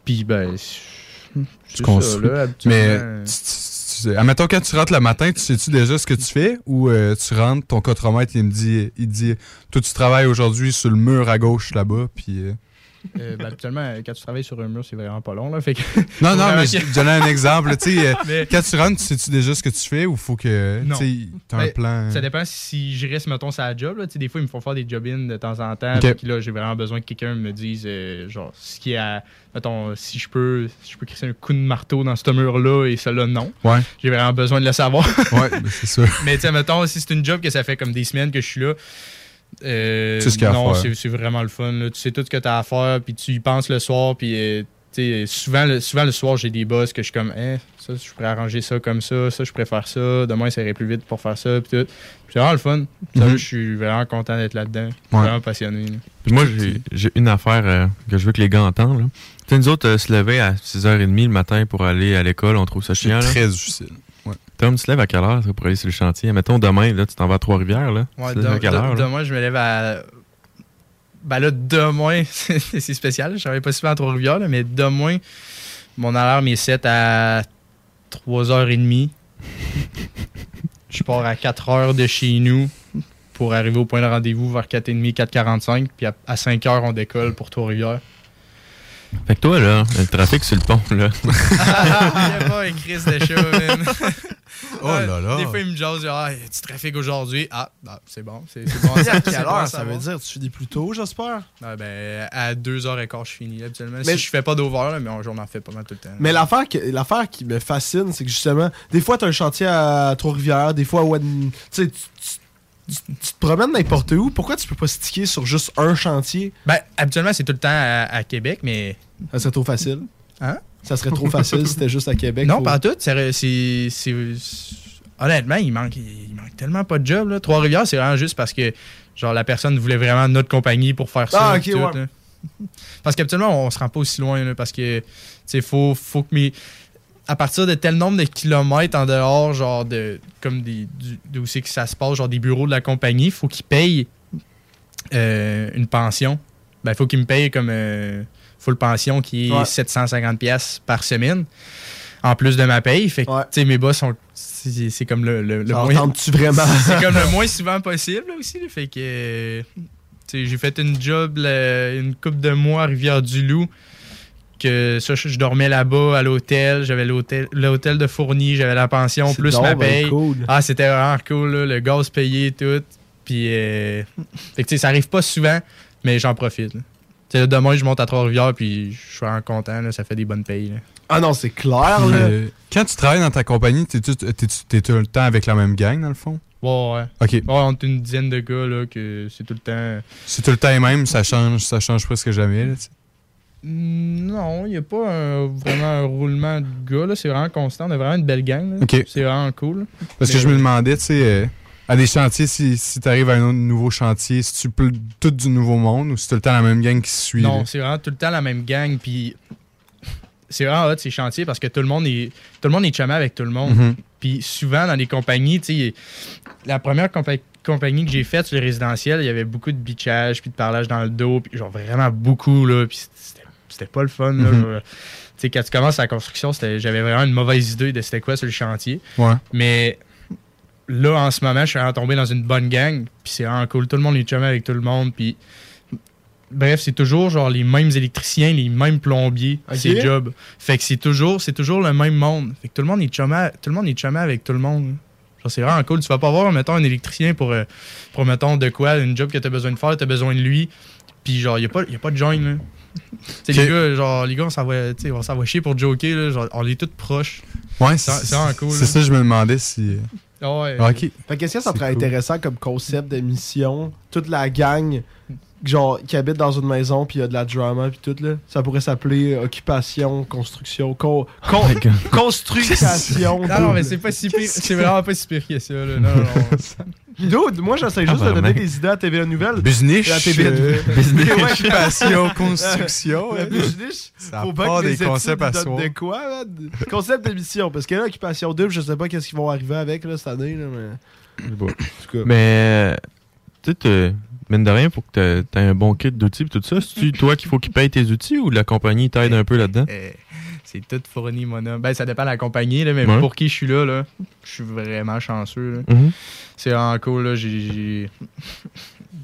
Speaker 5: Puis, ben,
Speaker 3: Tu
Speaker 5: ça,
Speaker 3: construis.
Speaker 5: là.
Speaker 3: Mais, tu- tu- tu- admettons, quand tu rentres le matin, tu sais-tu déjà ce que tu fais ou euh, tu rentres, ton contremaître, il me dit, il dit, toi, tu travailles aujourd'hui sur le mur à gauche là-bas, puis. euh,
Speaker 5: Euh, ben, habituellement, quand tu travailles sur un mur, c'est vraiment pas long, là. Fait que...
Speaker 3: Non, non, mais je je donnais un exemple. Euh,
Speaker 5: Mais-
Speaker 3: quand tu rentres, sais-tu déjà ce que tu fais ou faut que tu t'as un
Speaker 5: Ben,
Speaker 3: plan?
Speaker 5: Ça dépend si je reste, mettons, sur la job. Là. Des fois, ils me font faire des job-ins de temps en temps. Puis là, j'ai vraiment besoin que quelqu'un me dise, euh, genre, ce qui est à. Mettons, si je peux si je peux crisser un coup de marteau dans ce mur-là et celui-là, non.
Speaker 3: Ouais.
Speaker 5: J'ai vraiment besoin de le savoir.
Speaker 3: Ouais, ben, c'est sûr.
Speaker 5: Mais tu sais, mettons, si c'est une job que ça fait comme des semaines que je suis là. Euh,
Speaker 3: sais ce qu'il y a à
Speaker 5: non,
Speaker 3: faire.
Speaker 5: c'est c'est vraiment le fun. là. Tu sais tout ce que tu as à faire, puis tu y penses le soir, puis euh, souvent, le, souvent le soir, j'ai des boss que je suis comme, hein, ça, je pourrais arranger ça comme ça, ça, je préfère ça, demain, ça irait plus vite pour faire ça, puis tout. C'est vraiment le fun.
Speaker 4: Mhm.
Speaker 5: Je suis vraiment content d'être là-dedans. Je suis
Speaker 4: Ouais.
Speaker 5: vraiment passionné. là.
Speaker 4: Puis moi, j'ai- une affaire euh, que je veux que les gars entendent. là. Tu sais, nous autres, euh, se lever à 6h30 le matin pour aller à l'école, on trouve ça chiant. là.
Speaker 3: très difficile. Ouais.
Speaker 4: Tom, tu te lèves à quelle heure pour aller sur le chantier? Mettons, demain, là, tu t'en vas à Trois-Rivières. Là.
Speaker 5: Ouais,
Speaker 4: tu te lèves à
Speaker 5: de-
Speaker 4: quelle
Speaker 5: de-
Speaker 4: heure? là?
Speaker 5: demain, je me lève à. Ben là, demain, c'est spécial. Je travaille pas souvent à Trois-Rivières, mais demain, mon alarme est set à 3h30. je pars à 4h de chez nous pour arriver au point de rendez-vous vers 4h30, 4h45. Puis à, 5h, on décolle pour Trois-Rivières.
Speaker 4: Fait que toi, là, le trafic sur le pont, là.
Speaker 5: Il n'y a pas un crise de chat, man.
Speaker 3: Oh là là.
Speaker 5: Des fois, il me jase, ah, y a du trafic aujourd'hui? Ah, ah, c'est bon. C'est c'est bon.
Speaker 2: À
Speaker 5: c'est
Speaker 2: quelle
Speaker 5: bon
Speaker 2: heure ça veut dire? Tu finis plus tôt, j'espère?
Speaker 5: Ah, ben, à 2h15, je finis habituellement.
Speaker 2: Mais-
Speaker 5: si je fais pas d'over, là, mais on, j'en en fais pas mal tout le temps.
Speaker 2: Mais l'affaire que- l'affaire qui me fascine, c'est que justement, des fois, tu as un chantier à Trois-Rivières, des fois, à Wen- tu sais, tu- te promènes n'importe où. Pourquoi tu peux pas sticker sur juste un chantier?
Speaker 5: Ben, habituellement, c'est tout le temps à, à Québec, mais.
Speaker 2: Ça serait trop facile.
Speaker 5: Hein?
Speaker 2: Ça serait trop facile si c'était juste à Québec.
Speaker 5: Non,
Speaker 2: faut-
Speaker 5: pas tout. C'est. c'est- c'est- Honnêtement, il manque, il manque tellement pas de job. là. Trois-Rivières, c'est vraiment juste parce que genre la personne voulait vraiment notre compagnie pour faire ça.
Speaker 2: Ah, ok,
Speaker 5: puis tout,
Speaker 2: ouais.
Speaker 5: Parce qu'habituellement, on se rend pas aussi loin là, parce que tu sais, faut, faut que mes. À partir de tel nombre de kilomètres en dehors, genre de. comme des. d'où c'est que ça se passe, genre des bureaux de la compagnie, faut qu'ils payent euh, une pension. Ben, faut qu'ils me payent comme euh, full pension qui est
Speaker 2: Ouais.
Speaker 5: 750$ piastres par semaine. En plus de ma paye. Fait que, tu sais, mes boss sont. C'est comme le, le, moins.
Speaker 2: tente-tu vraiment?
Speaker 5: C'est comme le moins souvent possible là, aussi. là. Fait que. euh, tu sais, j'ai fait une job là, une couple de mois à Rivière-du-Loup. Que ça, je, dormais là-bas à l'hôtel. J'avais l'hôtel l'hôtel de Fourni, j'avais la pension, plus ma paye.
Speaker 2: cool.
Speaker 5: Ah, c'était vraiment cool, là, le gaz payé, tout. Puis, euh, fait que, tu sais, ça arrive pas souvent, mais j'en profite. là. Tu sais, là, demain, je monte à Trois-Rivières, puis je suis vraiment content, là, ça fait des bonnes payes. là.
Speaker 2: Ah non, c'est clair, là.
Speaker 3: Euh, quand tu travailles dans ta compagnie, t'es tout, t'es- t'es tout le temps avec la même gang, dans le fond?
Speaker 5: Ouais, ouais.
Speaker 3: OK.
Speaker 5: Ouais, on est une dizaine de gars, là, que c'est tout le temps.
Speaker 3: C'est tout le temps les mêmes, ça change, ça change presque jamais. Là, tu sais.
Speaker 5: Non, il n'y a pas un- vraiment un roulement de gars, là. C'est vraiment constant. On a vraiment une belle gang. C'est vraiment cool.
Speaker 3: Parce que je me demandais, tu sais, euh, à des chantiers, si, si tu arrives à un autre nouveau chantier, si tu peux tout du nouveau monde ou si tout le temps la même gang qui se suit.
Speaker 5: Non, c'est vraiment tout le temps la même gang. Puis c'est vraiment hot ces chantiers parce que tout le monde est tout le monde est chumé avec tout le monde.
Speaker 3: Mhm.
Speaker 5: Puis souvent dans les compagnies, tu sais, la première compa- compagnie que j'ai faite sur le résidentiel, il y avait beaucoup de bitchage puis de parlage dans le dos, puis genre vraiment beaucoup là. Puis c'était pas le fun. là.
Speaker 3: Mhm.
Speaker 5: Quand tu commences la construction, j'avais vraiment une mauvaise idée de c'était quoi sur le chantier.
Speaker 3: Ouais.
Speaker 5: Mais là, en ce moment, je suis tombé dans une bonne gang. Puis c'est vraiment cool. Tout le monde est chumé avec tout le monde. Puis bref, c'est toujours genre les mêmes électriciens, les mêmes plombiers,
Speaker 2: Ok.
Speaker 5: ces jobs. Fait que c'est toujours, c'est toujours le même monde. Fait que tout le monde est chumé, tout le monde est chumé avec tout le monde. Genre, c'est vraiment cool. Tu vas pas voir, mettons, un électricien pour, euh, pour mettons, de quoi, une job que tu as besoin de faire, tu as besoin de lui. Puis, genre, il n'y a, pas- y a pas de join, là. Tu sais, les gars, genre, les gars, on on s'envoie chier pour joker, là. Genre, on est tous proches.
Speaker 3: Ouais,
Speaker 5: c'est vraiment cool.
Speaker 3: Ça, je me demandais si.
Speaker 5: Ah ouais.
Speaker 3: Ok.
Speaker 2: Fait que qu'est-ce que ça serait
Speaker 3: cool.
Speaker 2: intéressant comme concept d'émission? Toute la gang, genre, qui habite dans une maison, puis il y a de la drama, puis tout, là. Ça pourrait s'appeler euh, occupation, construction, con, con-
Speaker 3: Oh
Speaker 2: construction.
Speaker 5: Non, non, mais c'est pas si pire. C'est vraiment pas si pire que ça, là. Non, non, non.
Speaker 2: Dude, moi j'essaie juste
Speaker 3: Ah,
Speaker 2: de donner des idées à TVA Nouvelle.
Speaker 3: Business,
Speaker 2: à TVA
Speaker 3: euh,
Speaker 2: Business.
Speaker 3: occupation, construction,
Speaker 2: business.
Speaker 3: Ça
Speaker 2: Faut
Speaker 3: part
Speaker 2: que
Speaker 3: des concepts à soir.
Speaker 2: de quoi? Concept d'émission. Parce que là, occupation double, je sais pas qu'est-ce qu'ils vont arriver avec, là, cette année, là, mais. En tout cas.
Speaker 4: Mais, tu sais, mine de rien, faut que t'aies- t'aies un bon kit d'outils et tout ça. C'est-tu toi qu'il faut qu'il paye tes outils ou la compagnie t'aide un peu là-dedans?
Speaker 5: C'est tout fourni, mon homme. Ben, ça dépend de la compagnie, là, mais
Speaker 4: Ouais.
Speaker 5: pour qui je suis là, là, je suis vraiment chanceux.
Speaker 4: Mhm.
Speaker 5: C'est vraiment cool. là. J'ai,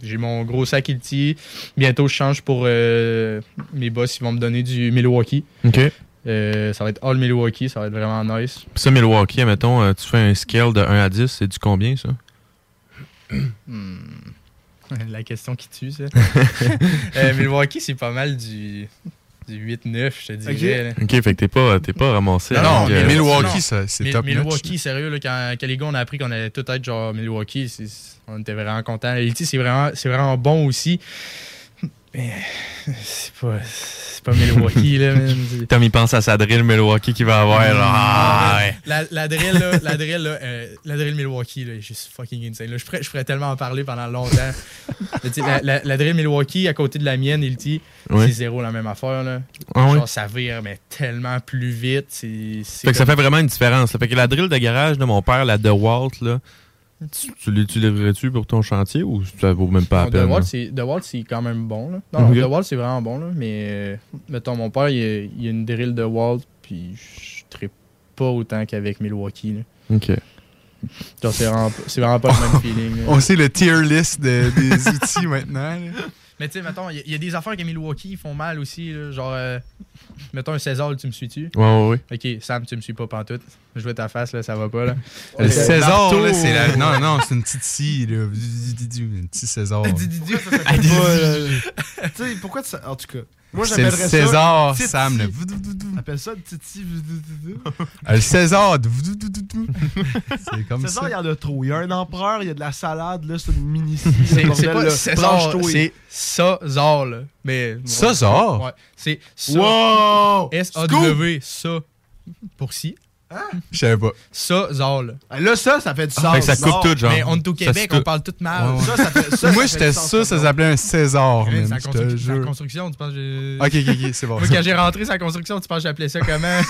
Speaker 5: j'ai, mon gros sac Ilti. Bientôt, je change pour euh, mes boss. Ils vont me donner du Milwaukee.
Speaker 4: OK.
Speaker 5: Euh, ça va être all Milwaukee. Ça va être vraiment nice.
Speaker 4: Puis ça, Milwaukee, mettons, euh, tu fais un scale de 1 à 10, c'est du combien, ça?
Speaker 5: Hmm. La question qui tue, ça. Euh, Milwaukee, c'est pas mal du 8-9, je te dirais.
Speaker 4: OK, fait que t'es pas, t'es pas ramassé.
Speaker 5: Non,
Speaker 4: avec,
Speaker 5: non,
Speaker 4: euh,
Speaker 3: Milwaukee,
Speaker 5: non.
Speaker 3: ça, c'est top
Speaker 5: Milwaukee, sérieux, là, quand, quand les gars, on a appris qu'on allait tout être genre Milwaukee, c'est- on était vraiment contents. Et c'est vraiment, c'est vraiment bon aussi. Mais c'est pas, c'est pas Milwaukee, là. man.
Speaker 4: Tom, il pense à sa drill Milwaukee qu'il va avoir. là. Ah, ouais.
Speaker 5: La, la drill, là, la drill, là, euh, la drill Milwaukee, là, est juste fucking insane. Là, je, pourrais, je pourrais tellement en parler pendant longtemps. La, la- la drill Milwaukee, à côté de la mienne, Ilti,
Speaker 4: Ouais.
Speaker 5: c'est zéro la même affaire. Là.
Speaker 4: Ah ouais?
Speaker 5: Genre, ça vire, mais tellement plus vite. C'est
Speaker 4: Fait que ça fait vraiment une différence. Fait que la drill de garage de mon père, la DeWalt, là, tu, tu l'utiliserais-tu pour ton chantier ou ça vaut même pas la peine?
Speaker 5: DeWalt,
Speaker 4: là?
Speaker 5: c'est, quand même bon. Là. Non, non,
Speaker 4: Ok.
Speaker 5: DeWalt, c'est vraiment bon. Là, mais, euh, mettons, mon père, il y a, il a une drill DeWalt, puis je ne pas autant qu'avec Milwaukee. Là.
Speaker 4: OK.
Speaker 5: Genre, c'est, vraiment, vraiment pas le même feeling. là.
Speaker 3: On sait le tier list de- des outils maintenant. là.
Speaker 5: Mais tu sais, mettons, il y, a- il y a des affaires que Milwaukee ils font mal aussi. là. genre, euh, mettons un César, tu me suis-tu?
Speaker 4: Ouais, ouais, ouais.
Speaker 5: Ok, Sam, tu me suis pas pantoute. Je vois ta face, là, ça va pas. Là.
Speaker 3: Le
Speaker 5: Euh,
Speaker 3: César, là, c'est la.
Speaker 5: euh,
Speaker 3: Non, non, c'est une petite scie, là. Un petit César.
Speaker 2: Ça pas, euh, tu sais, pourquoi tu. En tout cas. Moi,
Speaker 3: C'est le
Speaker 2: j'appellerais ça.
Speaker 3: César. Sam, le
Speaker 2: Appelle ça le Titi.
Speaker 3: Le César. C'est comme
Speaker 2: César,
Speaker 3: ça.
Speaker 2: il y en a trop. Il y a un empereur, il y a de la salade, là, c'est une mini
Speaker 5: C'est c'est pas César, c'est Sazar, là. Mais,
Speaker 3: Sazar?
Speaker 5: Ouais, c'est ça.
Speaker 2: Wow!
Speaker 5: S-A-W, ça. Pour si.
Speaker 3: Je savais pas.
Speaker 5: Sazar, là.
Speaker 2: Ah, Là, ça, ça fait du sens.
Speaker 4: Fait que ça coupe tout, genre.
Speaker 5: Mais on est au
Speaker 4: Ça
Speaker 5: Québec, on parle tout mal.
Speaker 2: Ça, ça fait, ça,
Speaker 3: Moi,
Speaker 2: ça
Speaker 3: j'étais
Speaker 2: sens,
Speaker 3: sûr, ça s'appelait un César,
Speaker 5: la
Speaker 3: te
Speaker 5: construction- tu penses que j'ai-
Speaker 3: Ok, ok, ok, c'est bon.
Speaker 5: Moi, quand j'ai rentré sa construction, tu penses que j'appelais ça comment?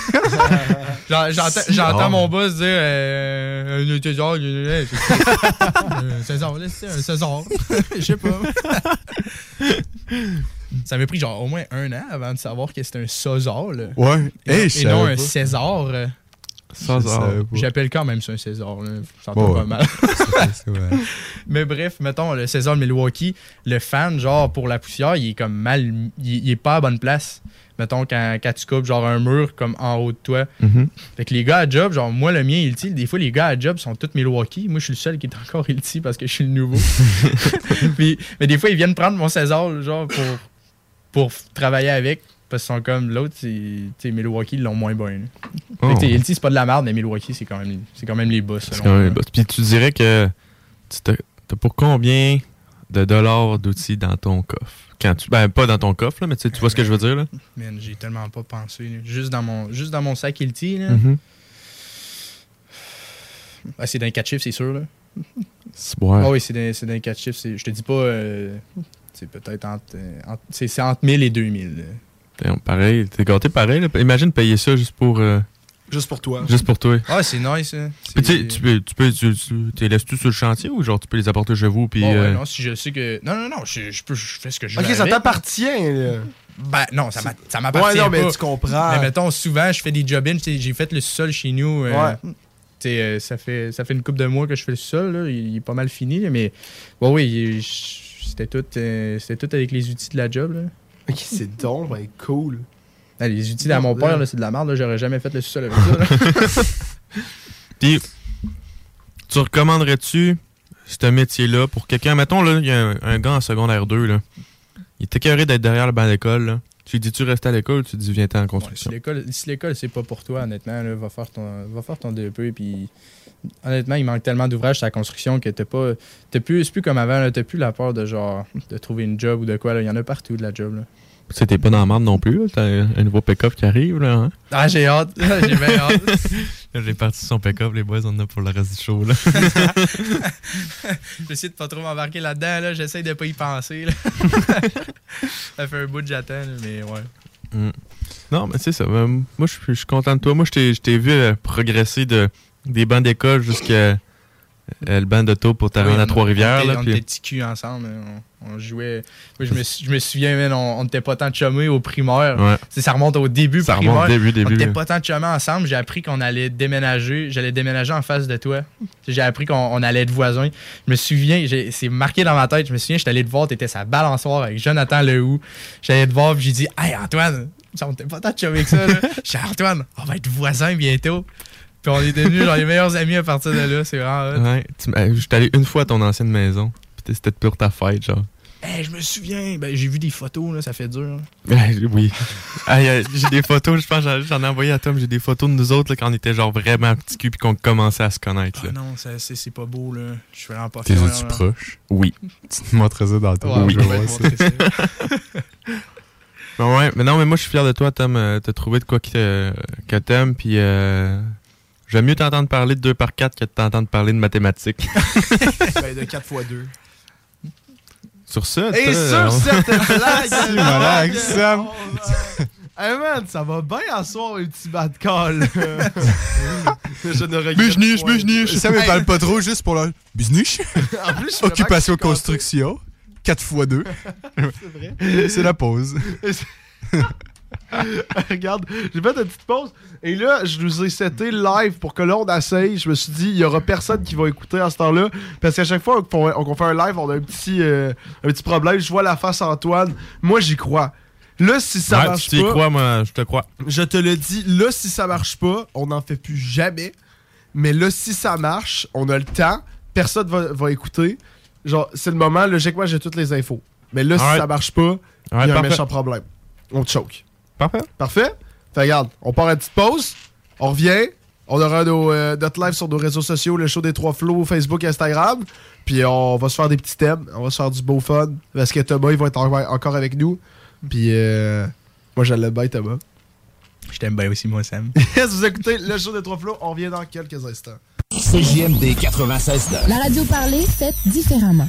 Speaker 5: Genre, J'entends
Speaker 3: ah.
Speaker 5: mon boss dire euh, un César, euh, César, là, c'est un César. Je sais pas. Ça m'a pris genre au moins un an avant de savoir que c'était un César. Là.
Speaker 3: Ouais.
Speaker 5: Et,
Speaker 3: Hey,
Speaker 5: et
Speaker 3: je
Speaker 5: non un. César.
Speaker 4: César.
Speaker 5: J'appelle quand même ça un César. Là. Ça
Speaker 3: ouais.
Speaker 5: pas mal. Mais bref, mettons, le César de Milwaukee, le fan, genre, pour la poussière, il est comme mal. Il, il est pas à bonne place. Mettons, quand, quand tu coupes, genre, un mur comme en haut de toi.
Speaker 4: Mhm.
Speaker 5: Fait que les gars à job, genre, moi, le mien, Ilti, des fois, les gars à job sont tous Milwaukee. Moi, je suis le seul qui est encore Ilti parce que je suis le nouveau. Puis, mais des fois, ils viennent prendre mon César, genre, pour, pour travailler avec. Parce qu'ils sont comme l'autre, c'est Milwaukee, ils l'ont moins bien.
Speaker 4: Oh.
Speaker 5: C'est pas de la merde, mais Milwaukee, c'est quand même, c'est quand même les boss.
Speaker 4: C'est quand même
Speaker 5: moi.
Speaker 4: le boss. Puis tu dirais que tu t'as pour combien de dollars d'outils dans ton coffre? Quand tu, ben, pas dans ton coffre, là, mais tu, vois ce que je veux dire, là?
Speaker 5: Man, j'ai tellement pas pensé. là. Juste dans mon, juste dans mon sac Ilti, là.
Speaker 4: Mhm.
Speaker 5: Ah, c'est dans les 4 chiffres, c'est sûr. Là.
Speaker 4: C'est- ouais.
Speaker 5: Ah oui, c'est dans, dans les 4 chiffres. Je te dis pas. euh, c'est peut-être entre. euh, entre- c'est entre 1000 et 2000.
Speaker 4: Pareil, t'es gâté pareil. Là. Imagine payer ça juste pour, euh,
Speaker 2: Juste pour toi.
Speaker 4: juste pour toi.
Speaker 5: Ah, c'est nice. hein.
Speaker 4: Puis tu sais,
Speaker 5: C'est-
Speaker 4: tu peux, tu peux, tu, tu, tu les laisses-tu sur le chantier ou genre tu peux les apporter chez vous? Puis,
Speaker 5: Bon, ouais,
Speaker 4: euh,
Speaker 5: non, si je sais que. Non, non, non, je, je peux, je fais ce que je
Speaker 2: Ok,
Speaker 5: veux.
Speaker 2: ça
Speaker 5: avec.
Speaker 2: t'appartient.
Speaker 5: Ben non, ça m'a- ça m'appartient
Speaker 2: Ouais, non, mais tu comprends.
Speaker 5: Mais mettons, souvent, je fais des job-ins. J'ai fait le sol chez nous. euh,
Speaker 2: Ouais.
Speaker 5: euh, ça, fait, ça fait une couple de mois que je fais le sol. Là. Il, il est pas mal fini. mais ouais, oui, c'était tout, euh, c'était tout avec les outils de la job. Là.
Speaker 2: Ok, c'est donc ben cool.
Speaker 5: Ah, les outils à mon père, là, c'est de la merde. là. J'aurais jamais fait le sol avec ça. là.
Speaker 4: Puis, tu recommanderais-tu ce métier-là pour quelqu'un? Mettons, là, il y a un, un gars en secondaire 2, là. Il est écœuré d'être derrière le banc d'école, là. Tu lui dis-tu restes à l'école ou tu lui dis viens-t'en en
Speaker 5: si
Speaker 4: construction?
Speaker 5: l'école, si l'école, c'est pas pour toi, honnêtement, là, va, faire ton, va faire ton DEP. Puis, honnêtement, il manque tellement d'ouvrages sur la construction que t'as pas. T'as plus, c'est plus comme avant. T'as plus la peur de genre de trouver une job ou de quoi. là. Il y en a partout de la job. Là.
Speaker 4: Tu t'es pas dans la merde non plus, là. T'as un, nouveau pick-up qui arrive, là. Hein?
Speaker 5: Ah, j'ai hâte. j'ai bien hâte.
Speaker 4: J'ai parti son pick-up, les boys, on en a pour le reste du show, là.
Speaker 5: J'essaie de pas trop m'embarquer là-dedans. Là. J'essaie de pas y penser. là. ça fait un bout que j'attends, mais ouais.
Speaker 4: Mm. Non, mais c'est ça. Euh, moi, je suis- content de toi. Moi, je t'ai- je t'ai vu euh, progresser de, des bancs d'école jusqu'à euh, le banc d'auto pour te
Speaker 5: Oui,
Speaker 4: rendre à Trois-Rivières.
Speaker 5: On, on
Speaker 4: puis-
Speaker 5: était petits culs ensemble. hein. On, on jouait. Moi, je, me, suis- je me souviens, man, on n'était pas tant de chumés au primaire.
Speaker 4: Ouais.
Speaker 5: Ça remonte au début
Speaker 4: Ça
Speaker 5: primaire.
Speaker 4: remonte début, début,
Speaker 5: On n'était pas tant de chumés ensemble. J'ai appris qu'on allait déménager. J'allais déménager en face de toi. J'ai appris qu'on on allait être voisins. Je me souviens, c'est marqué dans ma tête. Je me souviens, j'étais allé te voir. Tu étais sa balançoire avec Jonathan Lehoux. J'allais te voir, puis j'ai dit Hey, Antoine, on n'était pas tant de chumés que ça. là. Antoine, on va être voisins bientôt. Puis on est devenus genre, les meilleurs amis à partir de là. C'est vraiment.
Speaker 4: Ouais, euh, J'étais allé une fois à ton ancienne maison. Puis c'était pour ta fête, genre.
Speaker 5: Hey, je me souviens, ben, j'ai vu des photos, là, ça fait dur.
Speaker 4: Ouais, oui. Hey, euh, j'ai des photos, je pense, j'en- j'en ai envoyé à Tom, j'ai des photos de nous autres là, quand on était genre vraiment petits cul puis qu'on commençait à se connaître. Là.
Speaker 5: Ah non, ça- c'est c'est pas beau, là. Je suis vraiment pas
Speaker 3: T'es
Speaker 5: fier,
Speaker 3: tu proche?
Speaker 4: Oui.
Speaker 3: Tu te montrais ça dans temps.
Speaker 5: Ouais,
Speaker 3: je
Speaker 5: je.
Speaker 4: Ben ouais, mais non, mais moi je suis fier de toi, Tom. Euh, T'as trouvé de quoi que, que t'aimes, puis euh, j'aime mieux t'entendre parler de 2 par 4 que de t'entendre parler de mathématiques.
Speaker 2: ben, de 4 x 2.
Speaker 4: Sur ça,
Speaker 2: Et sur
Speaker 4: on-
Speaker 2: cette blague,
Speaker 3: Si, relax, Sam.
Speaker 2: Hey man, ça va bien à soir un petit bad call. je ne regrette
Speaker 3: Business,
Speaker 2: point.
Speaker 3: business. Ça me parle pas trop juste pour le business.
Speaker 2: En plus, je
Speaker 3: Occupation construction. 4 x 2.
Speaker 2: vrai.
Speaker 3: C'est la pause.
Speaker 2: Regarde, j'ai fait une petite pause. Et là, je nous ai seté live pour que là, on essaye. Je me suis dit, il y aura personne qui va écouter à ce temps-là. Parce qu'à chaque fois qu'on fait un live, on a un petit, euh, un petit problème. Je vois la face Antoine. Moi, j'y crois. Là, si ça
Speaker 4: Ouais,
Speaker 2: marche
Speaker 4: tu
Speaker 2: pas.
Speaker 4: crois, moi, je te crois.
Speaker 2: Je te le dis, là, si ça marche pas, on n'en fait plus jamais. Mais là, si ça marche, on a le temps. Personne va, va écouter. Genre, c'est le moment, logiquement, j'ai toutes les infos. Mais là, si ça marche pas, il y a un
Speaker 4: parfait.
Speaker 2: méchant problème. On choke.
Speaker 4: Parfait.
Speaker 2: Parfait? Fait regarde, on part à une petite pause. On revient. On aura nos, euh, notre live sur nos réseaux sociaux, le show des trois flots, Facebook, Instagram. Puis on va se faire des petits thèmes. On va se faire du beau fun. Parce que Thomas, il va être en- encore avec nous. Puis euh, moi, je l'aime bien, Thomas.
Speaker 5: Je t'aime bien aussi, moi, Sam.
Speaker 2: Vous écoutez le show des trois flots. On revient dans quelques instants.
Speaker 27: CJMD 96
Speaker 26: La radio parlée, faite différemment.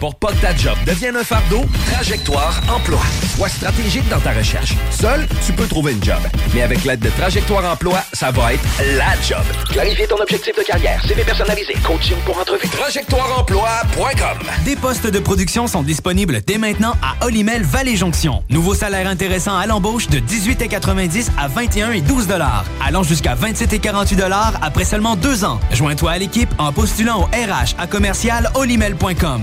Speaker 25: Pour pas que ta job devienne un fardeau, Trajectoire Emploi. Sois stratégique dans ta recherche. Seul, tu peux trouver une job. Mais avec l'aide de Trajectoire Emploi, ça va être la job. Clarifier ton objectif de carrière, CV personnalisé, coaching pour entrevue. TrajectoireEmploi.com
Speaker 20: Des postes de production sont disponibles dès maintenant à Olimel Valley Jonction. Nouveau salaire intéressant à l'embauche de 18,90 à 21 et 12 dollars, allant jusqu'à 27 et 48 dollars après seulement deux ans. Joins-toi à l'équipe en postulant au RH à commercial olimel.com.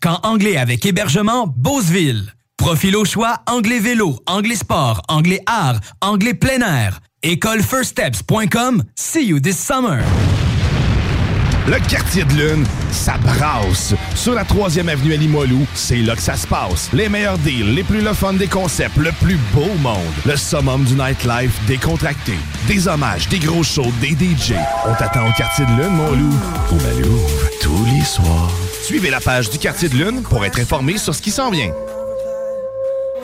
Speaker 20: Camp anglais avec hébergement, Beauceville. Profil au choix, anglais vélo, anglais sport, anglais art, anglais plein air. Écolefirststeps.com. See you this summer.
Speaker 17: Le quartier de lune, ça brasse. Sur la 3e avenue à Limoilou, c'est là que ça se passe. Les meilleurs deals, les plus le des concepts, le plus beau monde. Le summum du nightlife décontracté. Des hommages, des gros shows, des DJ. On t'attend au quartier de lune, mon loup. Au Malou, tous les soirs. Suivez la page du quartier de lune pour être informé sur ce qui s'en vient.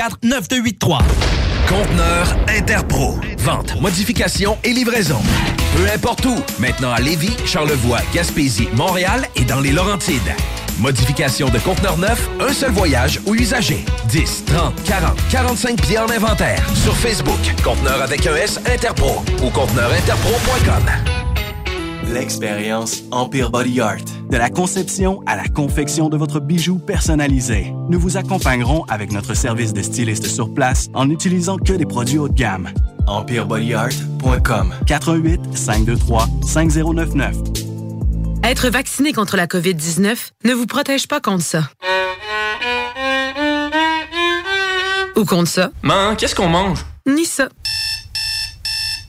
Speaker 20: 581-984-9283.
Speaker 25: Conteneur Interpro. Vente, modification et livraison. Peu importe où. Maintenant à Lévis, Charlevoix, Gaspésie, Montréal et dans les Laurentides. Modification de conteneur neuf, un seul voyage ou usager. 10, 30, 40, 45 pieds en inventaire. Sur Facebook, conteneur avec un S Interpro ou conteneurinterpro.com.
Speaker 29: L'expérience Empire Body Art. De la conception à la confection de votre bijou personnalisé. Nous vous accompagnerons avec notre service de styliste sur place en n'utilisant que des produits haut de gamme. EmpireBodyArt.com 88 523 5099
Speaker 14: Être vacciné contre la COVID-19 ne vous protège pas contre ça. Ou contre ça.
Speaker 30: Man, qu'est-ce qu'on mange?
Speaker 14: Ni ça.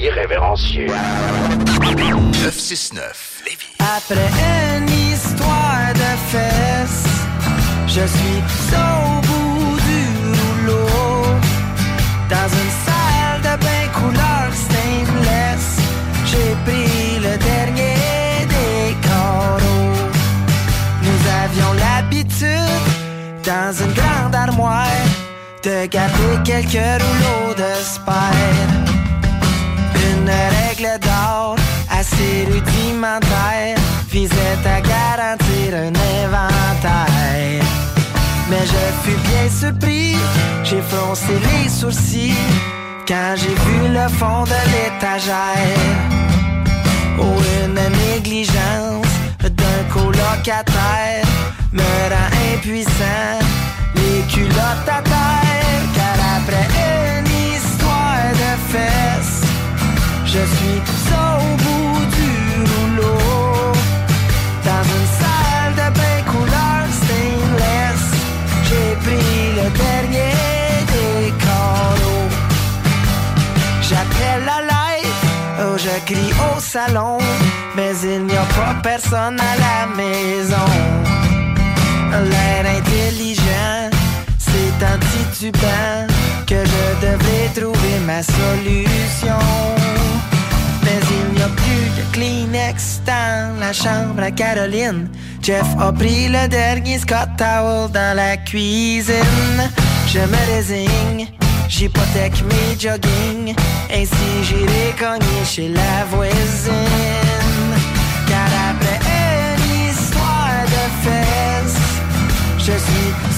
Speaker 31: Irrévérencieux.
Speaker 6: 969.
Speaker 7: Après une histoire de fesses, je suis au bout du rouleau. Dans une salle de bain couleur stainless, j'ai pris le dernier des carreaux. Nous avions l'habitude, dans une grande armoire, de garder quelques rouleaux de spire. D'or assez rudimentaire visait à garantir un inventaire. Mais je fus bien surpris, j'ai froncé les sourcils quand j'ai vu le fond de l'étagère. Oh, une négligence d'un colocataire me rend impuissant, les culottes à terre, car après une histoire de fesses, je suis au bout du rouleau. Dans une salle de bain couleur stainless, j'ai pris le dernier des carreaux. J'appelle la light, oh je crie au salon, mais il n'y a pas personne à la maison. L'air intelligent, c'est en titubant que je devrais trouver ma solution. Mais il n'y a plus de Kleenex dans la chambre à Caroline. Jeff a pris le dernier Scott Towel dans la cuisine. Je me désigne, j'hypothèque mes jogging. Ainsi j'irai cogner chez la voisine. Car après une histoire de fesses, je suis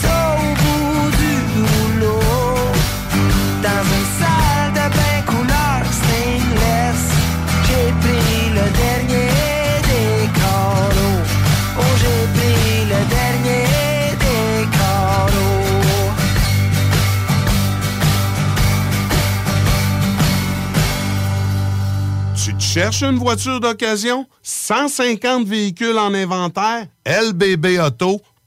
Speaker 32: Cherches une voiture d'occasion? 150 véhicules en inventaire? lbbauto.com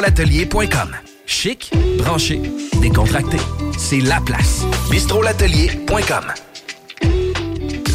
Speaker 25: bistrolatelier.com. Chic, branché, décontracté. C'est la place. bistrolatelier.com.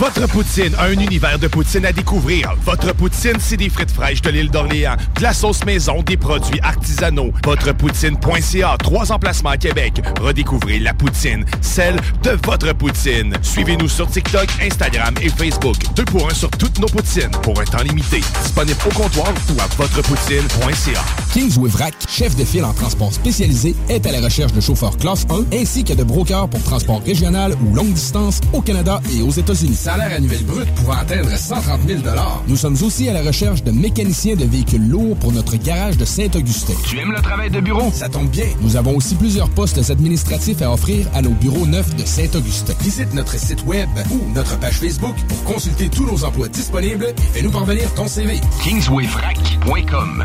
Speaker 17: Votre poutine, un univers de poutine à découvrir. Votre poutine, c'est des frites fraîches de l'île d'Orléans, de la sauce maison, des produits artisanaux. Votrepoutine.ca, trois emplacements à Québec. Redécouvrez la poutine, celle de votre poutine. Suivez-nous sur TikTok, Instagram et Facebook. Deux pour un sur toutes nos poutines, pour un temps limité. Disponible au comptoir ou à votrepoutine.ca.
Speaker 33: Kingsway Vrac, chef de file en transport spécialisé, est à la recherche de chauffeurs classe 1 ainsi que de brokers pour transport régional ou longue distance au Canada et aux États-Unis. Salaire annuel brut pouvant atteindre 130 000 Nous sommes aussi à la recherche de mécaniciens de véhicules lourds pour notre garage de Saint-Augustin.
Speaker 27: Tu aimes le travail de bureau?
Speaker 33: Ça tombe bien. Nous avons aussi plusieurs postes administratifs à offrir à nos bureaux neufs de Saint-Augustin. Visite notre site web ou notre page Facebook pour consulter tous nos emplois disponibles et fais-nous parvenir ton CV.
Speaker 27: Kingswayfrac.com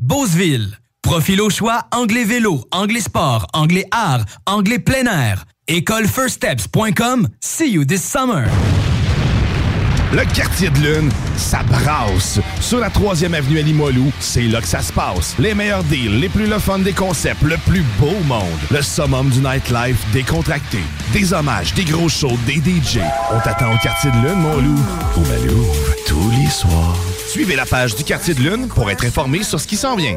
Speaker 20: Beauceville. Profil au choix, anglais vélo, anglais sport, anglais art, anglais plein air. Écolefirststeps.com. See you this summer.
Speaker 17: Le quartier de lune, ça brasse. Sur la 3e avenue à Limoilou, c'est là que ça se passe. Les meilleurs deals, les plus le des concepts, le plus beau monde. Le summum du nightlife décontracté. Des hommages, des gros shows, des DJ. On t'attend au quartier de lune, mon loup. Au Malou, tous les soirs. Suivez la page du quartier de lune pour être informé sur ce qui s'en vient.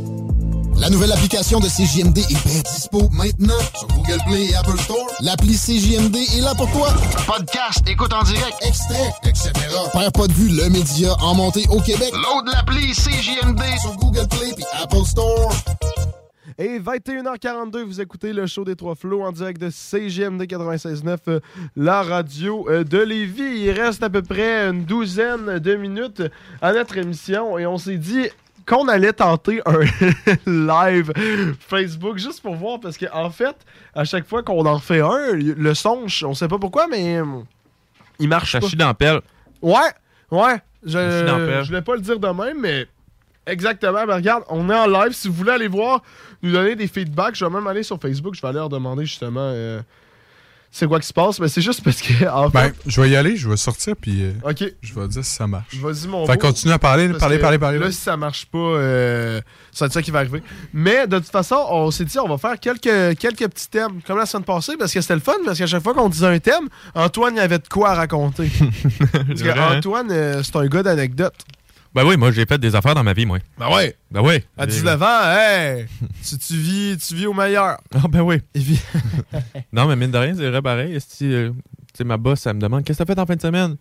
Speaker 6: La nouvelle application de CJMD est bien dispo maintenant sur Google Play et Apple Store. L'appli CJMD est là pour toi. Podcast, écoute en direct, extrait, etc. Père pas de vue, le média en montée au Québec. Load l'appli CJMD sur Google Play et Apple Store.
Speaker 2: Et 21h42, vous écoutez le show des Trois Flots en direct de CGMD 96.9, euh, la radio euh, de Lévis. Il reste à peu près une douzaine de minutes à notre émission et on s'est dit qu'on allait tenter un live Facebook juste pour voir parce qu'en fait, à chaque fois qu'on en fait un, le son, on sait pas pourquoi, mais il marche
Speaker 4: Ça
Speaker 2: pas.
Speaker 4: dans pelle.
Speaker 2: Ouais, ouais. Je, je voulais pas le dire de même, mais exactement. Mais regarde, on est en live. Si vous voulez aller voir, nous donner des feedbacks, je vais même aller sur Facebook. Je vais aller leur demander justement euh, c'est quoi qui se passe. Mais c'est juste parce que, en
Speaker 3: Ben, je vais y aller, je vais sortir, puis euh,
Speaker 2: Ok.
Speaker 3: je vais dire si ça marche.
Speaker 2: Vas-y, mon
Speaker 3: Fait continue à parler, parler, parler, parler.
Speaker 2: Là, si ça marche pas, euh, c'est ça qui va arriver. Mais de toute façon, on s'est dit, on va faire quelques, quelques petits thèmes, comme la semaine passée, parce que c'était le fun, parce qu'à chaque fois qu'on disait un thème, Antoine, il y avait de quoi à raconter. parce que Antoine, euh, c'est un gars d'anecdotes.
Speaker 4: Ben oui, moi, j'ai fait des affaires dans ma vie, moi.
Speaker 2: Ben ouais.
Speaker 4: Ben oui.
Speaker 2: À 19 ans, hey, tu, tu vis, tu vis au meilleur.
Speaker 4: Ah, ben oui. Non, mais mine de rien, c'est vrai pareil. Si, euh, tu sais, ma boss, elle me demande Qu'est-ce que t'as fait en fin de semaine?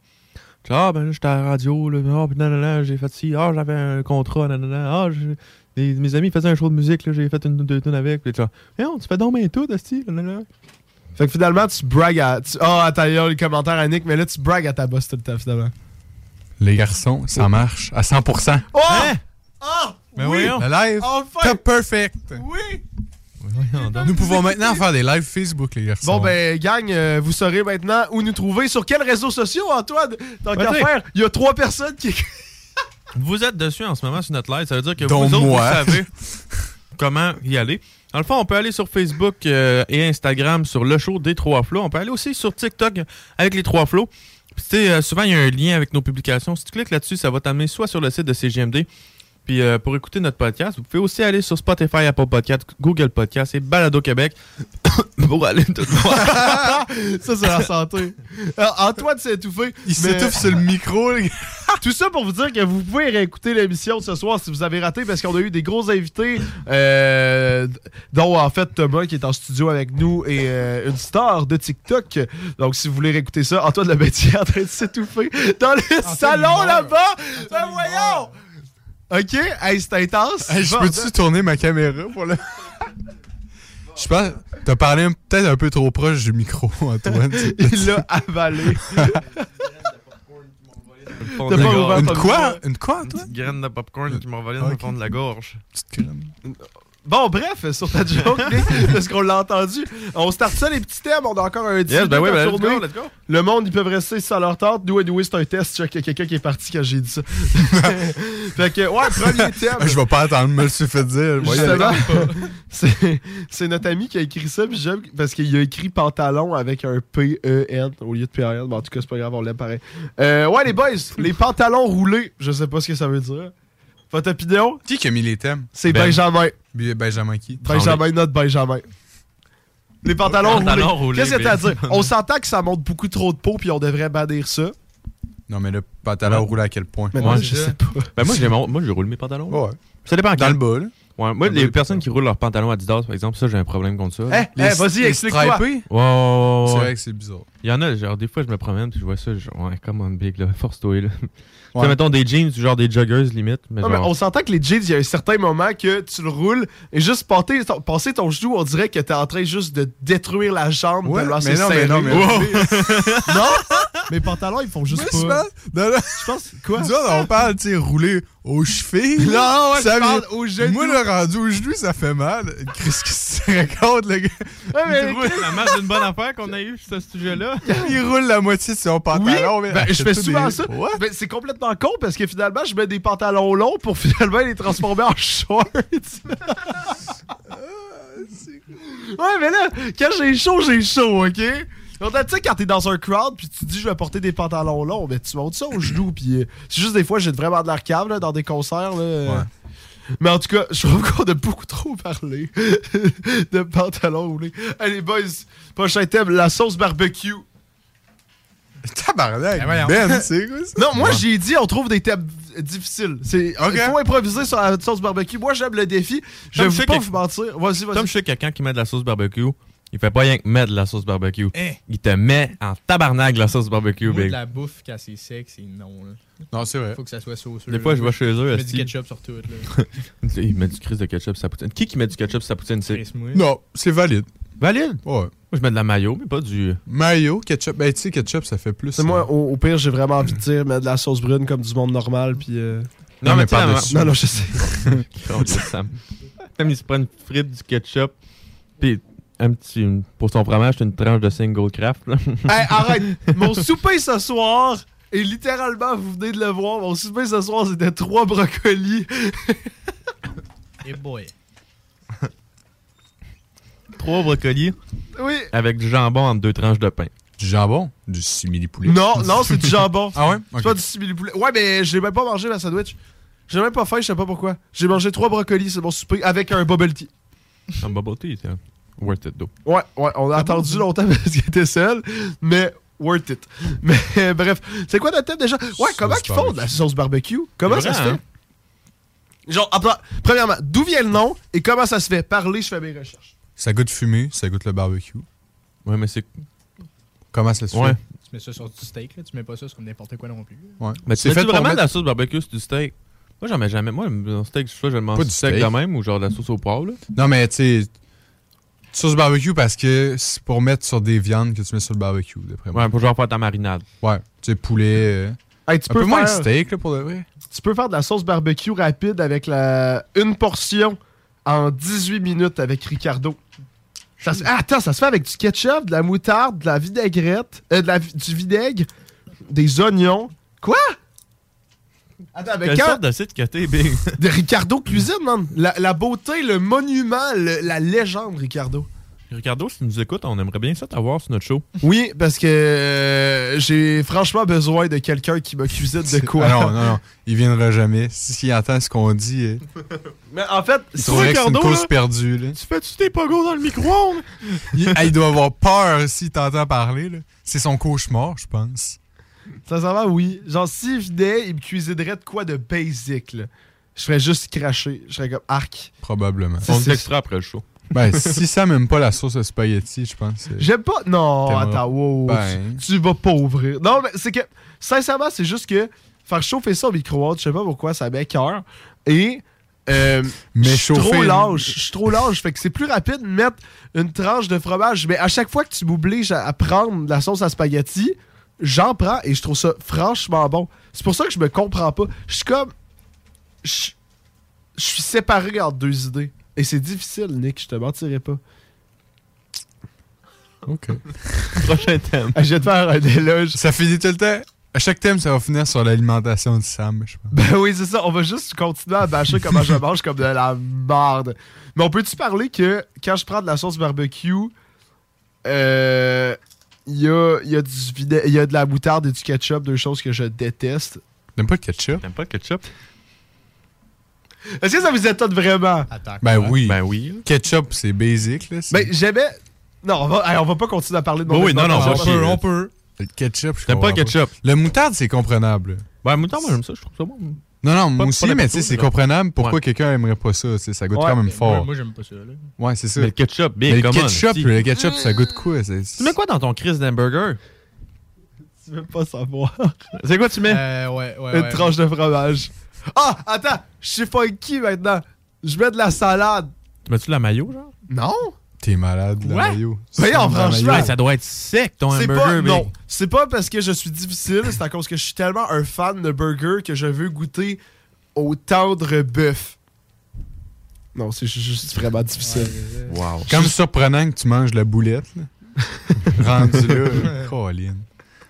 Speaker 4: Ah, ben là, j'étais à la radio, là, ah, puis nanana, j'ai fait ci, ah, j'avais un contrat, nanana, ah, j'ai- les- mes amis faisaient un show de musique, là, j'ai fait une deux tonnes avec, puis tu vois, Eh, on, tu fais donc bien tout, Asti, nanana.
Speaker 2: Fait que finalement, tu bragues à. tu- Ah, attends, il y a le commentaire à Nick, mais là, tu bragues à ta boss tout le temps, finalement.
Speaker 3: Les garçons, ça marche à 100%.
Speaker 2: Oh!
Speaker 4: Hein?
Speaker 2: Ah!
Speaker 3: Ben
Speaker 2: oui!
Speaker 3: voyons. Le live,
Speaker 2: Enfin!
Speaker 3: top perfect.
Speaker 2: Oui!
Speaker 3: Nous pouvons maintenant faire des lives Facebook, les garçons.
Speaker 2: Bon, ben, gang, euh, vous saurez maintenant où nous trouver. Sur quels réseaux sociaux, Antoine? Tant qu'à faire, il y a trois personnes qui.
Speaker 4: Vous êtes dessus en ce moment sur notre live, ça veut dire que
Speaker 3: Dont
Speaker 4: vous autres,
Speaker 3: moi.
Speaker 4: vous savez comment y aller. Dans le fond, on peut aller sur Facebook euh, et Instagram sur le show des Trois Flots. On peut aller aussi sur TikTok avec les Trois Flots. Puis, euh, souvent, il y a un lien avec nos publications. Si tu cliques là-dessus, ça va t'amener soit sur le site de CGMD. Puis euh, pour écouter notre podcast, vous pouvez aussi aller sur Spotify, Apple Podcast, Google Podcast et Balado Québec pour aller tout voir.
Speaker 2: ça, c'est la santé. Alors, Antoine s'est étouffé.
Speaker 3: Il s'étouffe sur le micro, les gars.
Speaker 2: Tout ça pour vous dire que vous pouvez réécouter l'émission de ce soir si vous avez raté parce qu'on a eu des gros invités, euh, dont en fait Thomas qui est en studio avec nous et euh, une star de TikTok. Donc si vous voulez réécouter ça, Antoine Le est en train de s'étouffer dans le salon là-bas. Ben voyons! Ok, hey, c'est intense.
Speaker 3: Hey, je peux-tu tourner ma caméra pour le. Je pense. T'as parlé peut-être un peu trop proche du micro, Antoine.
Speaker 2: Il l'a avalé.
Speaker 3: Une quoi? Une quoi, toi?
Speaker 4: Petite graine de popcorn qui m'a volé dans le fond de la gorge.
Speaker 3: Petite graine.
Speaker 2: Bon, bref, sur ta joke, parce qu'on l'a entendu. On start ça, les petits thèmes. On a encore un 10
Speaker 4: Yes, ben oui, ben let's
Speaker 2: tourner.
Speaker 4: go, let's go.
Speaker 2: Le monde, ils peuvent rester ça leur tente. Nous, anyway, c'est un test. Check, Il y a quelqu'un qui est parti quand j'ai dit ça. fait que, ouais, premier thème.
Speaker 3: Je vais pas attendre, me le suis fait dire.
Speaker 2: Justement, c'est c'est notre ami qui a écrit ça, puis j'aime parce qu'il a écrit pantalon avec un P-E-N au lieu de P-E-N. Bon, en tout cas, c'est pas grave, on l'aime pareil. Euh, ouais, les boys, les pantalons roulés, je sais pas ce que ça veut dire. Votre opinion?
Speaker 3: Qui qui a mis les thèmes?
Speaker 2: C'est
Speaker 3: Ben.
Speaker 2: Benjamin.
Speaker 3: Bi- Benjamin qui?
Speaker 2: Benjamin, notre Benjamin. Les pantalons,
Speaker 4: Pantalons
Speaker 2: roulés.
Speaker 4: roulés,
Speaker 2: Qu'est-ce que t'as à
Speaker 4: ben.
Speaker 2: dire? On s'entend que ça montre beaucoup trop de peau, puis on devrait bannir ça.
Speaker 3: Non, mais le pantalon
Speaker 4: Ouais.
Speaker 3: roule à quel point?
Speaker 2: Mais non, je sais pas.
Speaker 4: Ben moi, j'ai mon- moi, je roule mes pantalons.
Speaker 3: Ouais.
Speaker 4: Ça dépend
Speaker 3: Dans le bas, là.
Speaker 4: Ouais, moi, les
Speaker 3: le-
Speaker 4: personnes qui roulent leurs pantalons Adidas, par exemple, ça, j'ai un problème contre ça.
Speaker 2: Eh,
Speaker 3: Les-
Speaker 2: eh, vas-y,
Speaker 3: les
Speaker 2: explique-moi.
Speaker 3: stripés?
Speaker 4: Ouais, ouais, ouais,
Speaker 3: C'est
Speaker 4: ouais.
Speaker 3: vrai que c'est bizarre.
Speaker 4: Il y en a, genre, des fois, je me promène, puis je vois ça, genre, ouais, come on, big, là, force-toi, là.
Speaker 3: Ouais.
Speaker 4: mettons des jeans, genre des joggers, limite. Mais
Speaker 2: Non, mais on s'entend que les jeans, il y a un certain moment que tu le roules et juste passer ton, passer ton genou, on dirait que t'es en train juste de détruire la jambe
Speaker 3: Ouais, mais non, mais non, mais-
Speaker 2: non? Mes pantalons, ils font juste
Speaker 3: je
Speaker 2: pas. Je pense. Quoi?
Speaker 3: Nous on parle, tu sais, rouler aux chevilles.
Speaker 2: Non,
Speaker 3: là.
Speaker 2: ouais,
Speaker 3: Ça
Speaker 2: je parle aux genoux.
Speaker 3: Moi, le rendu aux genoux, ça fait mal. Qu'est-ce que tu racontes, le gars?
Speaker 2: Ouais, mais
Speaker 3: il, roule,
Speaker 4: La masse d'une bonne affaire qu'on a eu sur ce sujet-là.
Speaker 3: il roule la moitié de son
Speaker 2: Oui,
Speaker 3: pantalon. mais
Speaker 2: ben, je fais souvent
Speaker 3: des-
Speaker 2: ça. Ben, c'est complètement con parce que finalement, je mets des pantalons longs pour finalement les transformer en shorts. ouais, mais là, quand j'ai chaud, j'ai chaud, ok? Donc, tu sais, quand t'es dans un crowd puis tu dis je vais porter des pantalons longs, ben tu montes ça aux genoux puis euh, c'est juste des fois j'ai vraiment de l'air cave là, dans des concerts là. euh. Mais en tout cas, je trouve qu'on a beaucoup trop parlé de pantalons roulés. Allez boys, prochain thème, la sauce barbecue.
Speaker 3: Tabarnak,
Speaker 2: Ben.
Speaker 3: Ben, c'est quoi ça?
Speaker 2: Non, moi
Speaker 3: Ouais.
Speaker 2: j'ai dit on trouve des thèmes difficiles. C'est il faut improviser sur la sauce barbecue. Moi j'aime le défi. Je
Speaker 4: sais
Speaker 2: pas vous mentir. Vas-y, vas-y.
Speaker 4: Comme je sais quelqu'un qui met de la sauce barbecue, il fait pas rien que mettre de la sauce barbecue.
Speaker 34: Eh.
Speaker 4: Il te met en tabarnak de la sauce barbecue,
Speaker 34: Moi, de
Speaker 4: big.
Speaker 34: la bouffe, quand c'est sec, c'est non. Là.
Speaker 3: Non, c'est vrai.
Speaker 34: Faut que ça soit sauceux.
Speaker 4: Des fois, je vais chez eux.
Speaker 34: Mets
Speaker 4: esti.
Speaker 34: du ketchup sur tout. Là.
Speaker 4: il met du crise de ketchup sur sa poutine. Qui qui met du ketchup sur sa poutine, c'est?
Speaker 3: Non, c'est valide.
Speaker 4: Valide?
Speaker 3: Ouais.
Speaker 4: Moi, je mets de la mayo, mais pas du.
Speaker 3: Mayo, ketchup. Ben, tu sais, ketchup, ça fait plus.
Speaker 2: C'est moi, au, au pire, j'ai vraiment envie de dire mettre de la sauce brune comme du monde normal. Puis. euh,
Speaker 4: Non, mais, sais,
Speaker 3: par-dessus.
Speaker 2: Non, non, je sais.
Speaker 4: Sam. Même il se prend une frite, du ketchup, puis un petit. Pour son fromage, c'est une tranche de single craft. Là.
Speaker 2: Hey, arrête! Mon souper ce soir, et littéralement, vous venez de le voir, mon souper ce soir, c'était trois brocolis.
Speaker 34: Et boy.
Speaker 4: Trois brocolis
Speaker 2: Oui.
Speaker 4: avec du jambon entre deux tranches de pain.
Speaker 3: Du jambon? Du simili poulet?
Speaker 2: Non, non, c'est du jambon.
Speaker 3: Ah ouais?
Speaker 2: C'est pas du simili poulet. Ouais, mais j'ai même pas mangé ma sandwich. J'ai même pas faim, je sais pas pourquoi. J'ai mangé trois brocolis, c'est mon souper, avec un bubble tea.
Speaker 4: Un bubble tea, c'est worth it, though.
Speaker 2: Ouais, ouais, on a attendu longtemps parce qu'il était seul, mais worth it. Mais bref, c'est quoi notre thème déjà? Ouais, comment ils font de la sauce barbecue? Comment ça se fait?
Speaker 4: hein?
Speaker 2: Genre, attends, premièrement, d'où vient le nom et comment ça se fait? Parlez, je fais mes recherches.
Speaker 3: Ça goûte fumé, ça goûte le barbecue.
Speaker 4: Ouais, mais c'est.
Speaker 3: Comment ça se
Speaker 4: Ouais.
Speaker 3: fait?
Speaker 34: Tu mets ça sur du steak, là. tu mets pas ça sur n'importe quoi non plus.
Speaker 3: Ouais.
Speaker 4: Mais
Speaker 3: C'est
Speaker 4: tu
Speaker 3: pour
Speaker 4: vraiment
Speaker 3: mettre-
Speaker 4: de la sauce barbecue sur du steak? Moi, j'en mets jamais. Moi, un steak, soit je le mange
Speaker 3: Pas du
Speaker 4: sec
Speaker 3: steak.
Speaker 4: de même ou genre de la sauce au poivre. Là.
Speaker 3: Non, mais tu sais, sauce barbecue parce que c'est pour mettre sur des viandes que tu mets sur le barbecue, d'après moi.
Speaker 4: Ouais, pour genre faire ta marinade.
Speaker 3: Ouais, tu sais, poulet. euh,
Speaker 2: Hey, tu
Speaker 3: un
Speaker 2: peux
Speaker 3: peu moins de
Speaker 2: faire-
Speaker 3: steak, là, pour de vrai.
Speaker 2: Tu peux faire de la sauce barbecue rapide avec la une portion en 18 minutes avec Ricardo. Ça se- Ah, attends, ça se fait avec du ketchup, de la moutarde, de la vinaigrette, euh, de la vi- du vinaigre, des oignons. Quoi? Attends, mais
Speaker 4: Quelle
Speaker 2: quand...
Speaker 4: sorte de site que t'es, Big?
Speaker 2: De Ricardo Cuisine, man. La, la beauté, le monument, le- la légende, Ricardo.
Speaker 4: Ricardo, si tu nous écoutes, on aimerait bien ça t'avoir sur notre show.
Speaker 2: Oui, parce que euh, j'ai franchement besoin de quelqu'un qui me cuisine de quoi.
Speaker 3: Ah non, non, non. Il viendra jamais. S'il entend ce qu'on dit, euh,
Speaker 2: Mais en fait,
Speaker 3: il que c'est une
Speaker 2: Ricardo,
Speaker 3: cause
Speaker 2: là,
Speaker 3: perdue. Là.
Speaker 4: Tu fais-tu tes pogos dans le micro-ondes?
Speaker 3: Il, ah, il doit avoir peur s'il t'entend parler. là. C'est son cauchemar, je pense.
Speaker 2: Sincèrement, oui. Genre, s'il venait, il me cuisinerait de quoi de basic, là. Je ferais juste cracher. Je serais comme arc.
Speaker 3: Probablement.
Speaker 2: C'est-
Speaker 4: On textera après le show.
Speaker 3: Ben, si ça m'aime pas la sauce à spaghetti, je pense.
Speaker 2: J'aime pas. Non, attends, wow.
Speaker 3: Ben.
Speaker 2: Tu, tu vas pas ouvrir. Non, mais c'est que, sincèrement, c'est juste que faire chauffer ça au micro-ondes, je sais pas pourquoi, ça m'écoeure. Et. Euh,
Speaker 3: Mais
Speaker 2: je suis trop lâche. Je suis trop lâche. Fait que c'est plus rapide de mettre une tranche de fromage. Mais à chaque fois que tu m'obliges à, à prendre de la sauce à spaghetti, j'en prends et je trouve ça franchement bon. C'est pour ça que je me comprends pas. Je suis comme. Je suis séparé entre deux idées. Et c'est difficile, Nick, je te mentirai pas.
Speaker 3: OK.
Speaker 4: Prochain thème.
Speaker 2: Ah, Je vais te faire un éloge.
Speaker 3: Ça finit tout le temps? À chaque thème, ça va finir sur l'alimentation de Sam, je pense.
Speaker 2: Ben oui, c'est ça. On va juste continuer à bâcher comment je mange comme de la merde. Mais on peut-tu parler que quand je prends de la sauce barbecue, euh, il y, a, il y, a du vina- il y a de la moutarde et du ketchup, deux choses que je déteste?
Speaker 3: T'aimes pas le ketchup?
Speaker 4: T'aimes pas le ketchup?
Speaker 2: Est-ce que ça vous étonne vraiment?
Speaker 34: Attends.
Speaker 3: Ben
Speaker 34: quoi?
Speaker 3: oui.
Speaker 4: Ben oui.
Speaker 3: Ketchup, c'est basic, là.
Speaker 2: Ben, j'aimais. Non, on va, hey, on va pas continuer à parler de mon
Speaker 4: Oh oui, non, non,
Speaker 2: on peut, on peut.
Speaker 3: Le ketchup, je
Speaker 4: T'aimes pas le ketchup?
Speaker 3: Le moutarde, c'est comprenable.
Speaker 4: Ben, moutarde, moi, j'aime ça. Je trouve ça bon.
Speaker 3: Non, non,
Speaker 4: Pas-
Speaker 3: moi
Speaker 4: pas
Speaker 3: aussi, mais tu sais, c'est
Speaker 4: mais
Speaker 3: comprenable pourquoi
Speaker 4: Ouais.
Speaker 3: quelqu'un aimerait pas ça. Ça goûte
Speaker 2: Ouais,
Speaker 3: quand même
Speaker 34: Moi,
Speaker 3: fort.
Speaker 34: moi, j'aime pas ça. Là.
Speaker 3: Ouais, c'est ça.
Speaker 4: Mais le ketchup,
Speaker 3: Mais
Speaker 4: bien,
Speaker 3: le
Speaker 4: comment?
Speaker 3: ketchup, le ketchup, ça goûte quoi? c'est-
Speaker 4: Tu mets quoi dans ton Chris d'hamburger?
Speaker 2: Tu veux pas savoir.
Speaker 4: C'est quoi tu mets?
Speaker 34: Euh, ouais, ouais.
Speaker 2: Une
Speaker 34: ouais.
Speaker 2: tranche de fromage. Ah, attends, je suis funky maintenant. Je mets de la salade.
Speaker 4: Tu mets-tu de la mayo, genre?
Speaker 2: Non?
Speaker 3: T'es malade, le
Speaker 2: Ouais.
Speaker 3: maillot.
Speaker 2: Voyons,
Speaker 3: C'est
Speaker 2: franchement.
Speaker 4: ça doit être sec, ton
Speaker 2: C'est
Speaker 4: hamburger.
Speaker 2: pas, non, c'est pas parce que je suis difficile, c'est à cause que je suis tellement un fan de burger que je veux goûter au tendre bœuf. Non, c'est ju- juste vraiment difficile.
Speaker 4: Wow.
Speaker 3: Comme surprenant que tu manges la boulette. là. Rendu là, Colin.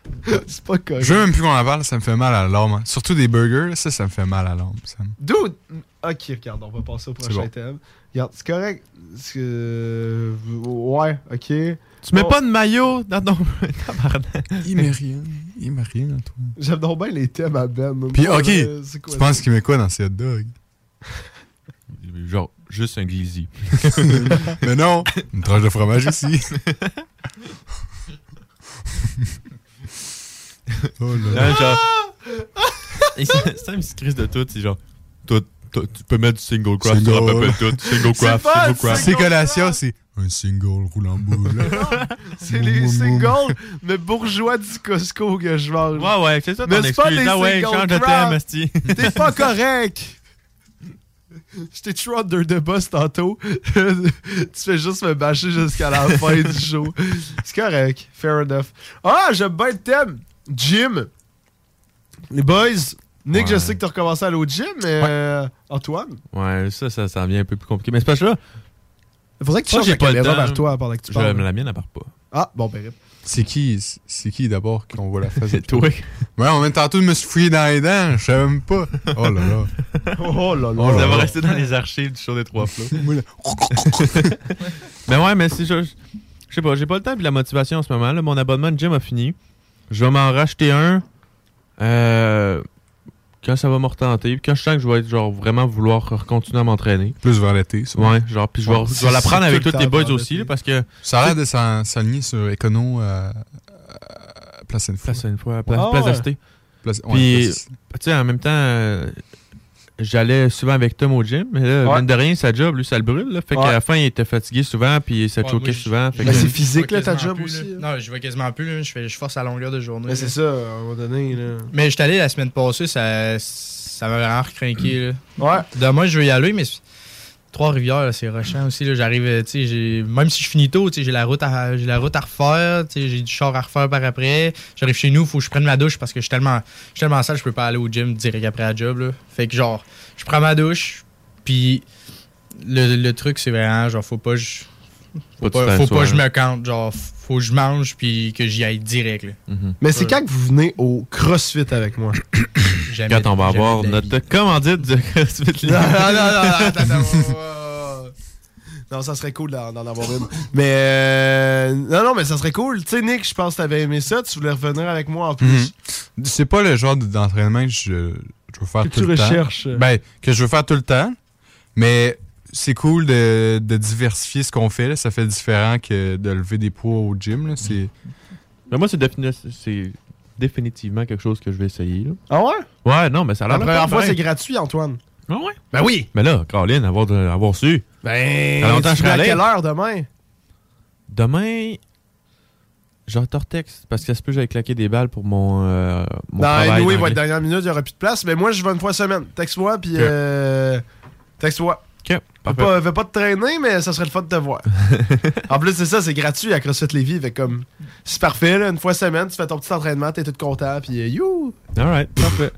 Speaker 2: C'est pas correct.
Speaker 3: Je veux même plus qu'on en parle, ça me fait mal à l'âme. hein. Surtout des burgers, ça, ça me fait mal à l'âme. ça me-
Speaker 2: Dude! Ok, regarde, on va passer au prochain
Speaker 3: bon.
Speaker 2: thème. Regarde, c'est correct. C'est que- Ouais, ok.
Speaker 4: Tu mets pas de maillot dans ton. Tabarnak.
Speaker 3: Il met rien. Il met rien, toi.
Speaker 2: J'aime donc bien les thèmes à Ben.
Speaker 3: Puis,
Speaker 2: Moi,
Speaker 3: ok,
Speaker 2: euh, c'est quoi
Speaker 3: tu penses qu'il met quoi dans ces hot dogs?
Speaker 4: Genre, juste un glizzy.
Speaker 3: Mais non, une tranche de fromage aussi. Oh là
Speaker 4: Là, genre. Et une petite crise de tout, c'est genre. Tu peux mettre du single craft, tu
Speaker 3: Single.
Speaker 4: rappelles tout. Single craft,
Speaker 2: pas
Speaker 4: single craft.
Speaker 3: C'est collation, c'est un single roulant boule.
Speaker 2: C'est les singles, mais bourgeois du Costco que je mange.
Speaker 4: Ouais, ouais, c'est ça ton
Speaker 2: Mais c'est pas
Speaker 4: excuse.
Speaker 2: des
Speaker 4: Ah ouais,
Speaker 2: single
Speaker 4: change de
Speaker 2: craft.
Speaker 4: thème, esti.
Speaker 2: T'es pas correct! J'étais trop under the bus tantôt. tu fais juste me bâcher jusqu'à la fin du show. C'est correct. Fair enough. Ah, j'aime bien le thème. Gym. Les boys. Nick, je sais que t'as recommencé à aller au gym, mais euh, Antoine,
Speaker 4: Ouais, ça, ça, ça devient un peu plus compliqué. Mais c'est pas ça.
Speaker 2: il faudrait que tu
Speaker 4: Moi,
Speaker 2: changes
Speaker 4: j'ai
Speaker 2: la
Speaker 4: pas le
Speaker 2: caméra
Speaker 4: temps.
Speaker 2: vers toi pendant que tu
Speaker 4: Je-. La mienne, elle part pas.
Speaker 2: Ah, bon, ben.
Speaker 3: C'est qui, c'est qui d'abord qu'on voit la face?
Speaker 4: C'est toi?
Speaker 3: Ouais, on vient tantôt de me se fouiller dans les dents, je savais même pas. Oh là là.
Speaker 2: Oh là là.
Speaker 3: Oh là
Speaker 4: Ça va
Speaker 3: là.
Speaker 4: rester dans les archives du show des trois flots.
Speaker 3: Là,
Speaker 4: mais ouais, mais si je. Je sais pas, j'ai pas le temps et la motivation en ce moment. Là. Mon abonnement de gym a fini. Je vais m'en racheter un. Euh, quand ça va me retenter. Puis quand je sens que je vais être genre vraiment vouloir continuer à m'entraîner.
Speaker 3: Plus vers l'été, ça.
Speaker 4: Ouais, genre, puis je vais,
Speaker 3: Ouais,
Speaker 4: je vais l'apprendre
Speaker 3: c'est
Speaker 4: avec tous les boys aussi, là, parce que.
Speaker 3: Ça a l'air de s'aligner sur Econo euh, à Place une fois.
Speaker 4: Place une fois, place,
Speaker 2: ouais.
Speaker 3: ouais,
Speaker 4: Puis, tu sais, en même temps, euh, j'allais souvent avec Tom au gym, mais là,
Speaker 2: Ouais.
Speaker 4: mine de rien, sa job, lui, ça le brûle. Là, fait
Speaker 2: Ouais.
Speaker 4: qu'à la fin, il était fatigué souvent, puis ça
Speaker 34: Ouais,
Speaker 4: choquait souvent.
Speaker 2: Ben,
Speaker 4: que-
Speaker 2: c'est physique, là, ta job
Speaker 34: plus,
Speaker 2: aussi,
Speaker 34: là. Non, je vois quasiment plus. là. Je, fais, je force à longueur de journée.
Speaker 2: Mais c'est ça, à un moment donné. Là.
Speaker 34: Mais je suis allé la semaine passée, ça, ça m'a vraiment recrinqué. là.
Speaker 2: Ouais.
Speaker 34: Demain, je veux y aller, mais Trois-Rivières, c'est rushant aussi. là. J'arrive, euh, tu sais, j'ai- même si je finis tôt, tu sais, j'ai la route à, j'ai la route à refaire, tu sais, j'ai du char à refaire par après. J'arrive chez nous, faut que je prenne ma douche parce que je suis tellement, je suis tellement sale, je peux pas aller au gym direct après la job. Là. Fait que genre, je prends ma douche, puis le, le truc, c'est vraiment, genre, faut pas, je-
Speaker 4: Faut
Speaker 34: pas, faut pas que je
Speaker 4: hein.
Speaker 34: me cante. Genre, faut que je mange, puis que j'y aille direct. Là.
Speaker 4: Mhm.
Speaker 2: Mais c'est quand que vous venez au CrossFit avec moi?
Speaker 34: Jamais-
Speaker 4: Quand on va avoir notre commandite de CrossFit
Speaker 2: non, non, non, non, attends, attends, oh, oh. Non, ça serait cool d'en avoir une. Mais euh, non, non, mais ça serait cool. Tu sais, Nick, je pense que t'avais aimé ça. Tu voulais revenir avec moi en plus.
Speaker 3: Mhm. C'est pas le genre d'entraînement que je, je veux faire
Speaker 2: Que
Speaker 3: tout
Speaker 2: tu
Speaker 3: le temps.
Speaker 2: recherches.
Speaker 3: Ben, que je veux faire tout le temps. Mais c'est cool de, de diversifier ce qu'on fait. là. Ça fait différent que de lever des poids au gym. là. C'est...
Speaker 4: Mais moi, c'est définitivement quelque chose que je vais essayer. là.
Speaker 2: Ah ouais?
Speaker 4: Ouais, non, mais ça a
Speaker 2: La
Speaker 4: l'air
Speaker 2: première
Speaker 4: le fun,
Speaker 2: fois, c'est gratuit, Antoine.
Speaker 4: Ah ouais?
Speaker 2: Ben oui!
Speaker 4: Mais là, Caroline, avoir, de- avoir su.
Speaker 2: Ben,
Speaker 4: longtemps
Speaker 2: tu
Speaker 4: je serais
Speaker 2: à
Speaker 4: allé.
Speaker 2: quelle heure demain?
Speaker 4: Demain, genre Tortex, parce que ça se peut que j'aille claquer des balles pour mon, euh, mon
Speaker 2: Dans
Speaker 4: travail. D'anglais.
Speaker 2: être dernière minute, il n'y aura plus de place. Mais moi, je vais une fois semaine. Texte-moi, puis
Speaker 4: Ok.
Speaker 2: euh, texte-moi.
Speaker 4: Ok,
Speaker 2: Fais pas, fais pas te traîner, mais ça serait le fun de te voir. en plus, c'est ça, c'est gratuit à CrossFit Lévis. Fait comme, c'est parfait, là, une fois semaine, tu fais ton petit entraînement, t'es tout content, puis euh, you!
Speaker 4: Alright, parfait.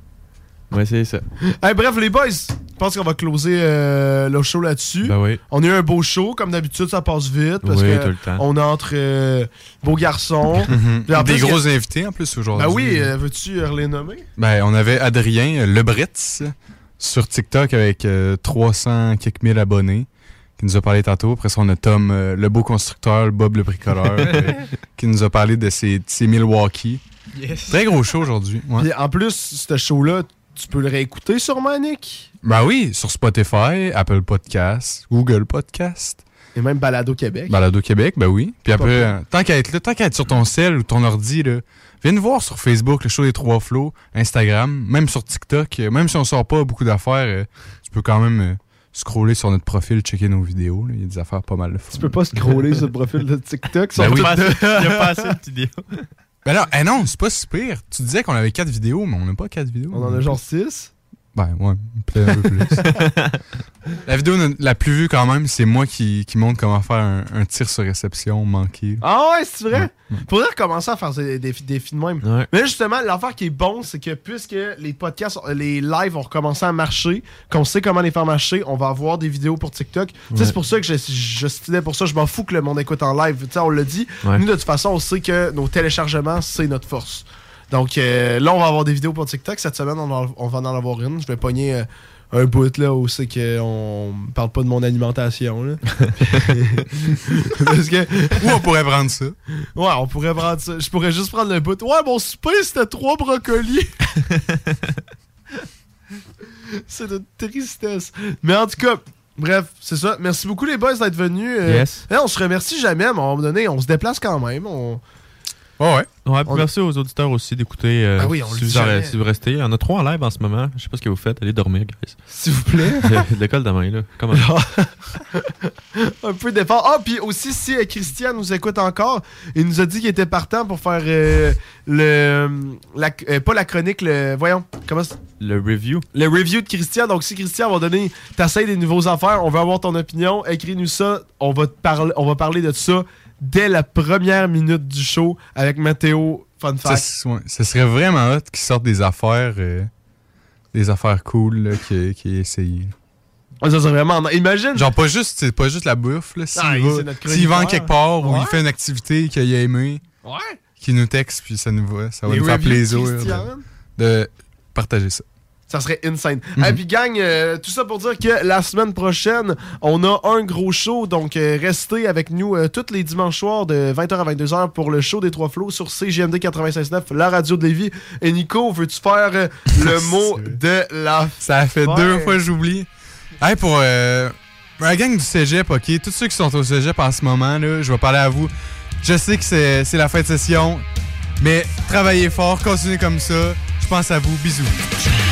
Speaker 4: On va essayer ça.
Speaker 2: Hey, bref, les boys, je pense qu'on va closer euh, le show là-dessus.
Speaker 4: Ben oui.
Speaker 2: On a eu un beau show, comme d'habitude, ça passe vite. Parce
Speaker 4: Oui,
Speaker 2: que
Speaker 4: tout le temps.
Speaker 2: on entre euh, beaux garçons. Puis en
Speaker 3: Mhm. Des
Speaker 2: plus,
Speaker 3: gros invités en plus aujourd'hui.
Speaker 2: Ben oui, euh, veux-tu les nommer?
Speaker 3: Ben, on avait Adrien Lebritz sur TikTok avec euh, 300 quelques mille abonnés qui nous a parlé tantôt. Après ça, on a Tom, euh, le beau constructeur, Bob le bricoleur, euh, qui nous a parlé de ses, de ses Milwaukee.
Speaker 34: Yes.
Speaker 3: Très gros show aujourd'hui. ouais.
Speaker 2: En plus, ce show-là, tu peux le réécouter sûrement, Nick?
Speaker 3: Ben oui, sur Spotify, Apple Podcast, Google Podcast.
Speaker 2: Et même Balado Québec.
Speaker 3: Balado Québec, ben oui. Puis après, euh, tant qu'à être là, tant qu'à être sur ton cell ou ton ordi, là, viens nous voir sur Facebook, le show des trois flots, Instagram, même sur TikTok. euh, Même si on sort pas beaucoup d'affaires, euh, tu peux quand même euh, scroller sur notre profil, checker nos vidéos. là. Il y a des affaires pas mal de fun.
Speaker 2: Tu peux pas scroller sur le profil de TikTok.
Speaker 3: Ben oui.
Speaker 4: Il y a pas assez de vidéos.
Speaker 3: Ben non, eh non, c'est pas si pire. Tu disais qu'on avait quatre vidéos, mais on n'a pas quatre vidéos.
Speaker 2: On en a genre 6.
Speaker 7: Ben, ouais, peut-être un peu plus. la vidéo la plus vue, quand même, c'est moi qui, qui montre comment faire un, un tir sur réception manqué.
Speaker 2: Ah ouais, c'est vrai? Faudrait recommencer à faire des, films de même. Mais justement, l'affaire qui est bon, c'est que puisque les podcasts, les lives ont recommencé à marcher, qu'on sait comment les faire marcher, on va avoir des vidéos pour TikTok. Tu sais,
Speaker 4: Ouais.
Speaker 2: C'est pour ça que je, je stylais pour ça. Je m'en fous que le monde écoute en live. Tu sais, on l'a dit.
Speaker 4: Ouais.
Speaker 2: Nous, de toute façon, on sait que nos téléchargements, c'est notre force. Donc euh, là, on va avoir des vidéos pour TikTok. Cette semaine, on, en- on va en avoir une. Je vais pogner euh, un bout là où c'est qu'on parle pas de mon alimentation. Là. Parce que...
Speaker 7: Ou on pourrait prendre ça?
Speaker 2: Ouais, on pourrait prendre ça. Je pourrais juste prendre le bout. Ouais, mon souper, c'était trois brocolis. c'est de tristesse. Mais en tout cas, bref, c'est ça. Merci beaucoup les boys d'être venus. Euh,
Speaker 4: Yes.
Speaker 2: là, on se remercie jamais, mais à un moment donné, on se déplace quand même. On...
Speaker 7: Ouais, ouais.
Speaker 4: Ouais, merci aux auditeurs aussi d'écouter. euh,
Speaker 2: Ah oui,
Speaker 4: si, si vous restez. Il y en a trois en live en ce moment. Je sais pas ce que vous faites. Allez dormir, guys.
Speaker 2: S'il vous plaît.
Speaker 4: L'école demain, là. Comment?
Speaker 2: Un peu d'effort. Ah, puis aussi, si euh, Christian nous écoute encore, il nous a dit qu'il était partant pour faire euh, le. la- euh, pas la chronique, le. Voyons, comment
Speaker 4: Le review.
Speaker 2: Le review de Christian. Donc, si Christian va donner. T'essayes des nouveaux affaires, on veut avoir ton opinion. Écris-nous ça. On va, te parler, on va parler de ça dès la première minute du show avec Mathéo. Fun fact.
Speaker 7: ouais, serait vraiment hot qu'ils sortent des affaires. euh, des affaires cool là, qui, essayent.
Speaker 2: Ça serait vraiment. Imagine.
Speaker 7: Genre, pas juste, c'est pas juste la bouffe. S'il
Speaker 2: Ah,
Speaker 7: va, va en quelque part ou il fait une activité qu'il a aimé,
Speaker 2: Ouais.
Speaker 7: qu'il nous texte, puis ça nous va. Ça va
Speaker 2: Les
Speaker 7: nous faire plaisir de partager ça.
Speaker 2: Ça serait insane.
Speaker 7: Mhm.
Speaker 2: Et puis, gang, euh, tout ça pour dire que la semaine prochaine, on a un gros show. Donc, euh, restez avec nous euh, tous les dimanches soirs de 20h à 22h pour le show des Trois Flots sur CGMD 96.9, la radio de Lévis. Et Nico, veux-tu faire le mot de la
Speaker 7: Ça fait deux fois que j'oublie. Hey, pour la gang du cégep, OK, tous ceux qui sont au cégep en ce moment, là, je vais parler à vous. Je sais que c'est la fin de session, mais travaillez fort, continuez comme ça. Je pense à vous. Bisous.